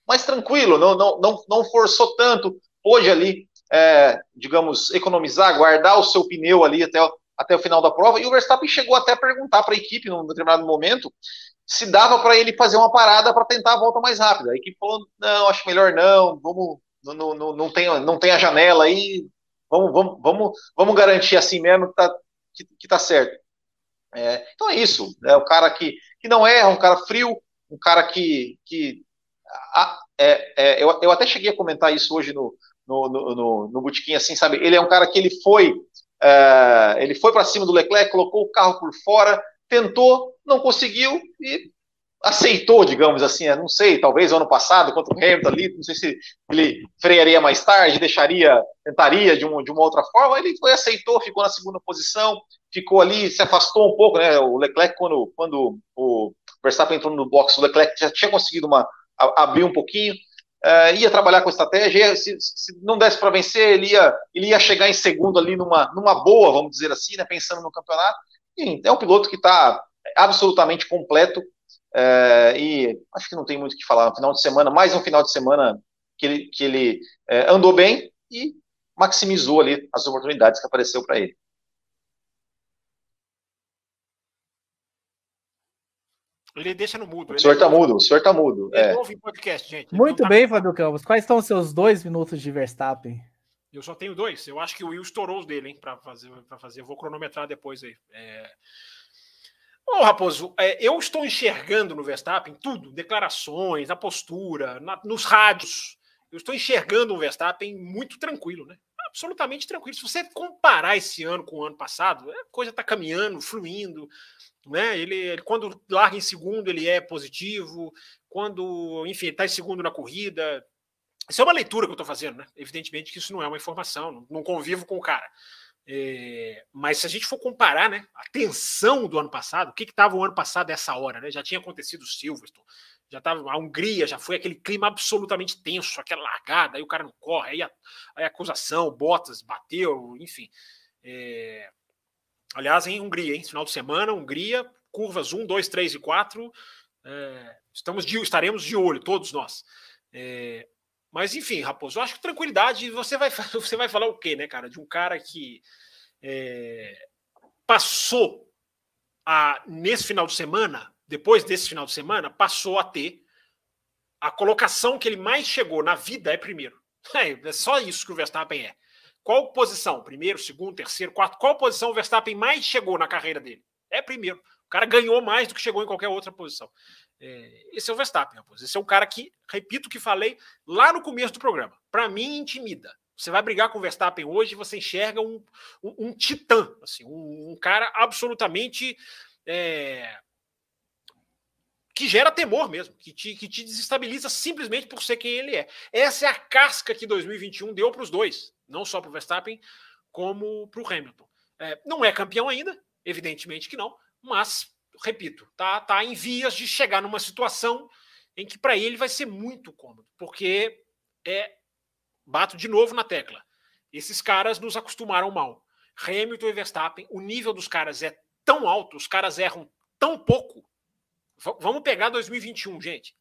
mais tranquilo, não, não, não, não forçou tanto, pôde ali, é, digamos, economizar, guardar o seu pneu ali até, até o final da prova, e o Verstappen chegou até a perguntar para a equipe, num determinado momento, se dava para ele fazer uma parada para tentar a volta mais rápida. A equipe falou, não, acho melhor não, vamos, não, não, não, tem, não tem a janela aí, Vamos, vamos, vamos, vamos garantir assim mesmo que tá, que, que tá certo. É, então é isso. É o cara que, que não erra, um cara frio, um cara que. que a, é, é, eu, eu até cheguei a comentar isso hoje no, no, no, no, no Botequim, assim, sabe? Ele é um cara que ele foi. É, ele foi para cima do Leclerc, colocou o carro por fora, tentou, não conseguiu e aceitou, digamos assim, não sei, talvez ano passado, contra o Hamilton ali, não sei se ele frearia mais tarde, deixaria, tentaria de, um, de uma outra forma, ele foi, aceitou, ficou na segunda posição, ficou ali, se afastou um pouco, né, o Leclerc, quando, quando o Verstappen entrou no box, o Leclerc já tinha conseguido uma, a, abrir um pouquinho, uh, ia trabalhar com estratégia, se, se não desse para vencer, ele ia, ele ia chegar em segundo ali numa, numa boa, vamos dizer assim, né, pensando no campeonato, Enfim, é um piloto que está absolutamente completo, é, e acho que não tem muito o que falar. No final de semana, mais um final de semana que ele, que ele é, andou bem e maximizou ali as oportunidades que apareceu para ele. Ele deixa no mudo. O senhor está mudo, o senhor está mudo. É. podcast, gente. Muito tá... bem, Fábio Campos. Quais estão os seus dois minutos de Verstappen? Eu só tenho dois. Eu acho que o Will estourou os dele, hein, para fazer, fazer. Eu vou cronometrar depois aí. É... Bom, Raposo, é, eu estou enxergando no Verstappen tudo, declarações, a postura, na, nos rádios. Eu estou enxergando um Verstappen muito tranquilo, né? Absolutamente tranquilo. Se você comparar esse ano com o ano passado, a coisa está caminhando, fluindo, né? Ele, ele, quando larga em segundo, ele é positivo. Quando, enfim, está em segundo na corrida. Isso é uma leitura que eu estou fazendo, né? Evidentemente que isso não é uma informação, não, não convivo com o cara. É, mas se a gente for comparar né, a tensão do ano passado, o que estava o ano passado essa hora? Né? Já tinha acontecido o Silverstone, já estava a Hungria, já foi aquele clima absolutamente tenso, aquela largada, aí o cara não corre, aí a, aí a acusação, Bottas bateu, enfim. É, aliás, em Hungria, hein, final de semana, Hungria, curvas 1, 2, 3 e 4, é, estamos de, estaremos de olho, todos nós. É, mas enfim, Raposo, eu acho que tranquilidade. Você vai, você vai falar o quê, né, cara? De um cara que é, passou a, nesse final de semana, depois desse final de semana, passou a ter a colocação que ele mais chegou na vida é primeiro. É, é só isso que o Verstappen é. Qual posição? Primeiro, segundo, terceiro, quarto? Qual posição o Verstappen mais chegou na carreira dele? É primeiro. O cara ganhou mais do que chegou em qualquer outra posição. É, esse é o Verstappen, rapaz. Esse é um cara que, repito o que falei lá no começo do programa, para mim intimida. Você vai brigar com o Verstappen hoje, você enxerga um, um, um titã, assim, um, um cara absolutamente é, que gera temor mesmo, que te, que te desestabiliza simplesmente por ser quem ele é. Essa é a casca que 2021 deu para os dois, não só para o Verstappen, como para o Hamilton. É, não é campeão ainda, evidentemente que não, mas, repito, tá, tá em vias de chegar numa situação em que para ele vai ser muito cômodo, porque é bato de novo na tecla. Esses caras nos acostumaram mal. Hamilton e Verstappen, o nível dos caras é tão alto, os caras erram tão pouco Vamos pegar 2021, gente.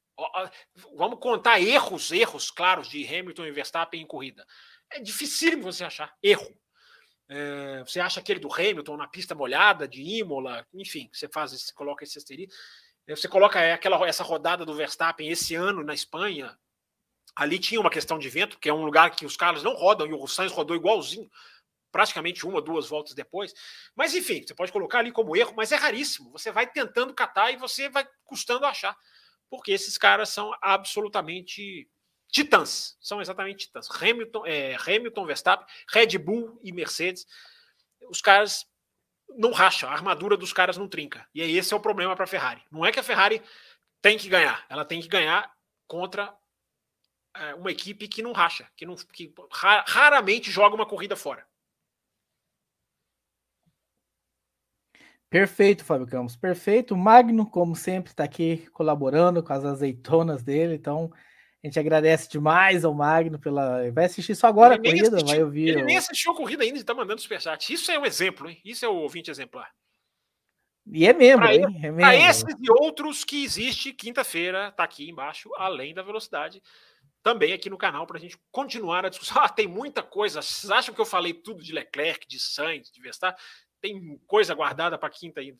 Vamos contar erros, erros claros de Hamilton e Verstappen em corrida. É dificílimo você achar erro. É, você acha aquele do Hamilton na pista molhada de Imola, enfim, você faz, você coloca esse asterisco. É, você coloca aquela, essa rodada do Verstappen esse ano na Espanha. Ali tinha uma questão de vento, que é um lugar que os carros não rodam, e o Sainz rodou igualzinho praticamente uma, duas voltas depois. Mas enfim, você pode colocar ali como erro, mas é raríssimo. Você vai tentando catar e você vai custando achar, porque esses caras são absolutamente titãs, são exatamente titãs. Hamilton, é, Hamilton, Verstappen, Red Bull e Mercedes, os caras não racham, a armadura dos caras não trinca. E aí esse é o problema para a Ferrari. Não é que a Ferrari tem que ganhar, ela tem que ganhar contra é, uma equipe que não racha, que, não, que raramente joga uma corrida fora. Perfeito, Fábio Campos, perfeito. Magno, como sempre, está aqui colaborando com as azeitonas dele, então a gente agradece demais ao Magno pela. Vai assistir só agora a corrida, assistiu, vai ouvir. Ele nem assistiu a corrida ainda e está mandando superchat. Isso é um exemplo, hein? Isso é o ouvinte exemplar. E é mesmo, pra, hein? É esses e outros que existe, quinta-feira, está aqui embaixo, além da velocidade, também aqui no canal, para a gente continuar a discussão. Ah, tem muita coisa. Vocês acham que eu falei tudo de Leclerc, de Sainz, de Verstappen? tem coisa guardada para quinta ainda.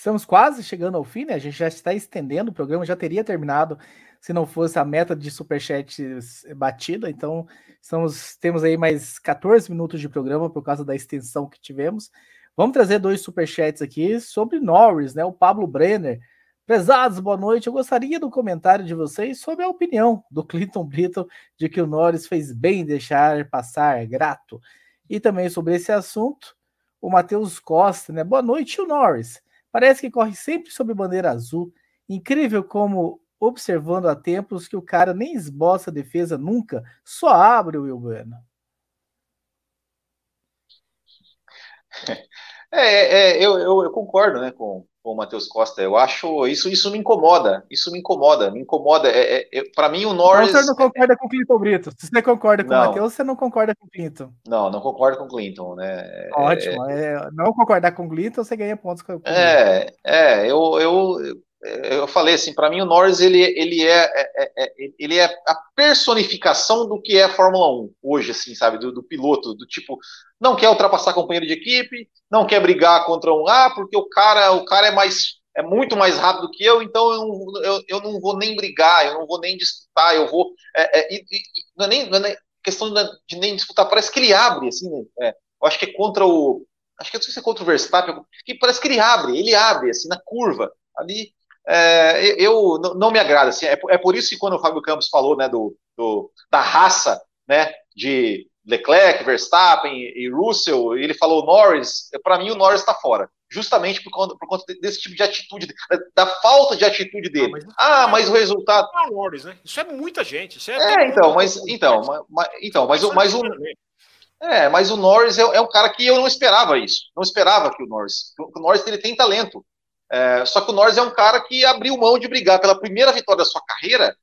Estamos quase chegando ao fim, né? A gente já está estendendo, o programa já teria terminado se não fosse a meta de superchats batida. Então, estamos, temos aí mais 14 minutos de programa por causa da extensão que tivemos. Vamos trazer dois superchats aqui sobre Norris, né? O Pablo Brenner. Prezados, boa noite. Eu gostaria do comentário de vocês sobre a opinião do Clinton Britton de que o Norris fez bem deixar passar grato. E também sobre esse assunto, o Matheus Costa, né? Boa noite, o Norris. Parece que corre sempre sob bandeira azul. Incrível como, observando há tempos, que o cara nem esboça a defesa nunca, só abre o Will. É, é eu, eu, eu, concordo né, com, com o Matheus Costa. Eu acho isso, isso me incomoda. Isso me incomoda. Me incomoda. É, é, para mim, o Norris. Então, você não concorda com o Clinton Brito. Se você concorda com não. o Matheus, você não concorda com o Clinton. Não, não concordo com o Clinton, né? Ótimo. É, não concordar com o Clinton, você ganha pontos com o Clinton. É, é eu, eu, eu falei assim, para mim o Norris ele, ele é, é, é, ele é a personificação do que é a Fórmula 1 hoje, assim, sabe, do, do, piloto, do tipo, não quer ultrapassar companheiro de equipe, não quer brigar contra um A, porque o cara, o cara é mais é muito mais rápido que eu, então eu eu, eu não vou nem brigar, eu não vou nem disputar, eu vou é, é, e, não, é nem, não é nem questão de nem disputar, parece que ele abre, assim, né? É, eu acho que é contra o acho que não sei se é contra o Verstappen, que parece que ele abre, ele abre assim na curva ali é, eu não me agrada. Assim, é, é, por isso que quando o Fábio Campos falou né, do, do, da raça né, de Leclerc, Verstappen e Russell, ele falou Norris, para mim o Norris está fora. Justamente por conta, por conta, desse tipo de atitude, da falta de atitude dele. Ah, mas, ah, mas o resultado. Não é Norris, né? Isso é muita gente. Isso é, é então, mas, então, mas, então, mas, o, mas o. É, mas o Norris é, é, um cara que eu não esperava isso. Não esperava que o Norris. O Norris ele tem talento. É, só que o Norris é um cara que abriu mão de brigar pela primeira vitória da sua carreira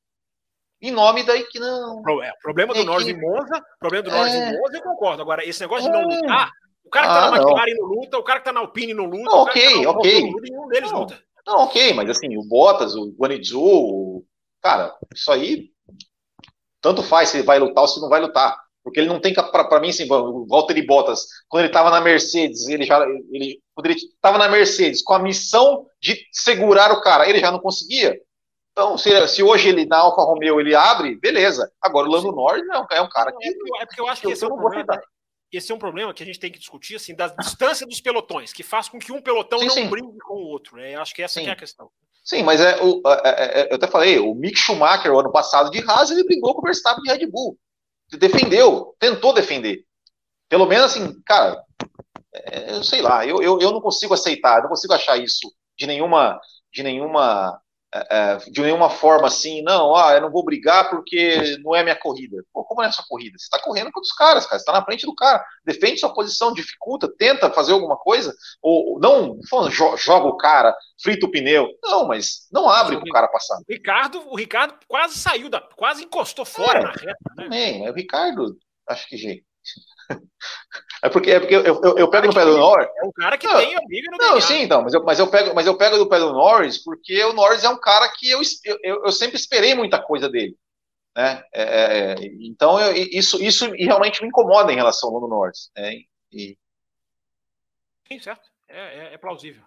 em nome daí que não. É, problema do é Norris que... em Monza, problema do Norris é... em Monza, eu concordo. Agora, esse negócio de não é. lutar, o cara que tá ah, na McLaren não. não luta, o cara que tá na Alpine não luta, não, ok, tá ok. Não luta, nenhum deles não, luta. Não, ok, mas assim, o Bottas, o Guanizu, o... cara, isso aí tanto faz se vai lutar ou se não vai lutar. Porque ele não tem, para mim, assim, o Valtteri Bottas, quando ele estava na Mercedes, ele já, ele, quando ele estava na Mercedes com a missão de segurar o cara, ele já não conseguia. Então, se, se hoje ele na Alfa Romeo ele abre, beleza. Agora o Lando Norris não, é um cara que. É porque eu acho que esse é, um problema, esse é um problema que a gente tem que discutir, assim, da distância dos pelotões, que faz com que um pelotão sim, não sim. brinque com o outro. Né? Acho que essa que é a questão. Sim, mas é, o, é, é, eu até falei, o Mick Schumacher, o ano passado de Haas, ele brigou com o Verstappen de Red Bull. Defendeu, tentou defender. Pelo menos assim, cara, é, sei lá, eu, eu, eu não consigo aceitar, não consigo achar isso de nenhuma, de nenhuma de nenhuma forma assim, não, ah, eu não vou brigar porque não é minha corrida. Pô, como é a sua corrida? Você está correndo com os caras, cara, você está na frente do cara, defende sua posição, dificulta, tenta fazer alguma coisa, ou não, joga o cara, frita o pneu. Não, mas não abre para o cara passar. O Ricardo, o Ricardo quase saiu da, quase encostou fora é, na reta. Né? Também, o Ricardo, acho que. É porque, é porque eu, eu, eu pego no pé do Norris. É o cara que não, tem amigo no Não, DNA. sim, então, mas eu, mas, eu pego, mas eu pego do pé do Norris porque o Norris é um cara que eu, eu, eu sempre esperei muita coisa dele. Né? É, é, é então, eu, isso, isso realmente me incomoda em relação ao Norris. Né? E... Sim, certo. É, é, é plausível.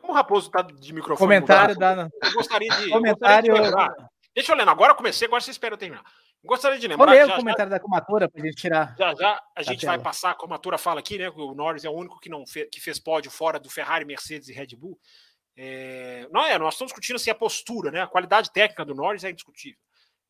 Como o Raposo está de microfone. Comentário mudado, da. Eu gostaria de. Comentário. Gostaria de Deixa eu ler. Agora eu comecei, agora você espera eu terminar. Gostaria de lembrar. Ler o comentário já, da comatura para a gente tirar. Já já a gente vai passar, a comatura fala aqui, né? O Norris é o único que não fez, que fez pódio fora do Ferrari, Mercedes e Red Bull. É, não é, nós estamos discutindo assim, a postura, né? A qualidade técnica do Norris é indiscutível.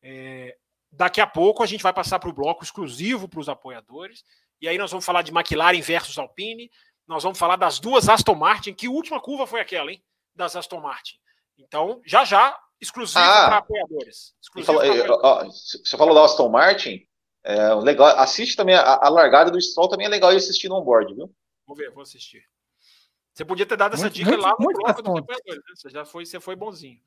É, daqui a pouco a gente vai passar para o bloco exclusivo para os apoiadores. E aí nós vamos falar de McLaren versus Alpine. Nós vamos falar das duas Aston Martin. Que última curva foi aquela, hein? Das Aston Martin. Então, já já exclusivo ah, para apoiadores. Falou, apoiadores. Você falou da Aston Martin, é, legal, assiste também a, a, largada do Stroll, também é legal assistir no onboard, viu? Vou ver, vou assistir. Você podia ter dado essa muito, dica muito, lá no bloco dos apoiadores, né? Você já foi, você foi bonzinho.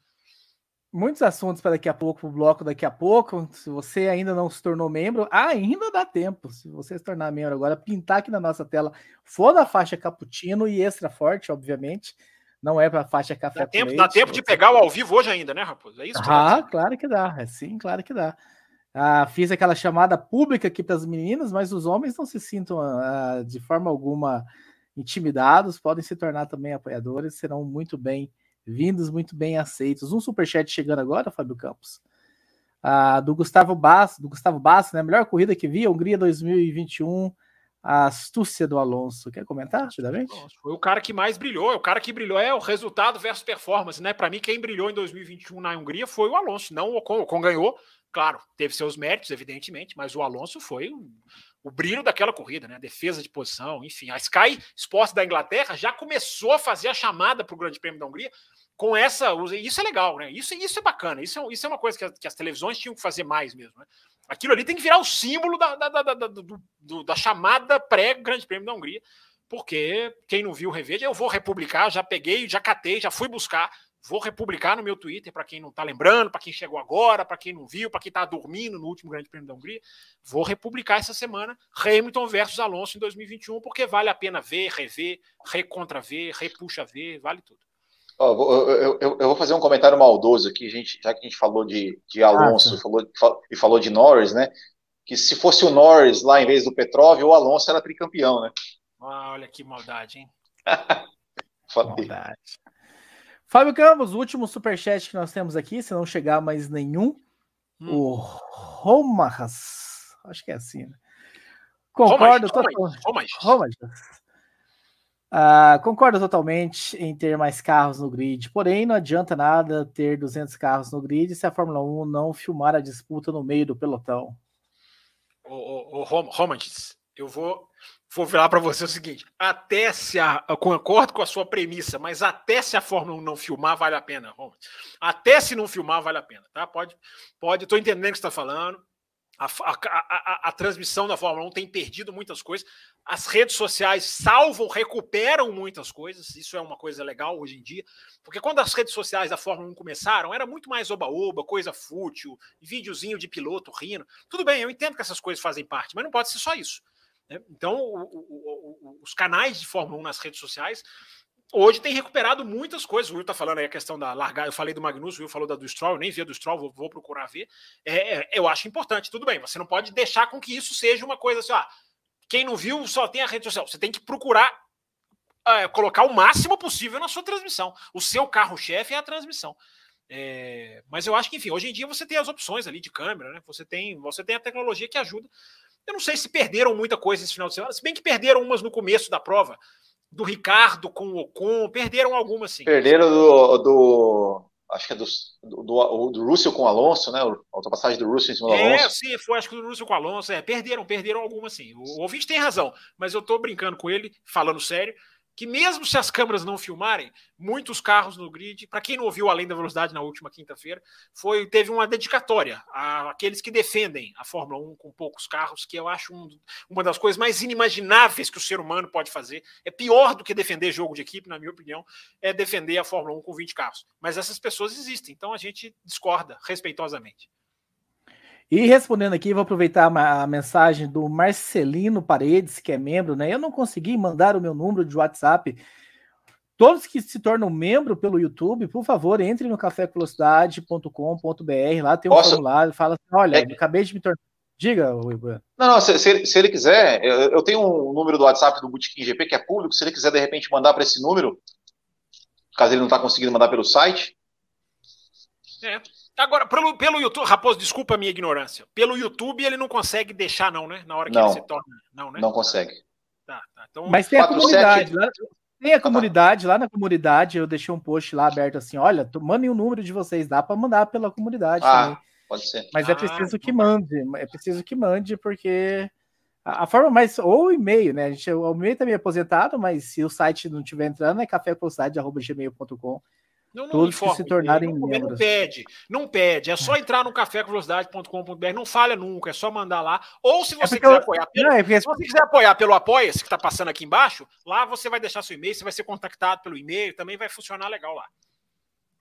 Muitos assuntos para daqui a pouco, o bloco daqui a pouco. Se você ainda não se tornou membro, ainda dá tempo. Se você se tornar membro agora, pintar aqui na nossa tela, for da faixa cappuccino e extra forte, obviamente não é para faixa café dá tempo, leite, Dá tempo de pegar o ao vivo hoje ainda, né, Raposo? É isso? ah, claro que dá. É sim, claro que dá. Ah, fiz aquela chamada pública aqui para as meninas, mas os homens não se sintam ah, de forma alguma intimidados, podem se tornar também apoiadores, serão muito bem vindos, muito bem aceitos. Um superchat chegando agora, Fábio Campos. Ah, do Gustavo Basso, do Gustavo Basso, né? Melhor corrida que vi, Hungria 2021 a astúcia do Alonso. Quer comentar rapidamente? Foi o cara que mais brilhou, é o cara que brilhou, é o resultado versus performance, né? Para mim, quem brilhou em 2021 na Hungria foi o Alonso, não o Ocon. O Ocon ganhou, claro, teve seus méritos, evidentemente, mas o Alonso foi o, o brilho daquela corrida, né? A defesa de posição, enfim. A Sky Sports da Inglaterra já começou a fazer a chamada para o Grande Prêmio da Hungria com essa. Isso é legal, né? Isso, isso é bacana, isso é, isso é uma coisa que, que as televisões tinham que fazer mais mesmo, né? Aquilo ali tem que virar o símbolo da, da, da, da, do, da chamada pré-Grande Prêmio da Hungria, porque quem não viu o rever, eu vou republicar, já peguei, já catei, já fui buscar, vou republicar no meu Twitter para quem não está lembrando, para quem chegou agora, para quem não viu, para quem está dormindo no último Grande Prêmio da Hungria. Vou republicar essa semana Hamilton versus Alonso em 2021, porque vale a pena ver, rever, recontra-ver, repuxa ver, vale tudo. Oh, eu, eu, eu, vou fazer um comentário maldoso aqui, gente, já que a gente falou de, de Alonso ah, falou, e falou de Norris, né? Que se fosse o Norris lá em vez do Petrov, o Alonso era tricampeão, né? Ah, olha que maldade, hein? maldade. Fábio Campos, o último superchat que nós temos aqui, se não chegar mais nenhum, hum. o Romas, acho que é assim, né? Concordo. Romas, Romas. Romas. Uh, concordo totalmente em ter mais carros no grid, porém não adianta nada ter 200 carros no grid se a Fórmula 1 não filmar a disputa no meio do pelotão. O, o, o eu vou, vou falar para você o seguinte: até se a. Eu concordo com a sua premissa, mas até se a Fórmula 1 não filmar, vale a pena, Romantis. Até se não filmar, vale a pena, tá? Pode, pode, estou entendendo o que você está falando. A, a, a, a, transmissão da Fórmula 1 tem perdido muitas coisas. As redes sociais salvam, recuperam muitas coisas. Isso é uma coisa legal hoje em dia. Porque quando as redes sociais da Fórmula 1 começaram, era muito mais oba-oba, coisa fútil, videozinho de piloto rindo. Tudo bem, eu entendo que essas coisas fazem parte, mas não pode ser só isso. Né? Então, o, o, o, os canais de Fórmula 1 nas redes sociais hoje tem recuperado muitas coisas. O Will tá falando aí a questão da largada. Eu falei do Magnus, o Will falou da do Stroll, eu nem vi a do Stroll, vou, vou procurar ver. É, é, eu acho importante, tudo bem. Você não pode deixar com que isso seja uma coisa assim, ó. Quem não viu só tem a rede social. Você tem que procurar é, colocar o máximo possível na sua transmissão. O seu carro-chefe é a transmissão. É, mas eu acho que, enfim, hoje em dia você tem as opções ali de câmera, né? Você tem, você tem a tecnologia que ajuda. Eu não sei se perderam muita coisa esse final de semana, se bem que perderam umas no começo da prova, do Ricardo com o Ocon, perderam algumas sim. Perderam do, do acho que é do, do, do, Russell com o Alonso, né? A ultrapassagem do Russell em cima do é, Alonso. É, sim, foi acho que do Russell com o Alonso. É, perderam, perderam algumas sim. O, o ouvinte tem razão, mas eu tô brincando com ele, falando sério que mesmo se as câmeras não filmarem, muitos carros no grid, para quem não ouviu Além da Velocidade na última quinta-feira, foi teve uma dedicatória àqueles que defendem a Fórmula 1 com poucos carros, que eu acho um, uma das coisas mais inimagináveis que o ser humano pode fazer. É pior do que defender jogo de equipe, na minha opinião, é defender a Fórmula 1 com 20 carros. Mas essas pessoas existem, então a gente discorda respeitosamente. E respondendo aqui, vou aproveitar a mensagem do Marcelino Paredes, que é membro, né? Eu não consegui mandar o meu número de WhatsApp. Todos que se tornam membro pelo YouTube, por favor, entre no cafévelocidade.com.br, lá tem um Posso? formulário, fala assim, olha, é... acabei de me tornar. Diga, Igor. Não, não se, se, se, ele quiser, eu, eu tenho um número do WhatsApp do Bootkin GP que é público, se ele quiser de repente mandar para esse número, caso ele não está conseguindo mandar pelo site. É. Agora, pelo, pelo YouTube, Raposo, desculpa a minha ignorância. Pelo YouTube ele não consegue deixar, não, né? Na hora que não, ele se torna. Não, né? Não consegue. Tá, tá. Então, Mas tem 4, a comunidade. 7... Lá, tem a comunidade, lá na comunidade, eu deixei um post lá aberto assim: olha, mandem o número de vocês, dá para mandar pela comunidade ah, também. Pode ser. Mas é ah, é preciso que mande, é preciso que mande, porque a, a forma mais. Ou o e-mail, né? A gente, o e-mail tá meio aposentado, mas se o site não estiver entrando, é cafévelocidade.gmail.com. Não, não Todos informa, que se tornarem não, membros. Não pede, não pede. É só entrar no cafévelocidade.com.br, não falha nunca, é só mandar lá. Ou se é você é quiser eu... apoiar pelo, não, é porque... se você quiser apoiar pelo Apoia-se, que está passando aqui embaixo, lá você vai deixar seu e-mail, você vai ser contactado pelo e-mail, também vai funcionar legal lá.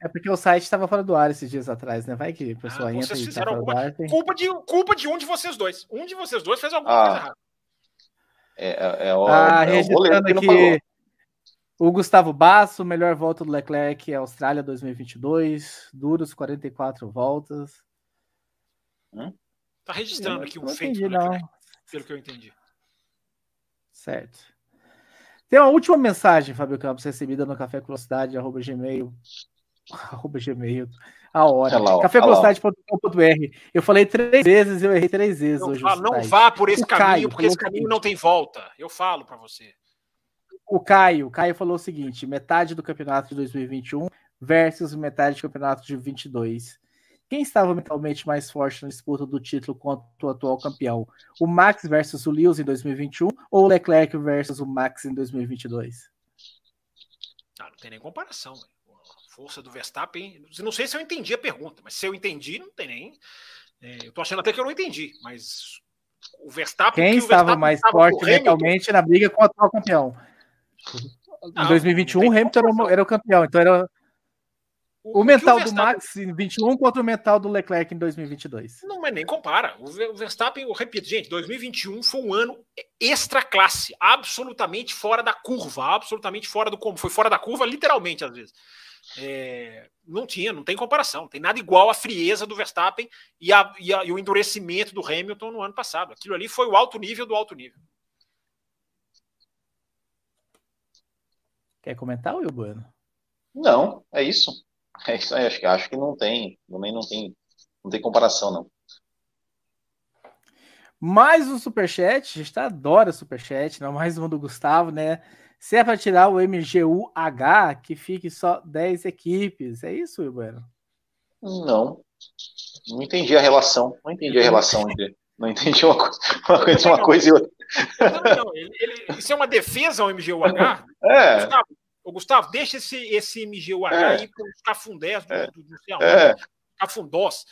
É porque o site estava fora do ar esses dias atrás, né? Vai que a pessoa ah, entra e tá alguma... ar, tem... culpa, de, culpa de um de vocês dois. Um de vocês dois fez alguma ah. coisa errada. É, é, é, o, ah, é o que aqui... O Gustavo Basso, melhor volta do Leclerc é Austrália 2022, duros 44 voltas. Hum? Tá registrando aqui um feito entendi, do Leclerc, não. pelo que eu entendi. Certo. Tem uma última mensagem, Fábio Campos, recebida no café velocidade, arroba gmail, arroba gmail, a hora. cafévelocidade.com.br. Eu falei três vezes, eu errei três vezes não, hoje. não vá por esse o caminho, Caio, porque esse caminho não tem volta. Eu falo para você o Caio, o Caio falou o seguinte: metade do campeonato de 2021 versus metade do campeonato de 22. Quem estava mentalmente mais forte na disputa do título contra o atual campeão? O Max versus o Lewis em 2021 ou o Leclerc versus o Max em 2022? Ah, não tem nem comparação. A força do Verstappen. Não sei se eu entendi a pergunta, mas se eu entendi, não tem nem. É, eu tô achando até que eu não entendi, mas o Verstappen. Quem que estava Verstappen mais forte mentalmente na briga com o atual campeão? Em 2021, o Hamilton era, era, o campeão, então era o, o mental o do Max em 21 contra o mental do Leclerc em 2022. Não, mas nem compara. O Verstappen, eu repito, gente, 2021 foi um ano extra classe, absolutamente fora da curva, absolutamente fora do como. Foi fora da curva, literalmente, às vezes. É, não tinha, não tem comparação, não tem nada igual a frieza do Verstappen e, a, e, a, e o endurecimento do Hamilton no ano passado. Aquilo ali foi o alto nível do alto nível. Quer comentar, Will Bueno? Não, é isso. É isso aí, acho, acho que não tem, também não tem, não tem comparação, não. Mais um superchat, a gente adora superchat, não mais um do Gustavo, né? Se é para tirar o MGUH, que fique só 10 equipes. É isso, Will Bueno? Não. Não entendi a relação. Não entendi a relação entre. Não entendi uma coisa, uma coisa e outra. Não, não, ele, ele, isso é uma defesa ao MGUH? É. Gustavo, ô, Gustavo, deixa esse, esse MGUH é. aí para os cafundés do, é. do, do, do é. cafundós.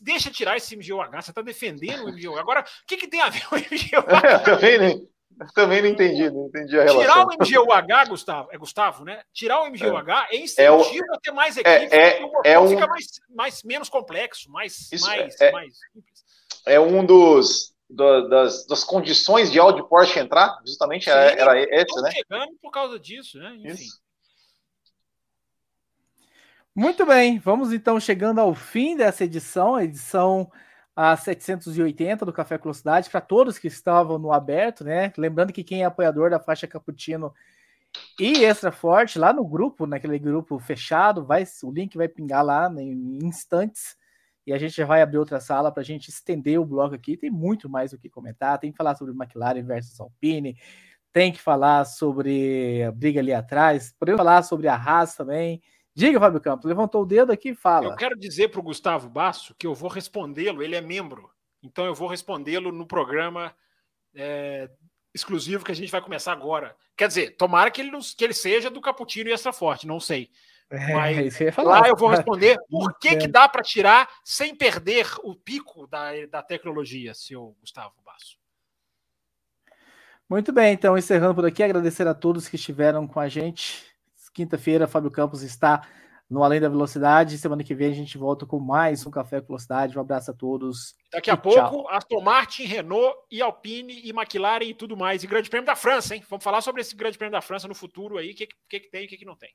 Deixa tirar esse MGUH, você está defendendo o MGUH. Agora, o que, que tem a ver com o MGUH? É, também, nem, também não entendi, não entendi a relação. Tirar o MGUH, Gustavo, é Gustavo, né? Tirar o MGUH é, é incentivo é o, a ter mais equipes, é, é, um, fica mais, mais, menos complexo, mais, isso, mais, é, mais simples. É um dos, do, das, das, condições de Audi Porsche entrar, justamente Sim, era, era esse, né? chegando por causa disso, né? Enfim. Isso. Muito bem, vamos então chegando ao fim dessa edição, a edição a 780 do Café Velocidade, para todos que estavam no aberto, né? Lembrando que quem é apoiador da faixa Cappuccino E extra forte, lá no grupo, naquele grupo fechado, vai, o link vai pingar lá em instantes. E a gente já vai abrir outra sala para a gente estender o bloco aqui. Tem muito mais o que comentar. Tem que falar sobre McLaren versus Alpine. Tem que falar sobre a briga ali atrás. Podemos falar sobre a Haas também. Diga, Fábio Campos, levantou o dedo aqui e fala. Eu quero dizer para o Gustavo Basso que eu vou respondê-lo, ele é membro. Então eu vou respondê-lo no programa é, exclusivo que a gente vai começar agora. Quer dizer, tomara que ele, que ele seja do Caputino e Extra Forte, não sei. É, Mas é, lá eu vou responder por que, que dá para tirar sem perder o pico da, da tecnologia, seu Gustavo Basso. Muito bem, então encerrando por aqui, agradecer a todos que estiveram com a gente. Quinta-feira, Fábio Campos está no Além da Velocidade. Semana que vem a gente volta com mais um Café com Velocidade. Um abraço a todos. Daqui a pouco, tchau. Aston Martin, Renault e Alpine e McLaren e tudo mais. E Grande Prêmio da França, hein? Vamos falar sobre esse Grande Prêmio da França no futuro aí. O que, que, que tem e o que, que não tem.